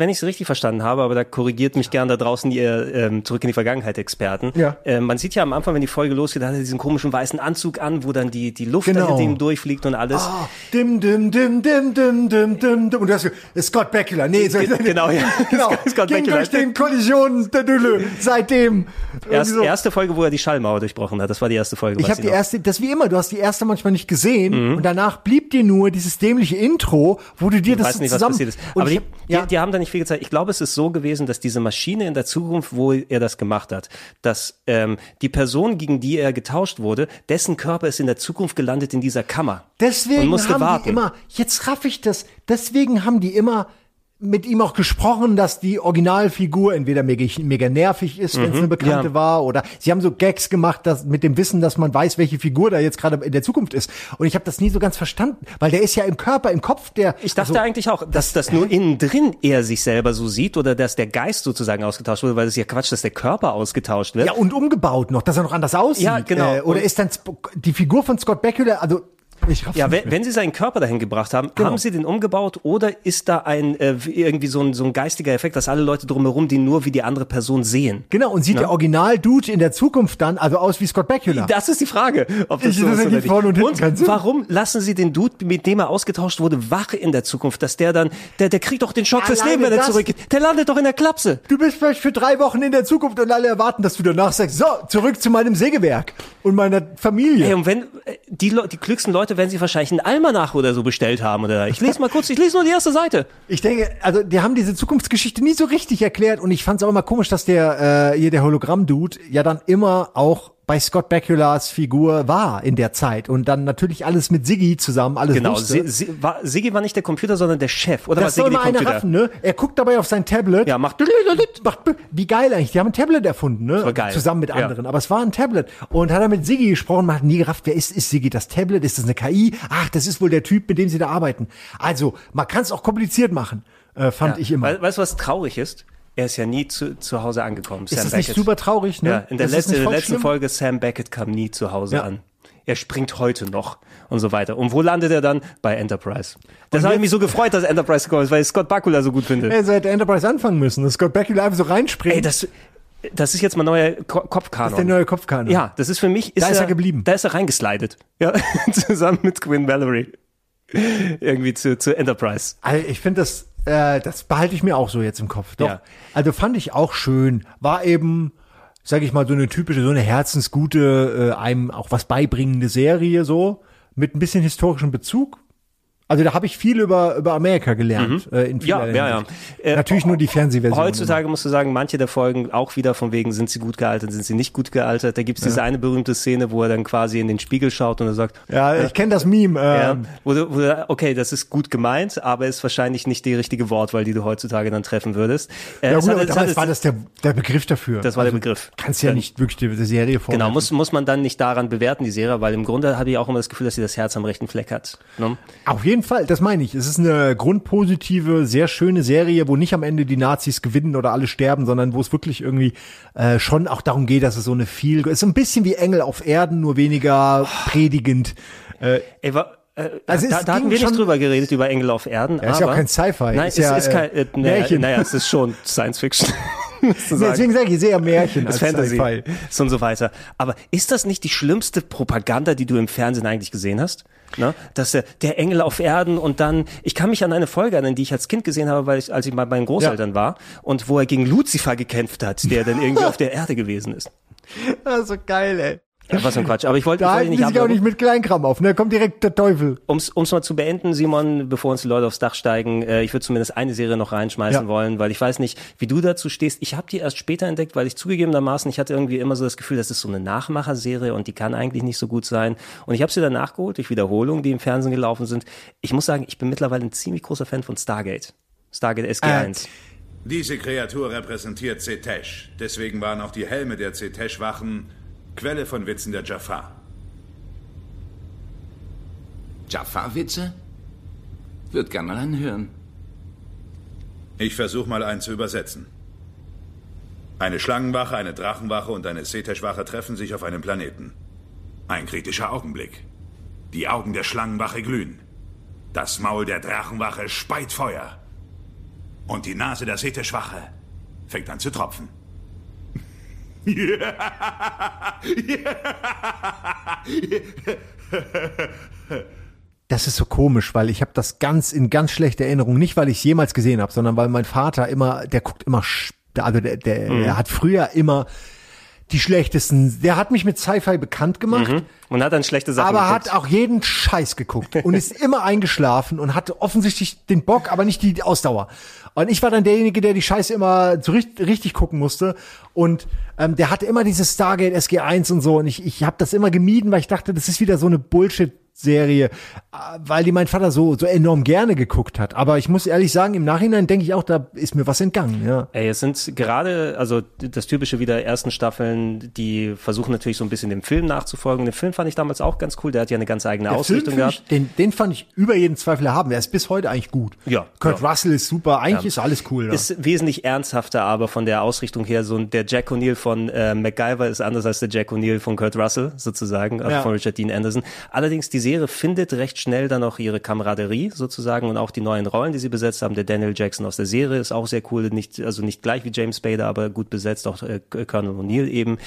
Wenn ich es richtig verstanden habe, aber da korrigiert mich gern da draußen ihr ähm, zurück in die Vergangenheit Experten. Ja. Ähm, man sieht ja am Anfang, wenn die Folge losgeht, hat er diesen komischen weißen Anzug an, wo dann die, die Luft Genau. hinter ihm durchfliegt und alles. Ah, dim, dim, dim, dim, dim, dim, dim, dim. Und das ist Scott Bakula. Nee, so, Genau, ja. genau. Scott Ging Bakula. durch den Kollisionen der Dülle. Seitdem. Erst, so. Erste Folge, wo er die Schallmauer durchbrochen hat, das war die erste Folge. Ich habe die noch. erste, das wie immer, du hast die erste manchmal nicht gesehen Mhm. und danach blieb dir nur dieses dämliche Intro, wo du dir Ich das weiß so nicht, was zusammen. passiert ist. Aber die, hab- die, die haben da nicht viel gezeigt. Ich glaube, es ist so gewesen, dass diese Maschine in der Zukunft, wo er das gemacht hat, dass ähm, die Person, gegen die er getauscht wurde, dessen Körper ist in der Zukunft gelandet in dieser Kammer. Deswegen haben warten. die immer, jetzt raff ich das, deswegen haben die immer mit ihm auch gesprochen, dass die Originalfigur entweder mega, mega nervig ist, wenn es Mhm, eine Bekannte ja. war, oder sie haben so Gags gemacht, dass mit dem Wissen, dass man weiß, welche Figur da jetzt gerade in der Zukunft ist. Und ich habe das nie so ganz verstanden, weil der ist ja im Körper, im Kopf der. Ich dachte eigentlich auch, dass das nur innen drin er sich selber so sieht oder dass der Geist sozusagen ausgetauscht wurde, weil es ja Quatsch, dass der Körper ausgetauscht wird. Ja, und umgebaut noch, dass er noch anders aussieht. Ja, genau. Äh, oder Und- ist dann die Figur von Scott Bakula, also ich Ja, wenn, wenn sie seinen Körper dahin gebracht haben, Genau. haben sie den umgebaut oder ist da ein äh, irgendwie so ein, so ein geistiger Effekt, dass alle Leute drumherum die nur wie die andere Person sehen? Genau, und sieht Ja. der Original-Dude in der Zukunft dann also aus wie Scott Bakula? Das ist die Frage, ob das Ich- so das ist oder und nicht. keinen Sinn. warum lassen sie den Dude, mit dem er ausgetauscht wurde, wach in der Zukunft, dass der dann, der, der kriegt doch den Schock fürs Leben, wenn er zurückgeht. Der landet doch in der Klapse. Du bist vielleicht für drei Wochen in der Zukunft und alle erwarten, dass du danach sagst, so, zurück zu meinem Sägewerk und meiner Familie. Ey, und wenn äh, die, Le die klügsten Leute werden sich wahrscheinlich einen Almanach oder so bestellt haben oder ich lese mal kurz, ich lese nur die erste Seite. Ich denke, also die haben diese Zukunftsgeschichte nie so richtig erklärt und ich fand es auch immer komisch, dass der äh, hier der Hologramm-Dude ja dann immer auch bei Scott Bakulas Figur war in der Zeit und dann natürlich alles mit Siggy zusammen alles Genau, wusste. Si- war, Siggi war nicht der Computer, sondern der Chef. Oder das war soll Siggi mal einer raffen, ne? Er guckt dabei auf sein Tablet. Ja, macht macht wie geil eigentlich. Die haben ein Tablet erfunden, ne? war geil. Zusammen mit Ja. anderen. Aber es war ein Tablet. Und hat er mit Siggi gesprochen, man hat nie gerafft, wer ist, ist Siggi das Tablet? Ist das eine KI? Ach, das ist wohl der Typ, mit dem sie da arbeiten. Also, man kann es auch kompliziert machen, äh, fand Ja. ich immer. Wei- Weißt du, was traurig ist? Er ist ja nie zu, zu Hause angekommen. Ist das nicht super traurig, ne? Ja, in der, nicht in der letzten schlimm? Folge Sam Beckett kam nie zu Hause Ja. an. Er springt heute noch und so weiter. Und wo landet er dann? Bei Enterprise. Das habe ich mich so gefreut, dass Enterprise gekommen ist, weil ich Scott Bakula so gut finde. Er hätte Enterprise anfangen müssen, dass Scott Bakula einfach so reinspringt. Ey, das, das ist jetzt mein neuer Ko Kopfkanon. Das ist der neue Kopfkanon. Ja, das ist für mich. Ist Da ist er geblieben. Da ist er reingeslidet. Ja, zusammen mit Quinn Valerie. Irgendwie zu, zu Enterprise. Also ich finde das, äh, das behalte ich mir auch so jetzt im Kopf. Doch. Ja. Also fand ich auch schön. War eben, sag ich mal, so eine typische, so eine herzensgute, äh, einem auch was beibringende Serie so mit ein bisschen historischem Bezug. Also da habe ich viel über über Amerika gelernt. Äh, in Mhm. Ja, ja, ja. Äh, Natürlich nur die Fernsehversion. Heutzutage musst du sagen, manche der Folgen auch wieder von wegen, sind sie gut gealtert, sind sie nicht gut gealtert. Da gibt's diese eine berühmte Szene, wo er dann quasi in den Spiegel schaut und er sagt, Ja, ich kenne das Meme. ja, Ähm, wo du, wo du, okay, das ist gut gemeint, aber ist wahrscheinlich nicht die richtige Wortwahl, die du heutzutage dann treffen würdest. Äh, ja es gut, hat- aber es damals hat- war das der, der Begriff dafür. Das war der Also, Begriff. Kannst ja nicht wirklich die, die Serie vorwerfen. Genau, muss, muss man dann nicht daran bewerten, die Serie, weil im Grunde habe ich auch immer das Gefühl, dass sie das Herz am rechten Fleck hat. Ne? Auf jeden Fall, das meine ich. Es ist eine grundpositive, sehr schöne Serie, wo nicht am Ende die Nazis gewinnen oder alle sterben, sondern wo es wirklich irgendwie äh, schon auch darum geht, dass es so eine viel, ist so ein bisschen wie Engel auf Erden, nur weniger predigend. Äh, Ey, Also da, da hatten wir nicht schon- drüber geredet, über Engel auf Erden. Ja, ist ja aber, auch kein Sci-Fi, Nein, ist es ja, ist kein, äh, äh, naja, Märchen. naja, es ist schon Science Fiction. Deswegen sage ich, ich sehe ja Märchen das als Fantasy und so weiter. Aber ist das nicht die schlimmste Propaganda, die du im Fernsehen eigentlich gesehen hast? Ne? Dass der, der Engel auf Erden und dann, ich kann mich an eine Folge erinnern, die ich als Kind gesehen habe, weil ich, als ich bei meinen Großeltern war und wo er gegen Lucifer gekämpft hat, der dann irgendwie auf der Erde gewesen ist. Also geil, ey. Ja, was für ein Quatsch. Aber ich wollte, Da die nicht sich auch nicht mit Kleinkram auf, ne? Da kommt direkt der Teufel. Um's, um's mal zu beenden, Simon, bevor uns die Leute aufs Dach steigen, äh, ich würde zumindest eine Serie noch reinschmeißen Ja. wollen, weil ich weiß nicht, wie du dazu stehst. Ich habe die erst später entdeckt, weil ich zugegebenermaßen, ich hatte irgendwie immer so das Gefühl, das ist so eine Nachmacherserie und die kann eigentlich nicht so gut sein. Und ich habe sie dann nachgeholt durch Wiederholungen, die im Fernsehen gelaufen sind. Ich muss sagen, ich bin mittlerweile ein ziemlich großer Fan von Stargate. Stargate SG1. Diese Kreatur repräsentiert Zetesh. Deswegen waren auch die Helme der Zetesh-Wachen Quelle von Witzen der Jafar. Jaffa-Witze? Würd gern mal anhören. Ich versuche mal einen zu übersetzen. Eine Schlangenwache, eine Drachenwache und eine Zetesh-Wache treffen sich auf einem Planeten. Ein kritischer Augenblick. Die Augen der Schlangenwache glühen. Das Maul der Drachenwache speit Feuer. Und die Nase der Zetesh-Wache fängt an zu tropfen. Das ist so komisch, weil ich habe das ganz in ganz schlechter Erinnerung, nicht weil ich es jemals gesehen habe, sondern weil mein Vater immer, der guckt immer, also der, der, Mhm. er hat früher immer die schlechtesten, der hat mich mit Sci-Fi bekannt gemacht. Mhm. Und hat dann schlechte Sachen aber geguckt. hat auch jeden Scheiß geguckt und ist immer eingeschlafen und hatte offensichtlich den Bock, aber nicht die Ausdauer. Und ich war dann derjenige, der die Scheiße immer so richtig, richtig gucken musste. Und ähm, der hatte immer dieses Stargate SG1 und so. Und ich, ich habe das immer gemieden, weil ich dachte, das ist wieder so eine Bullshit-Serie, äh, weil die mein Vater so, so enorm gerne geguckt hat. Aber ich muss ehrlich sagen, im Nachhinein denke ich auch, da ist mir was entgangen. Ja. Ey, es sind gerade, also das typische wieder ersten Staffeln, die versuchen natürlich so ein bisschen dem Film nachzufolgen. Den Film fand ich damals auch ganz cool, der hat ja eine ganz eigene Der Ausrichtung Film, gehabt. ich, den, den fand ich über jeden Zweifel erhaben. Er ist bis heute eigentlich gut. Ja. Kurt ja. Russell ist super. Eigentlich Ja. ist alles cool. Da. Ist wesentlich ernsthafter, aber von der Ausrichtung her, so der Jack O'Neill von äh, MacGyver ist anders als der Jack O'Neill von Kurt Russell, sozusagen, also Ja. von Richard Dean Anderson. Allerdings, die Serie findet recht schnell dann auch ihre Kameraderie, sozusagen, und auch die neuen Rollen, die sie besetzt haben. Der Daniel Jackson aus der Serie ist auch sehr cool, nicht, also nicht gleich wie James Spader, aber gut besetzt, auch äh, Colonel O'Neill eben.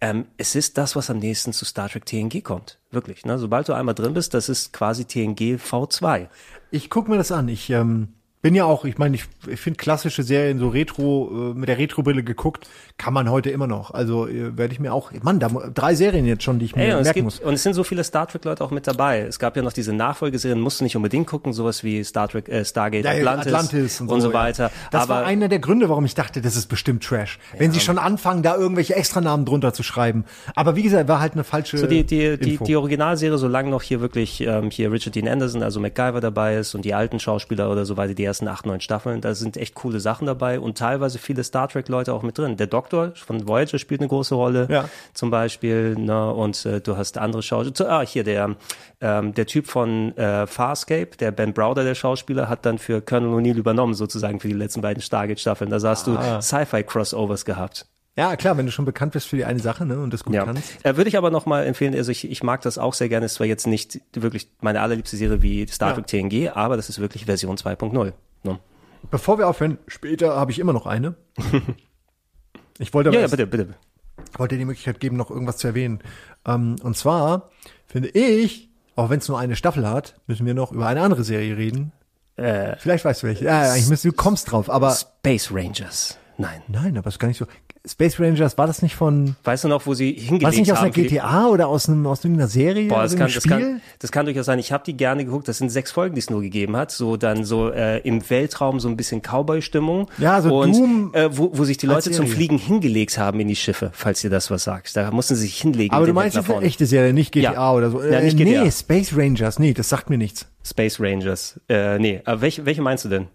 Ähm, es ist das, was am nächsten zu Star Trek TNG kommt. Wirklich, ne? Sobald du einmal drin bist, das ist quasi TNG V2. Ich guck mir das an. Ich ähm, bin ja auch, ich meine, ich, ich finde klassische Serien so Retro, äh, mit der Retro-Brille geguckt, kann man heute immer noch. Also äh, werde ich mir auch, Mann, da drei Serien jetzt schon, die ich mir Ey, und, merken gibt, muss. und es sind so viele Star Trek-Leute auch mit dabei. Es gab ja noch diese Nachfolgeserien, musst du nicht unbedingt gucken, sowas wie Star Trek, äh, Stargate Ja, ja, Atlantis, Atlantis und so, ja. weiter. Das Aber war einer der Gründe, warum ich dachte, das ist bestimmt Trash. Wenn sie schon anfangen, da irgendwelche Extranamen drunter zu schreiben. Aber wie gesagt, war halt eine falsche so die, die, die, Info. die Originalserie, solange noch hier wirklich ähm, hier Richard Dean Anderson, also MacGyver dabei ist und die alten Schauspieler oder so weiter, die ersten acht, neun Staffeln, da sind echt coole Sachen dabei und teilweise viele Star Trek-Leute auch mit drin. Der Doktor von Voyager spielt eine große Rolle, Ja. zum Beispiel, ne, und äh, du hast andere Schauspieler. Ah, hier der ähm, der Typ von äh, Farscape, der Ben Browder, der Schauspieler, hat dann für Colonel O'Neill übernommen, sozusagen für die letzten beiden Stargate-Staffeln. Da hast Ah. du Sci-Fi-Crossovers gehabt. Ja, klar, wenn du schon bekannt bist für die eine Sache, ne, und das gut Ja. kannst. Äh, würde ich aber noch mal empfehlen, also ich, ich mag das auch sehr gerne, ist zwar jetzt nicht wirklich meine allerliebste Serie wie Star Ja. Trek TNG, aber das ist wirklich Version 2.0. Ne? Bevor wir aufhören, später habe ich immer noch eine. Ich wollte aber Ja, ja, bitte, bitte. wollte dir die Möglichkeit geben, noch irgendwas zu erwähnen. Ähm, und zwar finde ich, auch wenn es nur eine Staffel hat, müssen wir noch über eine andere Serie reden. Äh, Vielleicht weißt du welche. Ja, ich müsste, du kommst drauf, aber. Space Rangers. Nein. Nein, aber ist gar nicht so. Space Rangers, war das nicht von. Weißt du noch, wo sie hingelegt War das nicht aus haben einer GTA oder aus, einem, aus irgendeiner Serie? Boah, das kann, einem das, Spiel? kann, das kann durchaus sein. Ich habe die gerne geguckt. Das sind sechs Folgen, die es nur gegeben hat. So dann so äh, im Weltraum so ein bisschen Cowboy-Stimmung. Ja, so und, Doom äh, wo, wo sich die Leute zum. Fliegen hingelegt haben in die Schiffe, falls ihr das was sagt. Da mussten sie sich hinlegen. aber du meinst jetzt eine echte Serie, nicht GTA Ja. oder so. Ja, Äh, nicht GTA. Nee, Space Rangers, nee, das sagt mir nichts. Space Rangers. Äh, nee, aber welche, welche meinst du denn?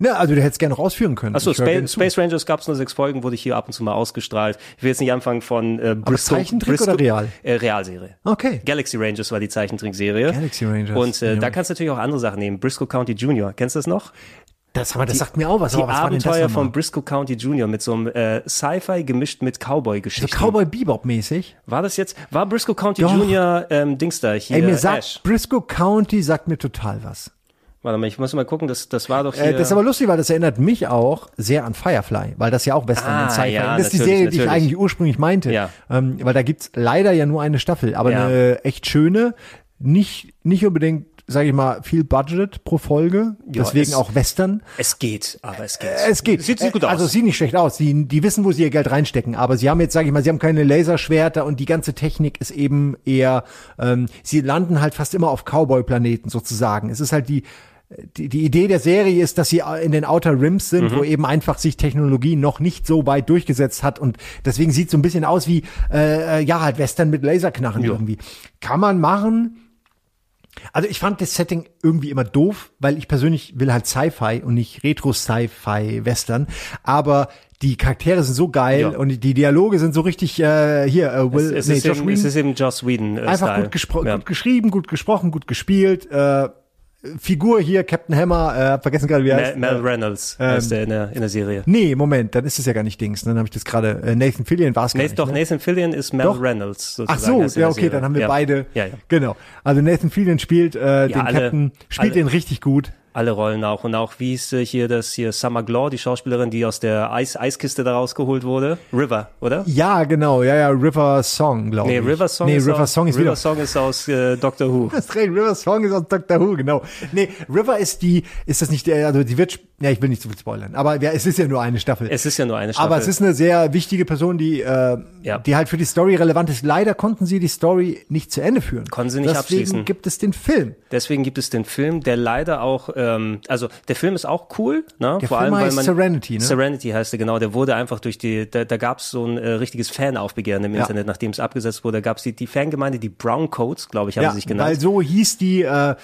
Ne, also du hättest gerne noch ausführen können. Achso, Ich gerne Space, Rangers gab es nur sechs Folgen, wurde hier ab und zu mal ausgestrahlt. Ich will jetzt nicht anfangen von äh, Briscoe. Zeichentrick Briscoe, oder real? Äh, Realserie. Okay. Galaxy Rangers war die Zeichentrickserie. Galaxy Rangers. Und äh, Ja. da kannst du natürlich auch andere Sachen nehmen. Briscoe County Junior, kennst du das noch? Das, aber das Die- sagt mir auch was. Die aber was Abenteuer von Briscoe County Junior mit so einem äh, Sci-Fi gemischt mit Cowboy-Geschichten. So Cowboy Bebop mäßig. War das jetzt, war Briscoe County Doch. Junior ähm, Dings da hier? Ey, mir sagt Ash. Briscoe County sagt mir total was. Warte mal, ich muss mal gucken, das, das war doch hier. Äh, das ist aber lustig, weil das erinnert mich auch sehr an Firefly, weil das ja auch Western Ah, Sci-Fi. ja, das ist die natürlich, Serie, die ich natürlich. eigentlich ursprünglich meinte. Ja. Ähm, weil da gibt's leider ja nur eine Staffel, aber Ja. eine echt schöne, nicht, nicht unbedingt, sage ich mal, viel Budget pro Folge, Ja, deswegen es- auch Western. es geht, aber es geht. Es geht. Sieht, sieht gut Äh, aus. Also es sieht nicht schlecht aus. Die, die wissen, wo sie ihr Geld reinstecken. Aber sie haben jetzt, sage ich mal, sie haben keine Laserschwerter und die ganze Technik ist eben eher, ähm, sie landen halt fast immer auf Cowboy-Planeten sozusagen. Es ist halt die, die, die Idee der Serie ist, dass sie in den Outer Rims sind, Mhm. wo eben einfach sich Technologie noch nicht so weit durchgesetzt hat und deswegen sieht so ein bisschen aus wie, äh, äh, ja, halt Western mit Laserknarren Ja. irgendwie. Kann man machen. Also ich fand das Setting irgendwie immer doof, weil ich persönlich will halt Sci-Fi und nicht Retro-Sci-Fi-Western. Aber die Charaktere sind so geil Ja. und die Dialoge sind so richtig äh, hier äh, Will, es, es, nee, ist Josh eben, es Whedon. ist eben Joss Whedon. Äh, Einfach Style. gut, gespro Ja. gut geschrieben, gut gesprochen, gut gespielt. Äh, Figur hier, Captain Hammer, äh, hab vergessen gerade, wie er Mel, heißt. Mel Äh, Reynolds ähm, heißt der in der, in der Serie. Nee, Moment, dann ist es ja gar nicht Dings. Dann habe ich das gerade. Äh, Nathan Fillion war es gar nicht. doch, ne? Nathan Fillion ist Mel Doch. Reynolds. Ach Sozusagen, so, er in ja, okay, Serie. dann haben wir ja. beide. Ja, ja. Genau. Also Nathan Fillion spielt äh, den alle- Captain, spielt alle- den richtig gut. Alle Rollen auch. Und auch, wie hieß äh, hier das hier Summer Glaw, die Schauspielerin, die aus der Eis Eiskiste da rausgeholt wurde? River, oder? Ja, genau, ja, ja, River Song, glaube Nee, ich. River Song nee, ist River Song ist River wieder. Song ist aus äh, Doctor Who. Das ist recht, River Song ist aus Doctor Who, genau. Nee, River ist die, ist das nicht der, also die wird, ja, ich will nicht zu viel spoilern, aber ja, es ist ja nur eine Staffel. Es ist ja nur eine Staffel. Aber es ist eine sehr wichtige Person, die, äh, Ja. die halt für die Story relevant ist. Leider konnten sie die Story nicht zu Ende führen. Konnten sie nicht Deswegen abschließen. gibt es den Film. Deswegen gibt es den Film, der leider auch, ähm, also der Film ist auch cool, ne? Der Vor Film allem, weil heißt man Serenity, ne? Serenity heißt er genau. Der wurde einfach durch die, da, da gab es so ein äh, richtiges Fanaufbegehren im Ja. Internet, nachdem es abgesetzt wurde. Da gab es die, die Fangemeinde, die Brown Coats, glaube ich, haben ja, sie sich genannt. weil so hieß die, äh, Hi-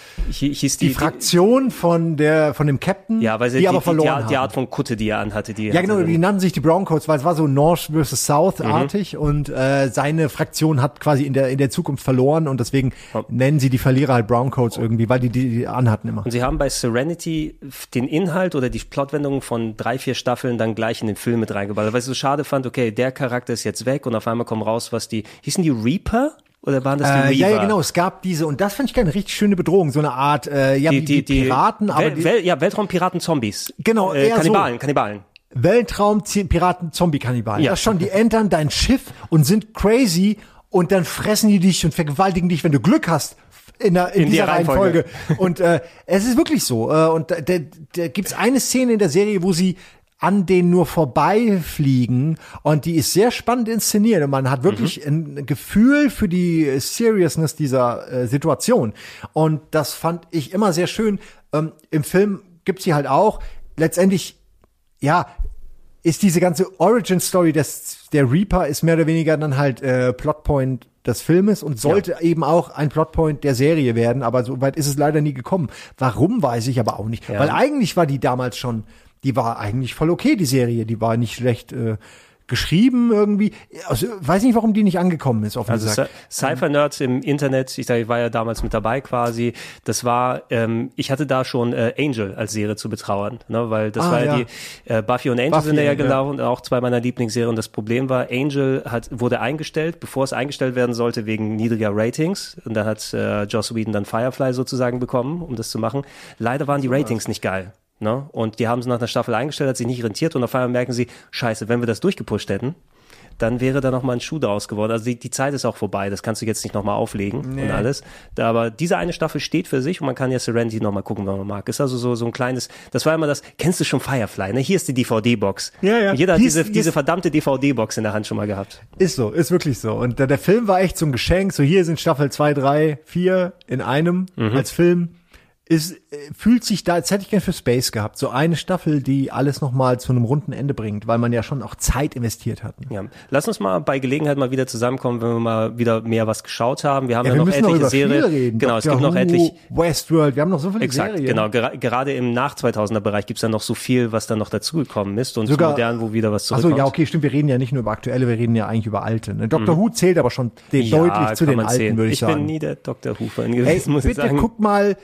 hieß die, Fraktion von der, von dem Captain, ja, weil sie die, die, aber die, verloren die, haben. die Art von Kutte, die er anhatte, die Ja, genau, die nannten sich die Browncoats, weil es war so North versus South-artig Mhm. und äh, seine Fraktion hat quasi in der, in der Zukunft verloren und deswegen nennen sie die Verlierer halt Browncoats irgendwie, weil die die, die anhatten immer. Und sie haben bei Serenity den Inhalt oder die Plotwendungen von drei, vier Staffeln dann gleich in den Film mit reingebaut. Weil ich so schade fand, okay, der Charakter ist jetzt weg und auf einmal kommen raus, was die, hießen die Reaper? Oder waren das die Äh, ja, ja, genau, es gab diese, und das fand ich eine richtig schöne Bedrohung, so eine Art, äh, ja, wie die, Piraten, aber Wel die, Wel ja, Weltraumpiraten-Zombies. Genau, äh, eher Kannibalen, so. Kannibalen. Weltraum-Piraten-Zombie-Kannibalen. Ja. Das schon, die entern dein Schiff und sind crazy und dann fressen die dich und vergewaltigen dich, wenn du Glück hast. In, der, in, In dieser Reihenfolge. Reihenfolge. Und äh, es ist wirklich so. Äh, und da, da, da gibt es eine Szene in der Serie, wo sie an denen nur vorbeifliegen und die ist sehr spannend inszeniert und man hat wirklich ein Gefühl für die Seriousness dieser äh, Situation und das fand ich immer sehr schön. Ähm, Im Film gibt's sie halt auch. Letztendlich, ja, ist diese ganze Origin Story des der Reaper ist mehr oder weniger dann halt äh, Plotpoint des Filmes und sollte eben auch ein Plotpoint der Serie werden, aber so weit ist es leider nie gekommen. Warum weiß ich aber auch nicht, Ja. weil eigentlich war die damals schon, die war eigentlich voll okay die Serie, die war nicht schlecht äh, geschrieben irgendwie. Also, weiß nicht, warum die nicht angekommen ist, offen Also gesagt. Sci- Cypher-Nerds im Internet, ich sage, ich war ja damals mit dabei quasi, das war, ähm, ich hatte da schon äh, Angel als Serie zu betrauern, ne, weil das Ah, war ja, die, äh, Buffy und Angel Buffy, sind da ja ja. gelaufen, auch zwei meiner Lieblingsserien. Das Problem war, Angel hat, wurde eingestellt, bevor es eingestellt werden sollte, wegen niedriger Ratings. Und dann hat äh, Joss Whedon dann Firefly sozusagen bekommen, um das zu machen. Leider waren die Ratings nicht geil. Ne? Und die haben sie nach einer Staffel eingestellt, hat sich nicht rentiert und auf einmal merken sie, scheiße, wenn wir das durchgepusht hätten, dann wäre da noch mal ein Schuh draus geworden. Also die, die Zeit ist auch vorbei, das kannst du jetzt nicht noch mal auflegen Nee. und alles. Da, aber diese eine Staffel steht für sich und man kann ja Serenity noch mal gucken, wenn man mag. Ist also so, so ein kleines, das war immer das, kennst du schon Firefly, ne? Hier ist die DVD-Box. Ja, ja. Jeder hat Hier ist- diese, diese verdammte DVD-Box in der Hand schon mal gehabt. Ist so, ist wirklich so. Und der, der Film war echt so ein Geschenk. So hier sind Staffel zwei, drei, vier in einem Mhm. als Film. Ist, äh, fühlt sich da, als hätte ich gern für Space gehabt. So eine Staffel, die alles nochmal zu einem runden Ende bringt, weil man ja schon auch Zeit investiert hat. ne? Ja. Lass uns mal bei Gelegenheit mal wieder zusammenkommen, wenn wir mal wieder mehr was geschaut haben. Wir haben ja, wir noch noch etliche über Serien. reden. Genau, es Doctor gibt noch Who, etlich. Westworld, wir haben noch so viele Exakt, Serien. genau. Gera gerade im Nach-2000er-Bereich gibt's dann noch so viel, was dann noch dazugekommen ist und Sogar- so modern, wo wieder was zurückkommt. ja, okay, stimmt. Wir reden ja nicht nur über aktuelle, wir reden ja eigentlich über alte. Ne? Dr. Mhm. Who zählt aber schon Ja, deutlich zu den alten, sehen. würde ich, ich sagen. bin nie der Dr. Who-Fan Ey, gewesen, muss ich bitte sagen. guck mal,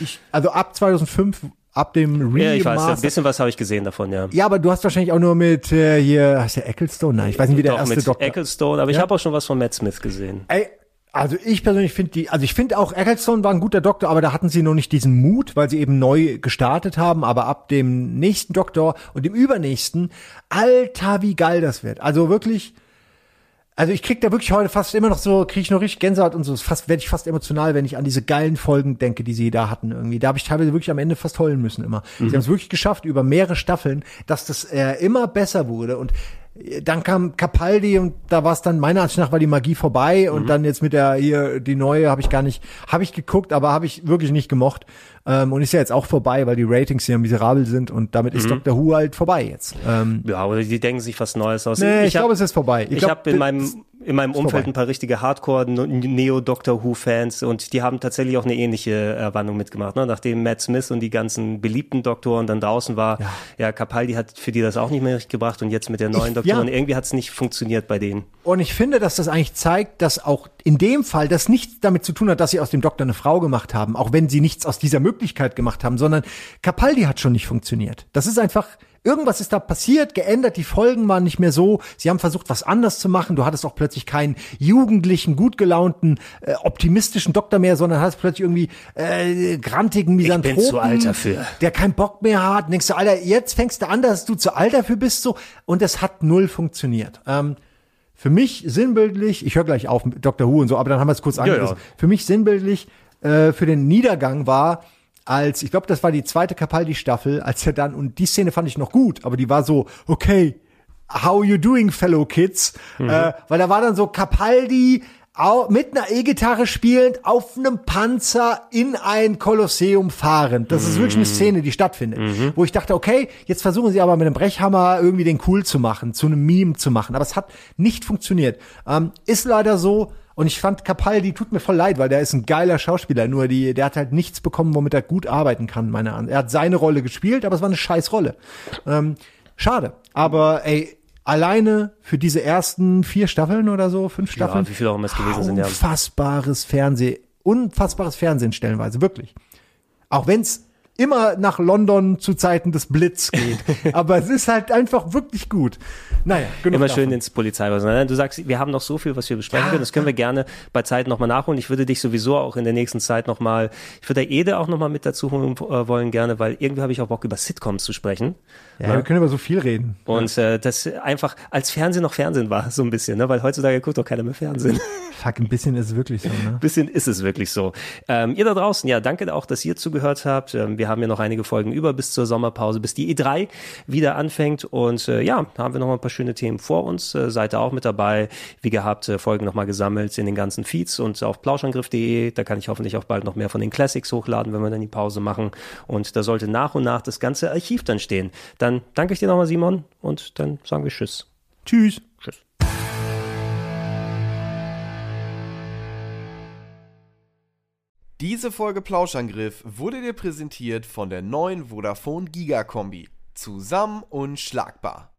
ich, also ab 2005, ab dem Remaster. ja, ich weiß, ein bisschen was habe ich gesehen davon, ja. Ja, aber du hast wahrscheinlich auch nur mit äh, hier, hast du Ecclestone? Nein, ich weiß nicht, wie der Doch, erste mit Doktor. Ecclestone, aber ich Ja? habe auch schon was von Matt Smith gesehen. Ey, Also ich persönlich finde die, also ich finde auch Ecclestone war ein guter Doktor, aber da hatten sie noch nicht diesen Mut, weil sie eben neu gestartet haben. Aber ab dem nächsten Doktor und dem übernächsten, alter, wie geil das wird. Also wirklich, also ich krieg da wirklich heute fast immer noch so, krieg ich noch richtig Gänsehaut und so. Fast werde ich fast emotional, wenn ich an diese geilen Folgen denke, die sie da hatten irgendwie. Da habe ich teilweise wirklich am Ende fast heulen müssen immer. Mhm. Sie haben es wirklich geschafft über mehrere Staffeln, dass das äh, immer besser wurde und dann kam Capaldi und da war es dann meiner Ansicht nach war die Magie vorbei und Mhm. dann jetzt mit der hier die neue habe ich gar nicht habe ich geguckt aber habe ich wirklich nicht gemocht ähm, und ist ja jetzt auch vorbei weil die Ratings hier miserabel sind und damit ist Mhm. Doctor Who halt vorbei jetzt ähm, Ja, oder die denken sich was Neues aus. nee, ich, hab- glaube es ist vorbei Ich, glaub, habe in meinem in meinem Umfeld vorbei. ein paar richtige Hardcore-Neo-Doctor Who-Fans und die haben tatsächlich auch eine ähnliche äh, Wandlung mitgemacht. Ne? Nachdem Matt Smith und die ganzen beliebten Doktoren dann draußen war, ja. Capaldi hat für die das auch nicht mehr richtig gebracht und jetzt mit der neuen Ich- Doktorin, ja. irgendwie hat es nicht funktioniert bei denen. Und ich finde, dass das eigentlich zeigt, dass auch in dem Fall das nichts damit zu tun hat, dass sie aus dem Doktor eine Frau gemacht haben, auch wenn sie nichts aus dieser Möglichkeit gemacht haben, sondern Capaldi hat schon nicht funktioniert. Das ist einfach, irgendwas ist da passiert, geändert, die Folgen waren nicht mehr so, sie haben versucht, was anders zu machen, du hattest auch plötzlich keinen jugendlichen, gut gelaunten, äh, optimistischen Doktor mehr, sondern hattest plötzlich irgendwie äh, grantigen Misanthropen, zu alt dafür. der keinen Bock mehr hat, und denkst du, Alter, jetzt fängst du an, dass du zu alt dafür bist, so, und es hat null funktioniert. Ähm, für mich sinnbildlich, ich höre gleich auf mit Dr. Who und so, aber dann haben wir es kurz Ja, angerissen. ja. Für mich sinnbildlich äh, für den Niedergang war, als, ich glaube, das war die zweite Capaldi-Staffel, als er dann, und die Szene fand ich noch gut, aber die war so, okay, how you doing, fellow kids? Mhm. Äh, weil da war dann so Capaldi mit einer E-Gitarre spielend auf einem Panzer in ein Kolosseum fahrend. Das ist wirklich eine Szene, die stattfindet. Wo ich dachte, okay, jetzt versuchen sie aber mit einem Brechhammer irgendwie den cool zu machen, zu einem Meme zu machen. Aber es hat nicht funktioniert. Ähm, ist leider so. Und ich fand Capaldi tut mir voll leid, weil der ist ein geiler Schauspieler. Nur die, der hat halt nichts bekommen, womit er gut arbeiten kann, meiner Ansicht. Er hat seine Rolle gespielt, aber es war eine scheiß Rolle. Ähm, schade. Aber ey, alleine für diese ersten vier Staffeln oder so, fünf Staffeln. Ja, wie viele auch immer es gewesen sind, ja. Unfassbares Fernsehen, unfassbares Fernsehen stellenweise, wirklich. Auch wenn's immer nach London zu Zeiten des Blitz geht. Aber es ist halt einfach wirklich gut. Naja, genug Immer davon. schön ins Polizeihaus. Nein, Du sagst, wir haben noch so viel, was wir besprechen können. Das können wir gerne bei Zeit nochmal nachholen. Ich würde dich sowieso auch in der nächsten Zeit nochmal, ich würde der Ede auch nochmal mit dazu holen äh, wollen gerne, weil irgendwie habe ich auch Bock über Sitcoms zu sprechen. Ja, Ne? wir können über so viel reden. Und äh, das einfach als Fernsehen noch Fernsehen war, so ein bisschen, ne? weil heutzutage guckt doch keiner mehr Fernsehen. Fuck, ein bisschen ist es wirklich so, ne? Ein bisschen ist es wirklich so. Ähm, ihr da draußen, ja, danke auch, dass ihr zugehört habt. Ähm, wir haben ja noch einige Folgen über bis zur Sommerpause, bis die E3 wieder anfängt. Und äh, ja, haben wir noch mal ein paar schöne Themen vor uns. Äh, seid ihr auch mit dabei. Wie gehabt, äh, Folgen noch mal gesammelt in den ganzen Feeds und auf plauschangriff.de. Da kann ich hoffentlich auch bald noch mehr von den Classics hochladen, wenn wir dann die Pause machen. Und da sollte nach und nach das ganze Archiv dann stehen. Dann danke ich dir nochmal, Simon, und dann sagen wir Tschüss. Tschüss. Tschüss. Diese Folge Plauschangriff wurde dir präsentiert von der neuen Vodafone Giga Kombi. Zusammen und schlagbar.